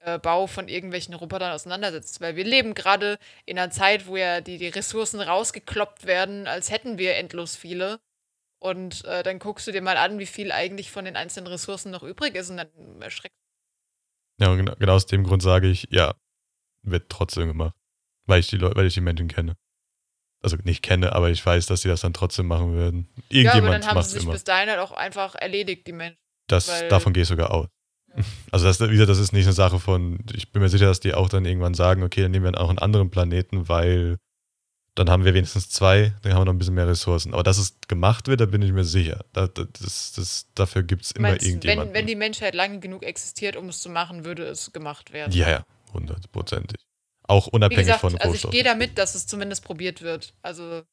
S4: äh, Bau von irgendwelchen Robotern auseinandersetzt. Weil wir leben gerade in einer Zeit, wo ja die, die Ressourcen rausgekloppt werden, als hätten wir endlos viele. Und äh, dann guckst du dir mal an, wie viel eigentlich von den einzelnen Ressourcen noch übrig ist und dann erschreckt.
S3: Ja, genau, genau aus dem Grund sage ich, ja, wird trotzdem gemacht. Weil ich die Leute, weil ich die Menschen kenne. Also nicht kenne, aber ich weiß, dass sie das dann trotzdem machen würden.
S4: Ja, aber
S3: Irgendjemand
S4: dann haben sie sich
S3: immer.
S4: bis dahin halt auch einfach erledigt, die Menschen.
S3: Das,
S4: weil-
S3: davon gehe ich sogar aus. Also das, wieder, das ist nicht eine Sache von, ich bin mir sicher, dass die auch dann irgendwann sagen, okay, dann nehmen wir auch einen anderen Planeten, weil dann haben wir wenigstens zwei, dann haben wir noch ein bisschen mehr Ressourcen. Aber dass es gemacht wird, da bin ich mir sicher. Da, da- das, das, dafür gibt es immer
S4: Meinst,
S3: irgendjemanden.
S4: wenn, wenn die Menschheit lange genug existiert, um es zu machen, würde es gemacht werden.
S3: ja, ja, hundertprozentig. Auch unabhängig
S4: gesagt,
S3: von
S4: also ich
S3: Rohstoffen.
S4: gehe damit, dass es zumindest probiert wird. Also es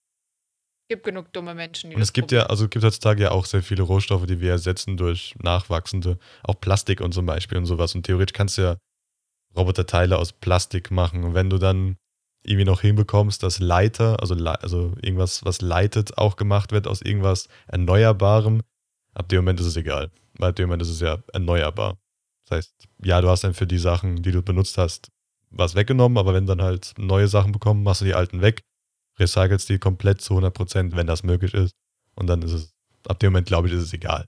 S4: gibt genug dumme Menschen, die
S3: Und
S4: das
S3: es gibt
S4: probieren.
S3: ja, also es gibt heutzutage ja auch sehr viele Rohstoffe, die wir ersetzen durch nachwachsende, auch Plastik und zum Beispiel und sowas. Und theoretisch kannst du ja Roboterteile aus Plastik machen. Und wenn du dann irgendwie noch hinbekommst, dass Leiter, also, also irgendwas, was leitet, auch gemacht wird aus irgendwas Erneuerbarem, ab dem Moment ist es egal. Weil ab dem Moment ist es ja erneuerbar. Das heißt, ja, du hast dann für die Sachen, die du benutzt hast, was weggenommen, aber wenn dann halt neue Sachen bekommen, machst du die alten weg, recycelst die komplett zu 100%, wenn das möglich ist. Und dann ist es, ab dem Moment, glaube ich, ist es egal.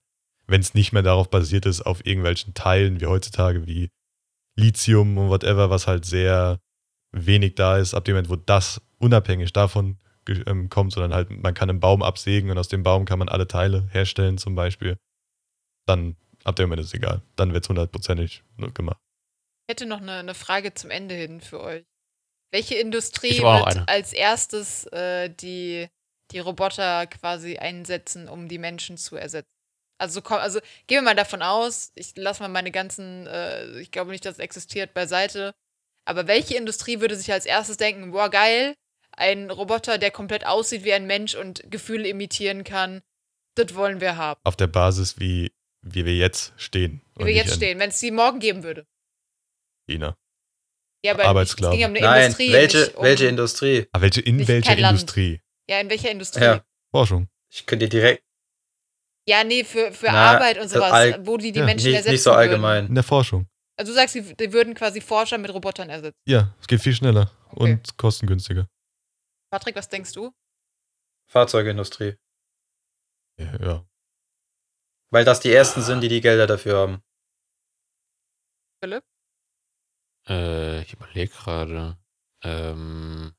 S3: Wenn es nicht mehr darauf basiert ist, auf irgendwelchen Teilen, wie heutzutage, wie Lithium und whatever, was halt sehr wenig da ist, ab dem Moment, wo das unabhängig davon ähm, kommt, sondern halt, man kann einen Baum absägen und aus dem Baum kann man alle Teile herstellen, zum Beispiel, dann ab dem Moment ist es egal. Dann wird es hundertprozentig gemacht.
S4: Ich hätte noch eine, eine Frage zum Ende hin für euch. Welche Industrie wird
S1: eine.
S4: als erstes äh, die, die Roboter quasi einsetzen, um die Menschen zu ersetzen? Also, komm, also gehen wir mal davon aus, ich lasse mal meine ganzen, äh, ich glaube nicht, dass es existiert, beiseite. Aber welche Industrie würde sich als erstes denken, boah, geil, ein Roboter, der komplett aussieht wie ein Mensch und Gefühle imitieren kann, das wollen wir haben.
S3: Auf der Basis, wie, wie wir jetzt stehen.
S4: Wie wir jetzt stehen, wenn es die morgen geben würde.
S3: China.
S4: Ja, aber es ging ja um eine
S2: Nein,
S4: Industrie.
S2: welche,
S4: um,
S2: welche Industrie?
S3: Aber welche, in
S4: Nicht
S3: welcher
S4: kein Land.
S3: Industrie?
S4: Ja, in welcher Industrie?
S2: Ja.
S4: Ja,
S3: Forschung.
S2: Ich könnte dir direkt.
S4: nee, für, für
S2: Na,
S4: Arbeit und
S2: das
S4: sowas,
S2: all-
S4: wo die die
S3: Ja,
S4: Menschen
S2: Nicht,
S4: ersetzen
S2: nicht so
S4: Würden.
S2: allgemein.
S3: In der Forschung.
S4: Also du sagst, die, die würden quasi Forscher mit Robotern ersetzen.
S3: Ja, es geht viel schneller
S4: Okay.
S3: und kostengünstiger.
S4: Patrick, was denkst du?
S2: Fahrzeugindustrie.
S3: Ja, ja.
S2: Weil das die ersten sind, die die Gelder dafür haben.
S4: Philipp?
S1: Äh, ich überlege gerade. Ähm,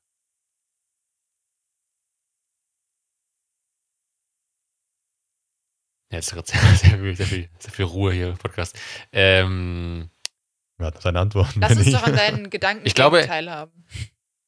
S1: ja, jetzt ist gerade sehr, sehr, viel, sehr, viel, sehr viel Ruhe hier im Podcast. Ähm,
S3: Hat seine Antworten?
S4: Lass uns
S3: ich-
S4: doch an deinen Gedanken
S1: Ich glaube-
S4: teilhaben.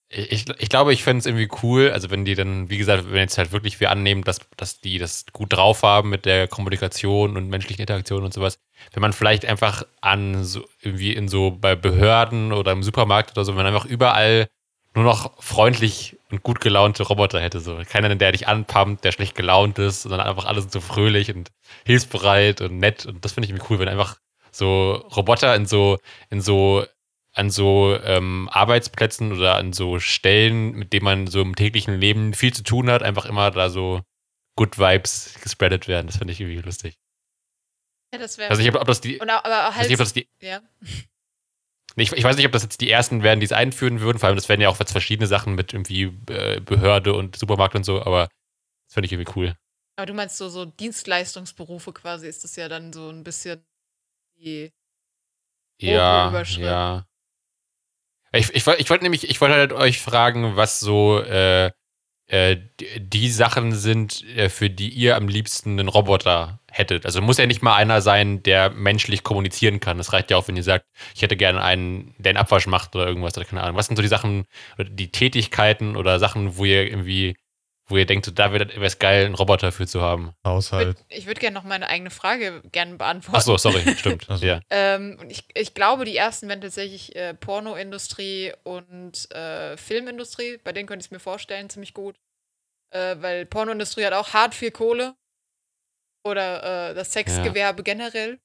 S1: ich, ich glaube, ich fände es irgendwie cool, also wenn die dann, wie gesagt, wenn jetzt halt wirklich wir annehmen, dass, dass die das gut drauf haben mit der Kommunikation und menschlichen Interaktion und sowas, wenn man vielleicht einfach an so irgendwie in so bei Behörden oder im Supermarkt oder so, wenn man einfach überall nur noch freundlich und gut gelaunte Roboter hätte. So. Keiner, der dich anpumpt, der schlecht gelaunt ist, sondern einfach alle sind so fröhlich und hilfsbereit und nett. Und das finde ich irgendwie cool, wenn einfach so Roboter in so, in so, an so ähm, Arbeitsplätzen oder an so Stellen, mit denen man so im täglichen Leben viel zu tun hat, einfach immer da so Good Vibes gespreadet werden. Das finde ich irgendwie lustig.
S4: Ja, das wäre.
S1: Ich weiß nicht, ob, das die.
S4: Auch- aber halt.
S1: nicht, ob das die
S4: ja.
S1: Ich, ich weiß nicht, ob das jetzt die ersten werden, die es einführen würden. Vor allem, das werden ja auch jetzt verschiedene Sachen mit irgendwie äh, Behörde und Supermarkt und so, aber das finde ich irgendwie cool.
S4: Aber du meinst so, so Dienstleistungsberufe quasi, ist das ja dann so ein bisschen die.
S1: Ja,
S4: Überschrift.
S1: ja. Ich, ich, ich wollte nämlich, ich wollte halt euch fragen, was so äh, äh, die, Sachen sind, äh, für die ihr am liebsten einen Roboter hättet. Also muss ja nicht mal einer sein, der menschlich kommunizieren kann. Das reicht ja auch, wenn ihr sagt, ich hätte gerne einen, der einen Abwasch macht oder irgendwas oder keine Ahnung. Was sind so die Sachen, die Tätigkeiten oder Sachen, wo ihr irgendwie, wo ihr denkt, so, da wäre es geil, einen Roboter für zu haben?
S3: Haushalt.
S4: Ich würde gerne noch meine eigene Frage gerne beantworten.
S1: Ach so, sorry, stimmt.
S3: Ach so.
S1: Ja.
S4: Ähm, und ich, ich glaube, die ersten wären tatsächlich äh, Pornoindustrie und äh, Filmindustrie. Bei denen könnte ich es mir vorstellen, ziemlich gut. Äh, weil Pornoindustrie hat auch hart viel Kohle. oder äh, das Sexgewerbe generell.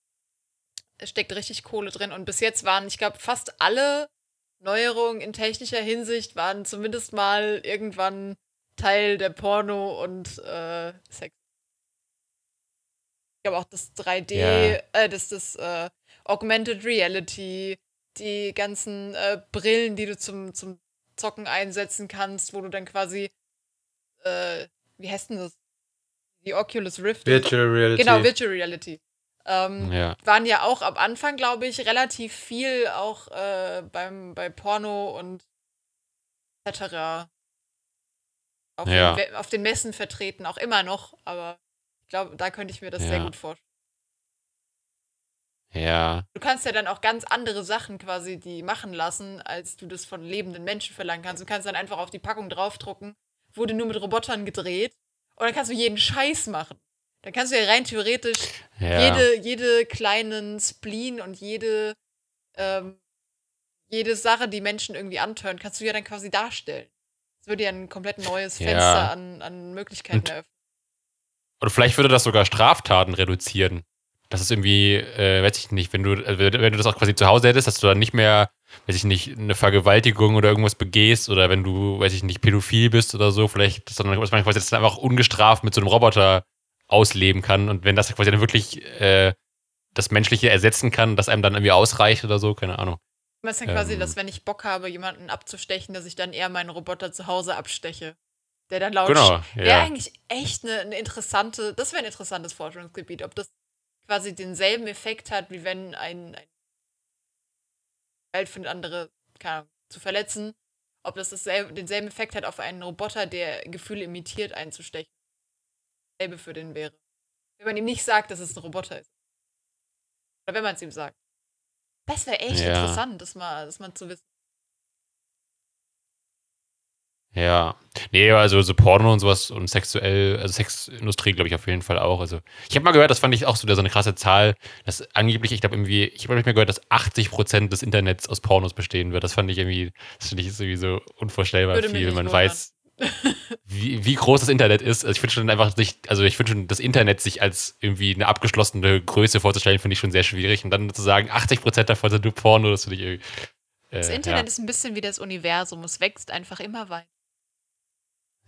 S4: Es steckt richtig Kohle drin. Und bis jetzt waren, ich glaube, fast alle Neuerungen in technischer Hinsicht waren zumindest mal irgendwann Teil der Porno- und äh, Sex. Ich glaube auch das 3D,
S1: Ja.
S4: äh, das, das äh, Augmented Reality, die ganzen äh, Brillen, die du zum, zum Zocken einsetzen kannst, wo du dann quasi, äh, wie heißt denn das? Die Oculus Rift.
S2: Virtual Reality.
S4: Genau, Virtual Reality. Ähm,
S1: Ja.
S4: waren ja auch am Anfang, glaube ich, relativ viel auch äh, beim, bei Porno und etc. Auf,
S1: Ja.
S4: den, auf den Messen vertreten, auch immer noch, aber ich glaube, da könnte ich mir das sehr
S1: Ja.
S4: gut vorstellen.
S1: Ja.
S4: Du kannst ja dann auch ganz andere Sachen quasi die machen lassen, als du das von lebenden Menschen verlangen kannst. Du kannst dann einfach auf die Packung draufdrucken, wurde nur mit Robotern gedreht und dann kannst du jeden Scheiß machen. Dann kannst du ja rein theoretisch
S1: Ja.
S4: jede, jede kleinen Spleen und jede, ähm, jede Sache, die Menschen irgendwie antören, kannst du ja dann quasi darstellen. Das würde ja ein komplett neues
S1: Ja.
S4: Fenster an, an Möglichkeiten
S1: Und-
S4: eröffnen.
S1: Oder vielleicht würde das sogar Straftaten reduzieren. Das ist irgendwie, äh, weiß ich nicht, wenn du, also wenn du das auch quasi zu Hause hättest, dass du dann nicht mehr, weiß ich nicht, eine Vergewaltigung oder irgendwas begehst oder wenn du, weiß ich nicht, pädophil bist oder so, vielleicht, sondern dass man quasi das dann einfach ungestraft mit so einem Roboter ausleben kann und wenn das quasi dann wirklich äh, das Menschliche ersetzen kann, das einem dann irgendwie ausreicht oder so, keine Ahnung.
S4: Meinst dann quasi,
S1: Ähm.
S4: dass wenn ich Bock habe, jemanden abzustechen, dass ich dann eher meinen Roboter zu Hause absteche. Der dann laut
S1: Genau,
S4: Wäre
S1: ja.
S4: eigentlich echt eine, eine interessante, das wäre ein interessantes Forschungsgebiet, ob das quasi denselben Effekt hat, wie wenn ein, ein Welt findet, andere keine Ahnung, zu verletzen, ob das dasselbe, denselben Effekt hat auf einen Roboter, der Gefühle imitiert, einzustechen. Dasselbe für den wäre. Wenn man ihm nicht sagt, dass es ein Roboter ist. Oder wenn man es ihm sagt. Das wäre echt
S1: Ja.
S4: interessant, das mal, das mal zu wissen.
S1: Ja. Nee, also so Porno und sowas und sexuell, also Sexindustrie glaube ich auf jeden Fall auch. Also ich habe mal gehört, das fand ich auch so, so eine krasse Zahl, dass angeblich, ich glaube irgendwie, ich habe nicht mehr gehört, dass 80% des Internets aus Pornos bestehen wird. Das fand ich irgendwie, das finde ich ist irgendwie so unvorstellbar
S4: Würde
S1: viel, wenn man
S4: wundern.
S1: weiß, wie, wie groß das Internet ist. Also ich finde schon einfach sich, also ich finde schon das Internet sich als irgendwie eine abgeschlossene Größe vorzustellen, finde ich schon sehr schwierig. Und dann zu sagen, 80% davon sind nur Porno, das finde ich irgendwie. Äh,
S4: Das Internet ist ein bisschen wie das Universum. Es wächst einfach immer weiter.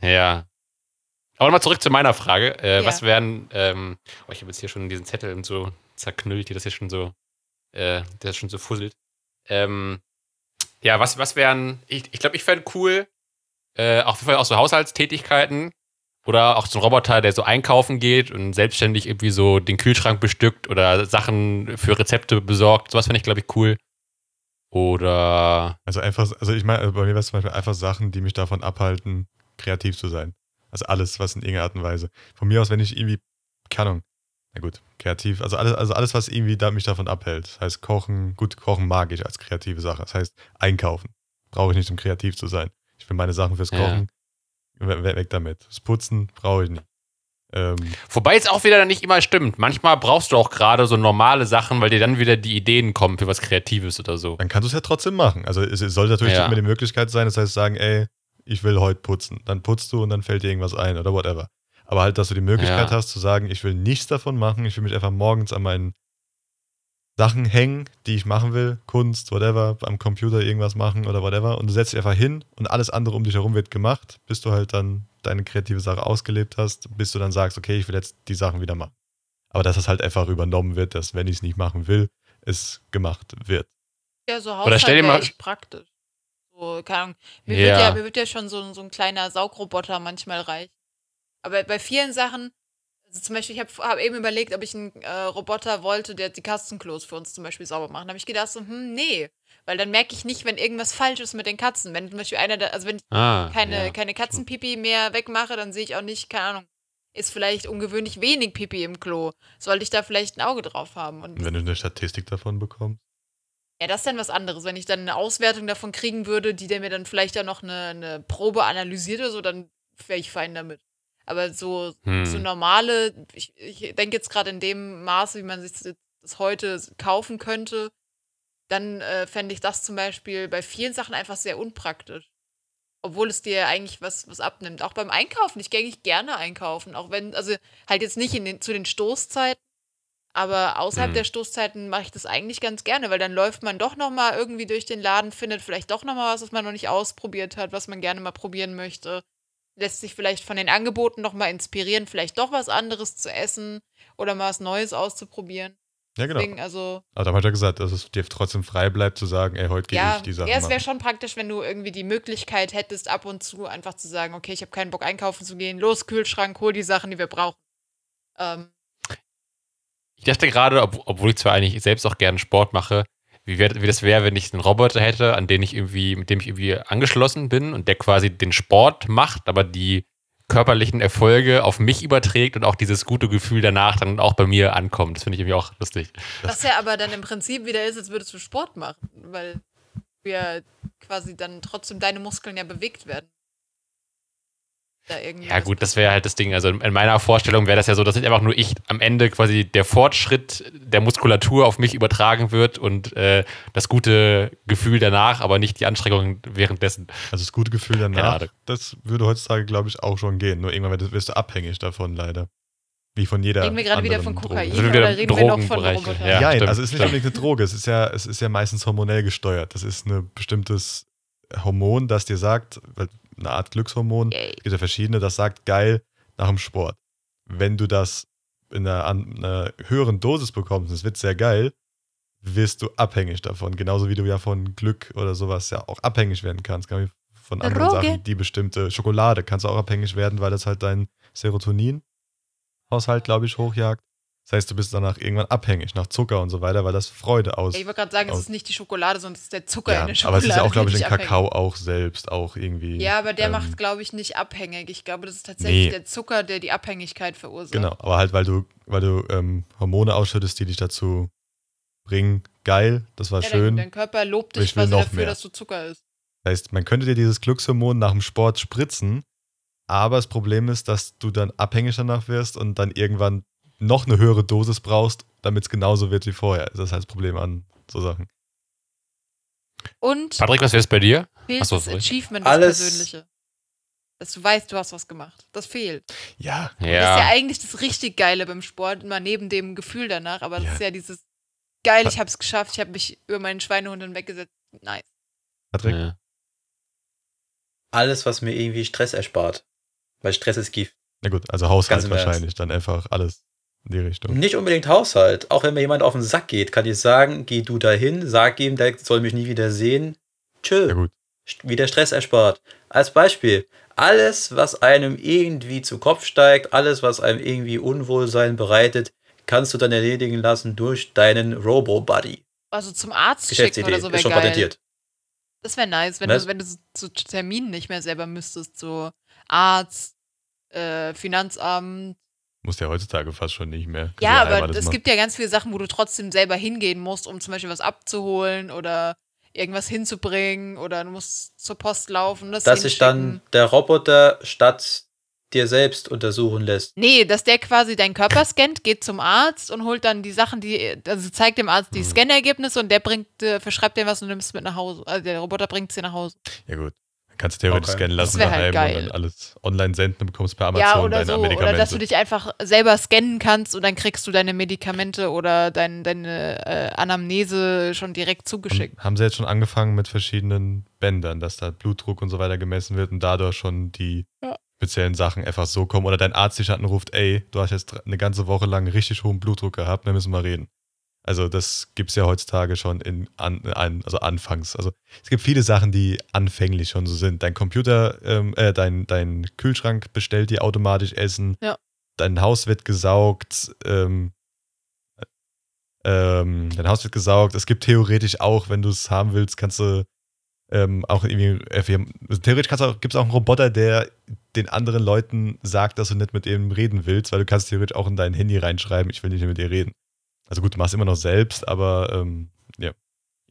S1: Ja. ja. Aber mal zurück zu meiner Frage. Äh,
S4: Ja.
S1: Was wären, ähm, oh, ich habe jetzt hier schon diesen Zettel so zerknüllt, hier das hier schon so, äh, der schon so fusselt. Ähm, ja, was, was wären, ich, ich glaube, ich fände cool, äh, auf jeden Fall auch so Haushaltstätigkeiten oder auch so ein Roboter, der so einkaufen geht und selbstständig irgendwie so den Kühlschrank bestückt oder Sachen für Rezepte besorgt. Sowas fände ich, glaube ich, cool. Oder,
S3: Also einfach, also ich meine, bei mir wäre es zum Beispiel einfach Sachen, die mich davon abhalten, kreativ zu sein. Also alles, was in irgendeiner Art und Weise. Von mir aus, wenn ich irgendwie, keine Ahnung, na gut, kreativ, also alles, also alles, was irgendwie da, mich davon abhält. Das heißt, Kochen, gut, Kochen mag ich als kreative Sache. Das heißt, Einkaufen brauche ich nicht, um kreativ zu sein. Will meine Sachen fürs
S1: Ja.
S3: Kochen, we- weg damit. Das Putzen brauche ich nicht. Ähm,
S1: Wobei es auch wieder nicht immer stimmt. Manchmal brauchst du auch gerade so normale Sachen, weil dir dann wieder die Ideen kommen für was Kreatives oder so.
S3: dann kannst du es ja trotzdem machen. Also es, es sollte natürlich
S1: Ja.
S3: immer die Möglichkeit sein, das heißt sagen, ey, ich will heute putzen. Dann putzt du und dann fällt dir irgendwas ein oder whatever. Aber halt, dass du die Möglichkeit
S1: Ja.
S3: hast zu sagen, ich will nichts davon machen, ich will mich einfach morgens an meinen Sachen hängen, die ich machen will, Kunst, whatever, am Computer irgendwas machen oder whatever. Und du setzt dich einfach hin und alles andere um dich herum wird gemacht, bis du halt dann deine kreative Sache ausgelebt hast, bis du dann sagst, okay, ich will jetzt die Sachen wieder machen. Aber dass das halt einfach übernommen wird, dass wenn ich es nicht machen will, es gemacht wird.
S4: Ja, so
S1: Oder
S4: Haushalt
S1: stell dir mal-
S4: echt praktisch. So, keine Ahnung. Mir,
S1: Ja.
S4: Wird ja, mir wird ja schon so, ein- so ein kleiner Saugroboter manchmal reichen. Aber bei vielen Sachen, also zum Beispiel, ich habe hab eben überlegt, ob ich einen äh, Roboter wollte, der die Katzenklos für uns zum Beispiel sauber macht. Da habe ich gedacht, so, hm, nee. Weil dann merke ich nicht, wenn irgendwas falsch ist mit den Katzen. Wenn zum Beispiel einer, da, also wenn ich
S1: Ah,
S4: keine,
S1: ja.
S4: keine Katzenpipi mehr wegmache, dann sehe ich auch nicht, keine Ahnung, ist vielleicht ungewöhnlich wenig Pipi im Klo. Sollte ich da vielleicht ein Auge drauf haben? Und
S3: wenn du eine Statistik davon bekommst,
S4: ja, das ist dann was anderes. Wenn ich dann eine Auswertung davon kriegen würde, die der mir dann vielleicht ja noch eine, eine Probe analysiert oder so, dann wäre ich fein damit. Aber so,
S1: Hm.
S4: so normale, ich, ich denke jetzt gerade in dem Maße, wie man sich das- heute kaufen könnte, dann äh, fände ich das zum Beispiel bei vielen Sachen einfach sehr unpraktisch. Obwohl es dir eigentlich was, was abnimmt. Auch beim Einkaufen. Ich gehe eigentlich gerne einkaufen. Auch wenn, also halt jetzt nicht in den, zu den Stoßzeiten, aber außerhalb
S1: Mhm.
S4: der Stoßzeiten mache ich das eigentlich ganz gerne, weil dann läuft man doch nochmal irgendwie durch den Laden, findet vielleicht doch nochmal was, was man noch nicht ausprobiert hat, was man gerne mal probieren möchte. Lässt sich vielleicht von den Angeboten nochmal inspirieren, vielleicht doch was anderes zu essen oder mal was Neues auszuprobieren.
S3: Ja, genau.
S4: Deswegen, also,
S3: Aber da hat er gesagt, dass es dir trotzdem frei bleibt zu sagen, ey, heute gehe
S4: ja,
S3: ich die Sache
S4: ja, es wäre schon praktisch, wenn du irgendwie die Möglichkeit hättest, ab und zu einfach zu sagen, okay, ich habe keinen Bock einkaufen zu gehen, los, Kühlschrank, hol die Sachen, die wir brauchen. Ähm,
S1: Ich dachte gerade, ob, obwohl ich zwar eigentlich selbst auch gerne Sport mache, wie, wär, wie das wäre, wenn ich einen Roboter hätte, an den ich irgendwie, mit dem ich irgendwie angeschlossen bin und der quasi den Sport macht, aber die körperlichen Erfolge auf mich überträgt und auch dieses gute Gefühl danach dann auch bei mir ankommt. Das finde ich irgendwie auch lustig.
S4: Was ja aber dann im Prinzip wieder ist, als würdest du Sport machen, weil wir quasi dann trotzdem deine Muskeln ja bewegt werden. Da irgendwie
S1: Ja, gut, das wäre halt das Ding. Also in meiner Vorstellung wäre das ja so, dass nicht einfach nur ich am Ende quasi der Fortschritt der Muskulatur auf mich übertragen wird und äh, das gute Gefühl danach, aber nicht die Anstrengung währenddessen.
S3: Also das gute Gefühl danach, das würde heutzutage, glaube ich, auch schon gehen. Nur irgendwann wirst- du abhängig davon, leider. Wie von jeder
S4: Reden wir gerade wieder
S3: anderen
S4: von
S3: Droge.
S4: Kokain
S1: wieder
S4: oder reden wir noch von. Robotern?
S1: Ja,
S3: Ja,
S1: stimmt,
S3: also es ist nicht unbedingt eine Droge, es ist ja, es ist ja meistens hormonell gesteuert. Das ist ein bestimmtes Hormon, das dir sagt, weil- eine Art Glückshormon,
S4: Yay.
S3: es gibt ja verschiedene, das sagt geil nach dem Sport. Wenn du das in einer, einer höheren Dosis bekommst, das wird sehr geil, wirst du abhängig davon. Genauso wie du ja von Glück oder sowas ja auch abhängig werden kannst. Von anderen
S4: Droge.
S3: Sachen, die bestimmte Schokolade kannst du auch abhängig werden, weil das halt dein Serotonin-Haushalt, glaube ich, hochjagt. Das heißt, du bist danach irgendwann abhängig nach Zucker und so weiter, weil das Freude aus.
S4: Ich wollte gerade sagen, es ist nicht die Schokolade, sondern es ist der Zucker
S3: ja,
S4: in der Schokolade.
S3: aber es ist ja auch, glaube ich, den Kakao auch selbst auch irgendwie.
S4: Ja, aber der
S3: ähm,
S4: macht, glaube ich, nicht abhängig. Ich glaube, das ist tatsächlich
S3: Nee.
S4: der Zucker, der die Abhängigkeit verursacht.
S3: Genau, aber halt, weil du, weil du ähm, Hormone ausschüttest, die dich dazu bringen, geil, das war
S4: Ja,
S3: schön.
S4: Dein, dein Körper lobt
S3: Ich
S4: dich quasi dafür,
S3: mehr.
S4: dass du Zucker isst.
S3: Das heißt, man könnte dir dieses Glückshormon nach dem Sport spritzen, aber das Problem ist, dass du dann abhängig danach wirst und dann irgendwann noch eine höhere Dosis brauchst, damit es genauso wird wie vorher. Das ist halt das Problem an so Sachen.
S4: Und
S1: Patrick, was wäre es bei dir?
S4: fehlt
S1: Achso,
S4: das
S1: sorry.
S4: Achievement, das
S2: Alles-
S4: Persönliche. Dass du weißt, du hast was gemacht. Das fehlt.
S3: Ja,
S4: Das ist ja
S1: Ja,
S4: eigentlich das richtig Geile beim Sport, immer neben dem Gefühl danach. Aber das
S3: Ja.
S4: ist ja dieses geil, ich habe es geschafft, ich habe mich über meinen Schweinehund hinweggesetzt. Nice.
S3: Patrick.
S1: ja.
S2: Alles, was mir irgendwie Stress erspart. Weil Stress ist Gift.
S3: Na gut, also Haushalt wahrscheinlich, dann einfach alles die Richtung.
S2: Nicht unbedingt Haushalt. Auch wenn mir jemand auf den Sack geht, kann ich sagen, geh du dahin, sag ihm, der soll mich nie wieder sehen. Chill.
S3: Ja gut.
S2: Wieder Stress erspart. Als Beispiel, alles, was einem irgendwie zu Kopf steigt, alles, was einem irgendwie Unwohlsein bereitet, kannst du dann erledigen lassen durch deinen Robo-Buddy.
S4: Also zum Arzt schicken
S2: Geschäftsidee.
S4: oder so
S2: ist
S4: wäre
S2: schon
S4: geil.
S2: patentiert.
S4: Das wäre nice, wenn
S2: Was?
S4: du, wenn du so, so Terminen nicht mehr selber müsstest. So Arzt, äh, Finanzamt.
S3: Muss ja heutzutage fast schon nicht mehr.
S4: Ja, aber es gibt ja ganz viele Sachen, wo du trotzdem selber hingehen musst, um zum Beispiel was abzuholen oder irgendwas hinzubringen oder du musst zur Post laufen. Das
S2: Dass sich dann der Roboter statt dir selbst untersuchen lässt.
S4: Nee, dass der quasi deinen Körper scannt, geht zum Arzt und holt dann die Sachen, die, also zeigt dem Arzt die
S1: Mhm.
S4: Scannergebnisse und der bringt, äh, verschreibt dir was und nimmst es mit nach Hause. Also der Roboter bringt es dir nach Hause.
S3: Ja gut. Kannst du theoretisch
S2: Okay.
S3: scannen lassen
S4: wär halt
S3: daheim und
S4: geil.
S3: dann alles online senden und bekommst per Amazon
S4: ja, oder
S3: deine
S4: so.
S3: Medikamente.
S4: Oder dass du dich einfach selber scannen kannst und dann kriegst du deine Medikamente oder dein, deine äh, Anamnese schon direkt zugeschickt.
S3: Haben, haben sie jetzt schon angefangen mit verschiedenen Bändern, dass da Blutdruck und so weiter gemessen wird und dadurch schon die
S4: Ja.
S3: speziellen Sachen einfach so kommen. Oder dein Arzt dich anruft, ey, du hast jetzt eine ganze Woche lang richtig hohen Blutdruck gehabt, wir müssen mal reden. Also das gibt es ja heutzutage schon in an, also anfangs. Also es gibt viele Sachen, die anfänglich schon so sind. Dein Computer, ähm, äh, dein, dein Kühlschrank bestellt dir automatisch Essen.
S4: Ja.
S3: Dein Haus wird gesaugt. Ähm, ähm, dein Haus wird gesaugt. Es gibt theoretisch auch, wenn du es haben willst, kannst du ähm, auch irgendwie, äh, also theoretisch kannst auch, gibt es auch einen Roboter, der den anderen Leuten sagt, dass du nicht mit ihm reden willst, weil du kannst theoretisch auch in dein Handy reinschreiben, ich will nicht mehr mit dir reden. Also gut, du machst immer noch selbst, aber ähm, ja.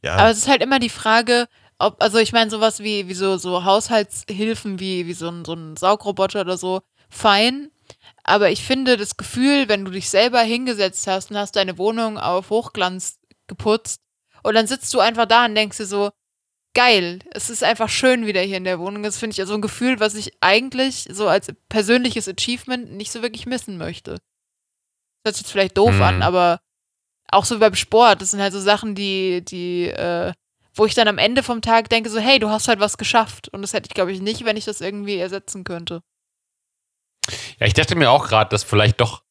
S3: Ja,
S4: Aber es ist halt immer die Frage, ob, also ich meine, sowas wie, wie so, so Haushaltshilfen, wie, wie so ein, so ein Saugroboter oder so, fein. Aber ich finde das Gefühl, wenn du dich selber hingesetzt hast und hast deine Wohnung auf Hochglanz geputzt und dann sitzt du einfach da und denkst dir so, geil. Es ist einfach schön wieder hier in der Wohnung. Das finde ich so ein Gefühl, was ich eigentlich so als persönliches Achievement nicht so wirklich missen möchte. Das hört sich jetzt vielleicht doof
S1: Hm.
S4: an, aber auch so beim Sport, das sind halt so Sachen, die, die, äh, wo ich dann am Ende vom Tag denke, so, hey, du hast halt was geschafft. Und das hätte ich, glaube ich, nicht, wenn ich das irgendwie ersetzen könnte.
S1: Ja, ich dachte mir auch gerade, dass vielleicht doch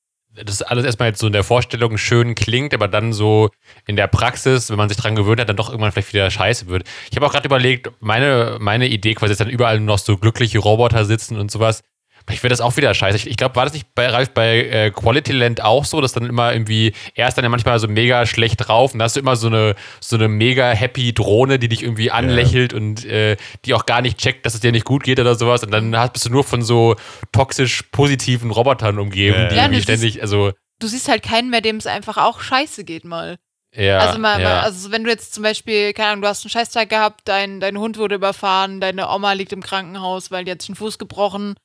S1: das alles erstmal jetzt so in der Vorstellung schön klingt, aber dann so in der Praxis, wenn man sich dran gewöhnt hat, dann doch irgendwann vielleicht wieder scheiße wird. Ich habe auch gerade überlegt, meine, meine Idee quasi ist dann überall noch so glückliche Roboter sitzen und sowas. Ich wäre das auch wieder scheiße. Ich, ich glaube, war das nicht bei Ralf bei äh, Quality Land auch so, dass dann immer irgendwie, er ist dann ja manchmal so mega schlecht drauf und da hast du immer so eine, so eine mega happy Drohne, die dich irgendwie anlächelt und äh, die auch gar nicht checkt, dass es dir nicht gut geht oder sowas. Und dann hast, bist du nur von so toxisch positiven Robotern umgeben,
S3: Ja,
S1: die
S4: ja.
S1: irgendwie
S4: Ja,
S1: ständig, also
S4: Du siehst halt keinen mehr, dem es einfach auch scheiße geht mal.
S1: ja.
S4: also, mal,
S1: ja.
S4: mal, also wenn du jetzt zum Beispiel, keine Ahnung, du hast einen Scheißtag gehabt, dein, dein Hund wurde überfahren, deine Oma liegt im Krankenhaus, weil die hat sich den Fuß gebrochen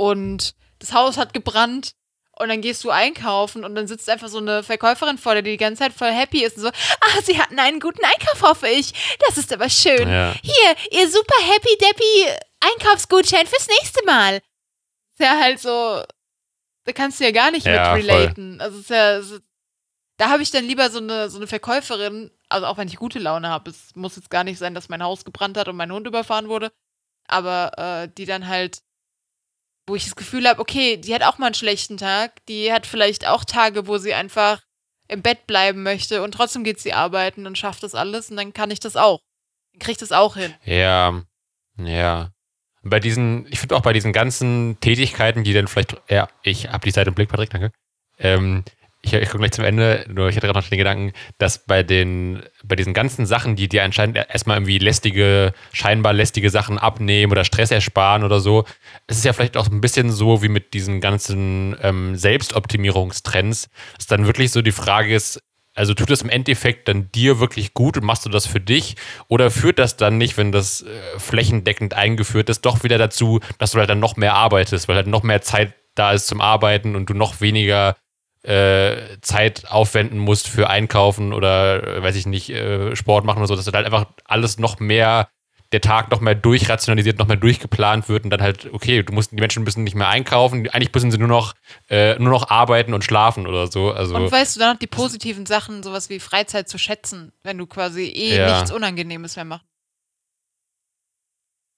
S4: und das Haus hat gebrannt und dann gehst du einkaufen und dann sitzt einfach so eine Verkäuferin vor dir, die die ganze Zeit voll happy ist und so, ah, sie hatten einen guten Einkauf, hoffe ich. Das ist aber schön.
S1: ja.
S4: Hier, ihr super happy deppy Einkaufsgutschein fürs nächste Mal. Ist ja halt so, da kannst du ja gar nicht
S1: Ja,
S4: mit relaten. Also ist ja, ist, da habe ich dann lieber so eine, so eine Verkäuferin, also auch wenn ich gute Laune habe, es muss jetzt gar nicht sein, dass mein Haus gebrannt hat und mein Hund überfahren wurde, aber äh, die dann halt, wo ich das Gefühl habe, okay, die hat auch mal einen schlechten Tag, die hat vielleicht auch Tage, wo sie einfach im Bett bleiben möchte und trotzdem geht sie arbeiten und schafft das alles und dann kann ich das auch. Dann krieg ich das auch hin.
S1: Ja, ja. Bei diesen, ich finde auch bei diesen ganzen Tätigkeiten, die dann vielleicht, ja, ich habe die Seite im Blick, Patrick, danke. Ähm, ich, ich komme gleich zum Ende, nur ich hatte gerade noch den Gedanken, dass bei den, bei diesen ganzen Sachen, die dir anscheinend erstmal irgendwie lästige, scheinbar lästige Sachen abnehmen oder Stress ersparen oder so, es ist ja vielleicht auch ein bisschen so wie mit diesen ganzen ähm, Selbstoptimierungstrends, dass dann wirklich so die Frage ist, also tut das im Endeffekt dann dir wirklich gut und machst du das für dich? Oder führt das dann nicht, wenn das äh, flächendeckend eingeführt ist, doch wieder dazu, dass du halt dann noch mehr arbeitest, weil halt noch mehr Zeit da ist zum Arbeiten und du noch weniger Zeit aufwenden musst für Einkaufen oder, äh, weiß ich nicht, äh, Sport machen oder so, dass halt einfach alles noch mehr, der Tag noch mehr durchrationalisiert, noch mehr durchgeplant wird und dann halt, okay, du musst, die Menschen müssen nicht mehr einkaufen, eigentlich müssen sie nur noch, äh, nur noch arbeiten und schlafen oder so. Also,
S4: Und weißt du dann noch die positiven Sachen, sowas wie Freizeit zu schätzen, wenn du quasi eh
S1: Ja.
S4: nichts Unangenehmes mehr machst.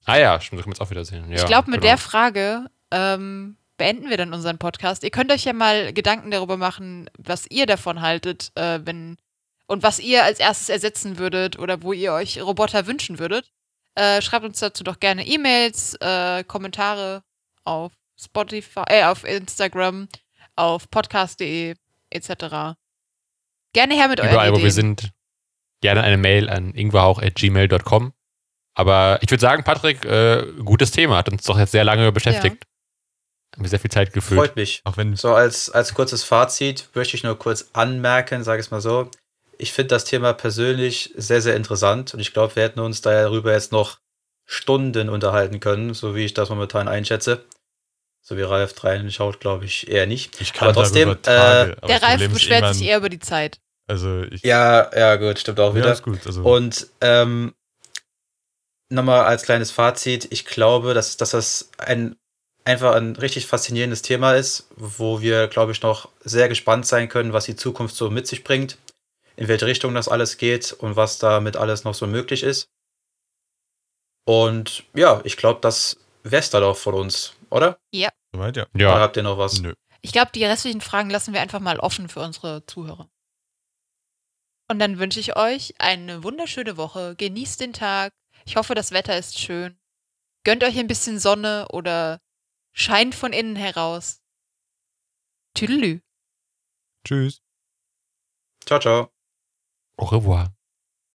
S1: ah ja, stimmt, das können wir jetzt auch wieder sehen. Ja,
S4: ich glaube, mit
S1: genau.
S4: der Frage ähm, beenden wir dann unseren Podcast. Ihr könnt euch ja mal Gedanken darüber machen, was ihr davon haltet, äh, wenn und was ihr als erstes ersetzen würdet oder wo ihr euch Roboter wünschen würdet. Äh, schreibt uns dazu doch gerne E-Mails, äh, Kommentare auf Spotify, äh, auf Instagram, auf podcast.de etc. Gerne her mit euren
S1: Überall, wo
S4: Ideen.
S1: wir sind, gerne eine Mail an ingwerhauch.gmail.com. Aber ich würde sagen, Patrick, äh, gutes Thema, hat uns doch jetzt sehr lange beschäftigt. Haben wir sehr viel Zeit gefüllt.
S2: Freut mich.
S3: Auch wenn
S2: So als, als kurzes Fazit möchte ich nur kurz anmerken, sage ich es mal so. Ich finde das Thema persönlich sehr, sehr interessant und ich glaube, wir hätten uns darüber jetzt noch Stunden unterhalten können, so wie ich das momentan einschätze. So wie Ralf reinschaut, glaube ich eher nicht.
S3: ich kann
S2: aber trotzdem,
S3: Tage, aber
S4: Der Ralf beschwert sich eher über die Zeit.
S3: Also ich,
S2: Ja, ja, gut, stimmt auch
S3: ja,
S2: wieder.
S3: ist gut. Also,
S2: Und ähm, nochmal als kleines Fazit, ich glaube, dass, dass das ein einfach ein richtig faszinierendes Thema ist, wo wir, glaube ich, noch sehr gespannt sein können, was die Zukunft so mit sich bringt, in welche Richtung das alles geht und was damit alles noch so möglich ist. Und ja, ich glaube, das wär's dann auch von uns, oder?
S3: soweit, ja.
S2: Oder
S1: Ja,
S2: habt ihr noch was?
S3: Nö.
S4: Ich glaube, die restlichen Fragen lassen wir einfach mal offen für unsere Zuhörer. Und dann wünsche ich euch eine wunderschöne Woche. Genießt den Tag. Ich hoffe, das Wetter ist schön. Gönnt euch ein bisschen Sonne oder scheint von innen heraus. Tüdelü.
S3: Tschüss.
S2: Ciao, ciao.
S1: au revoir.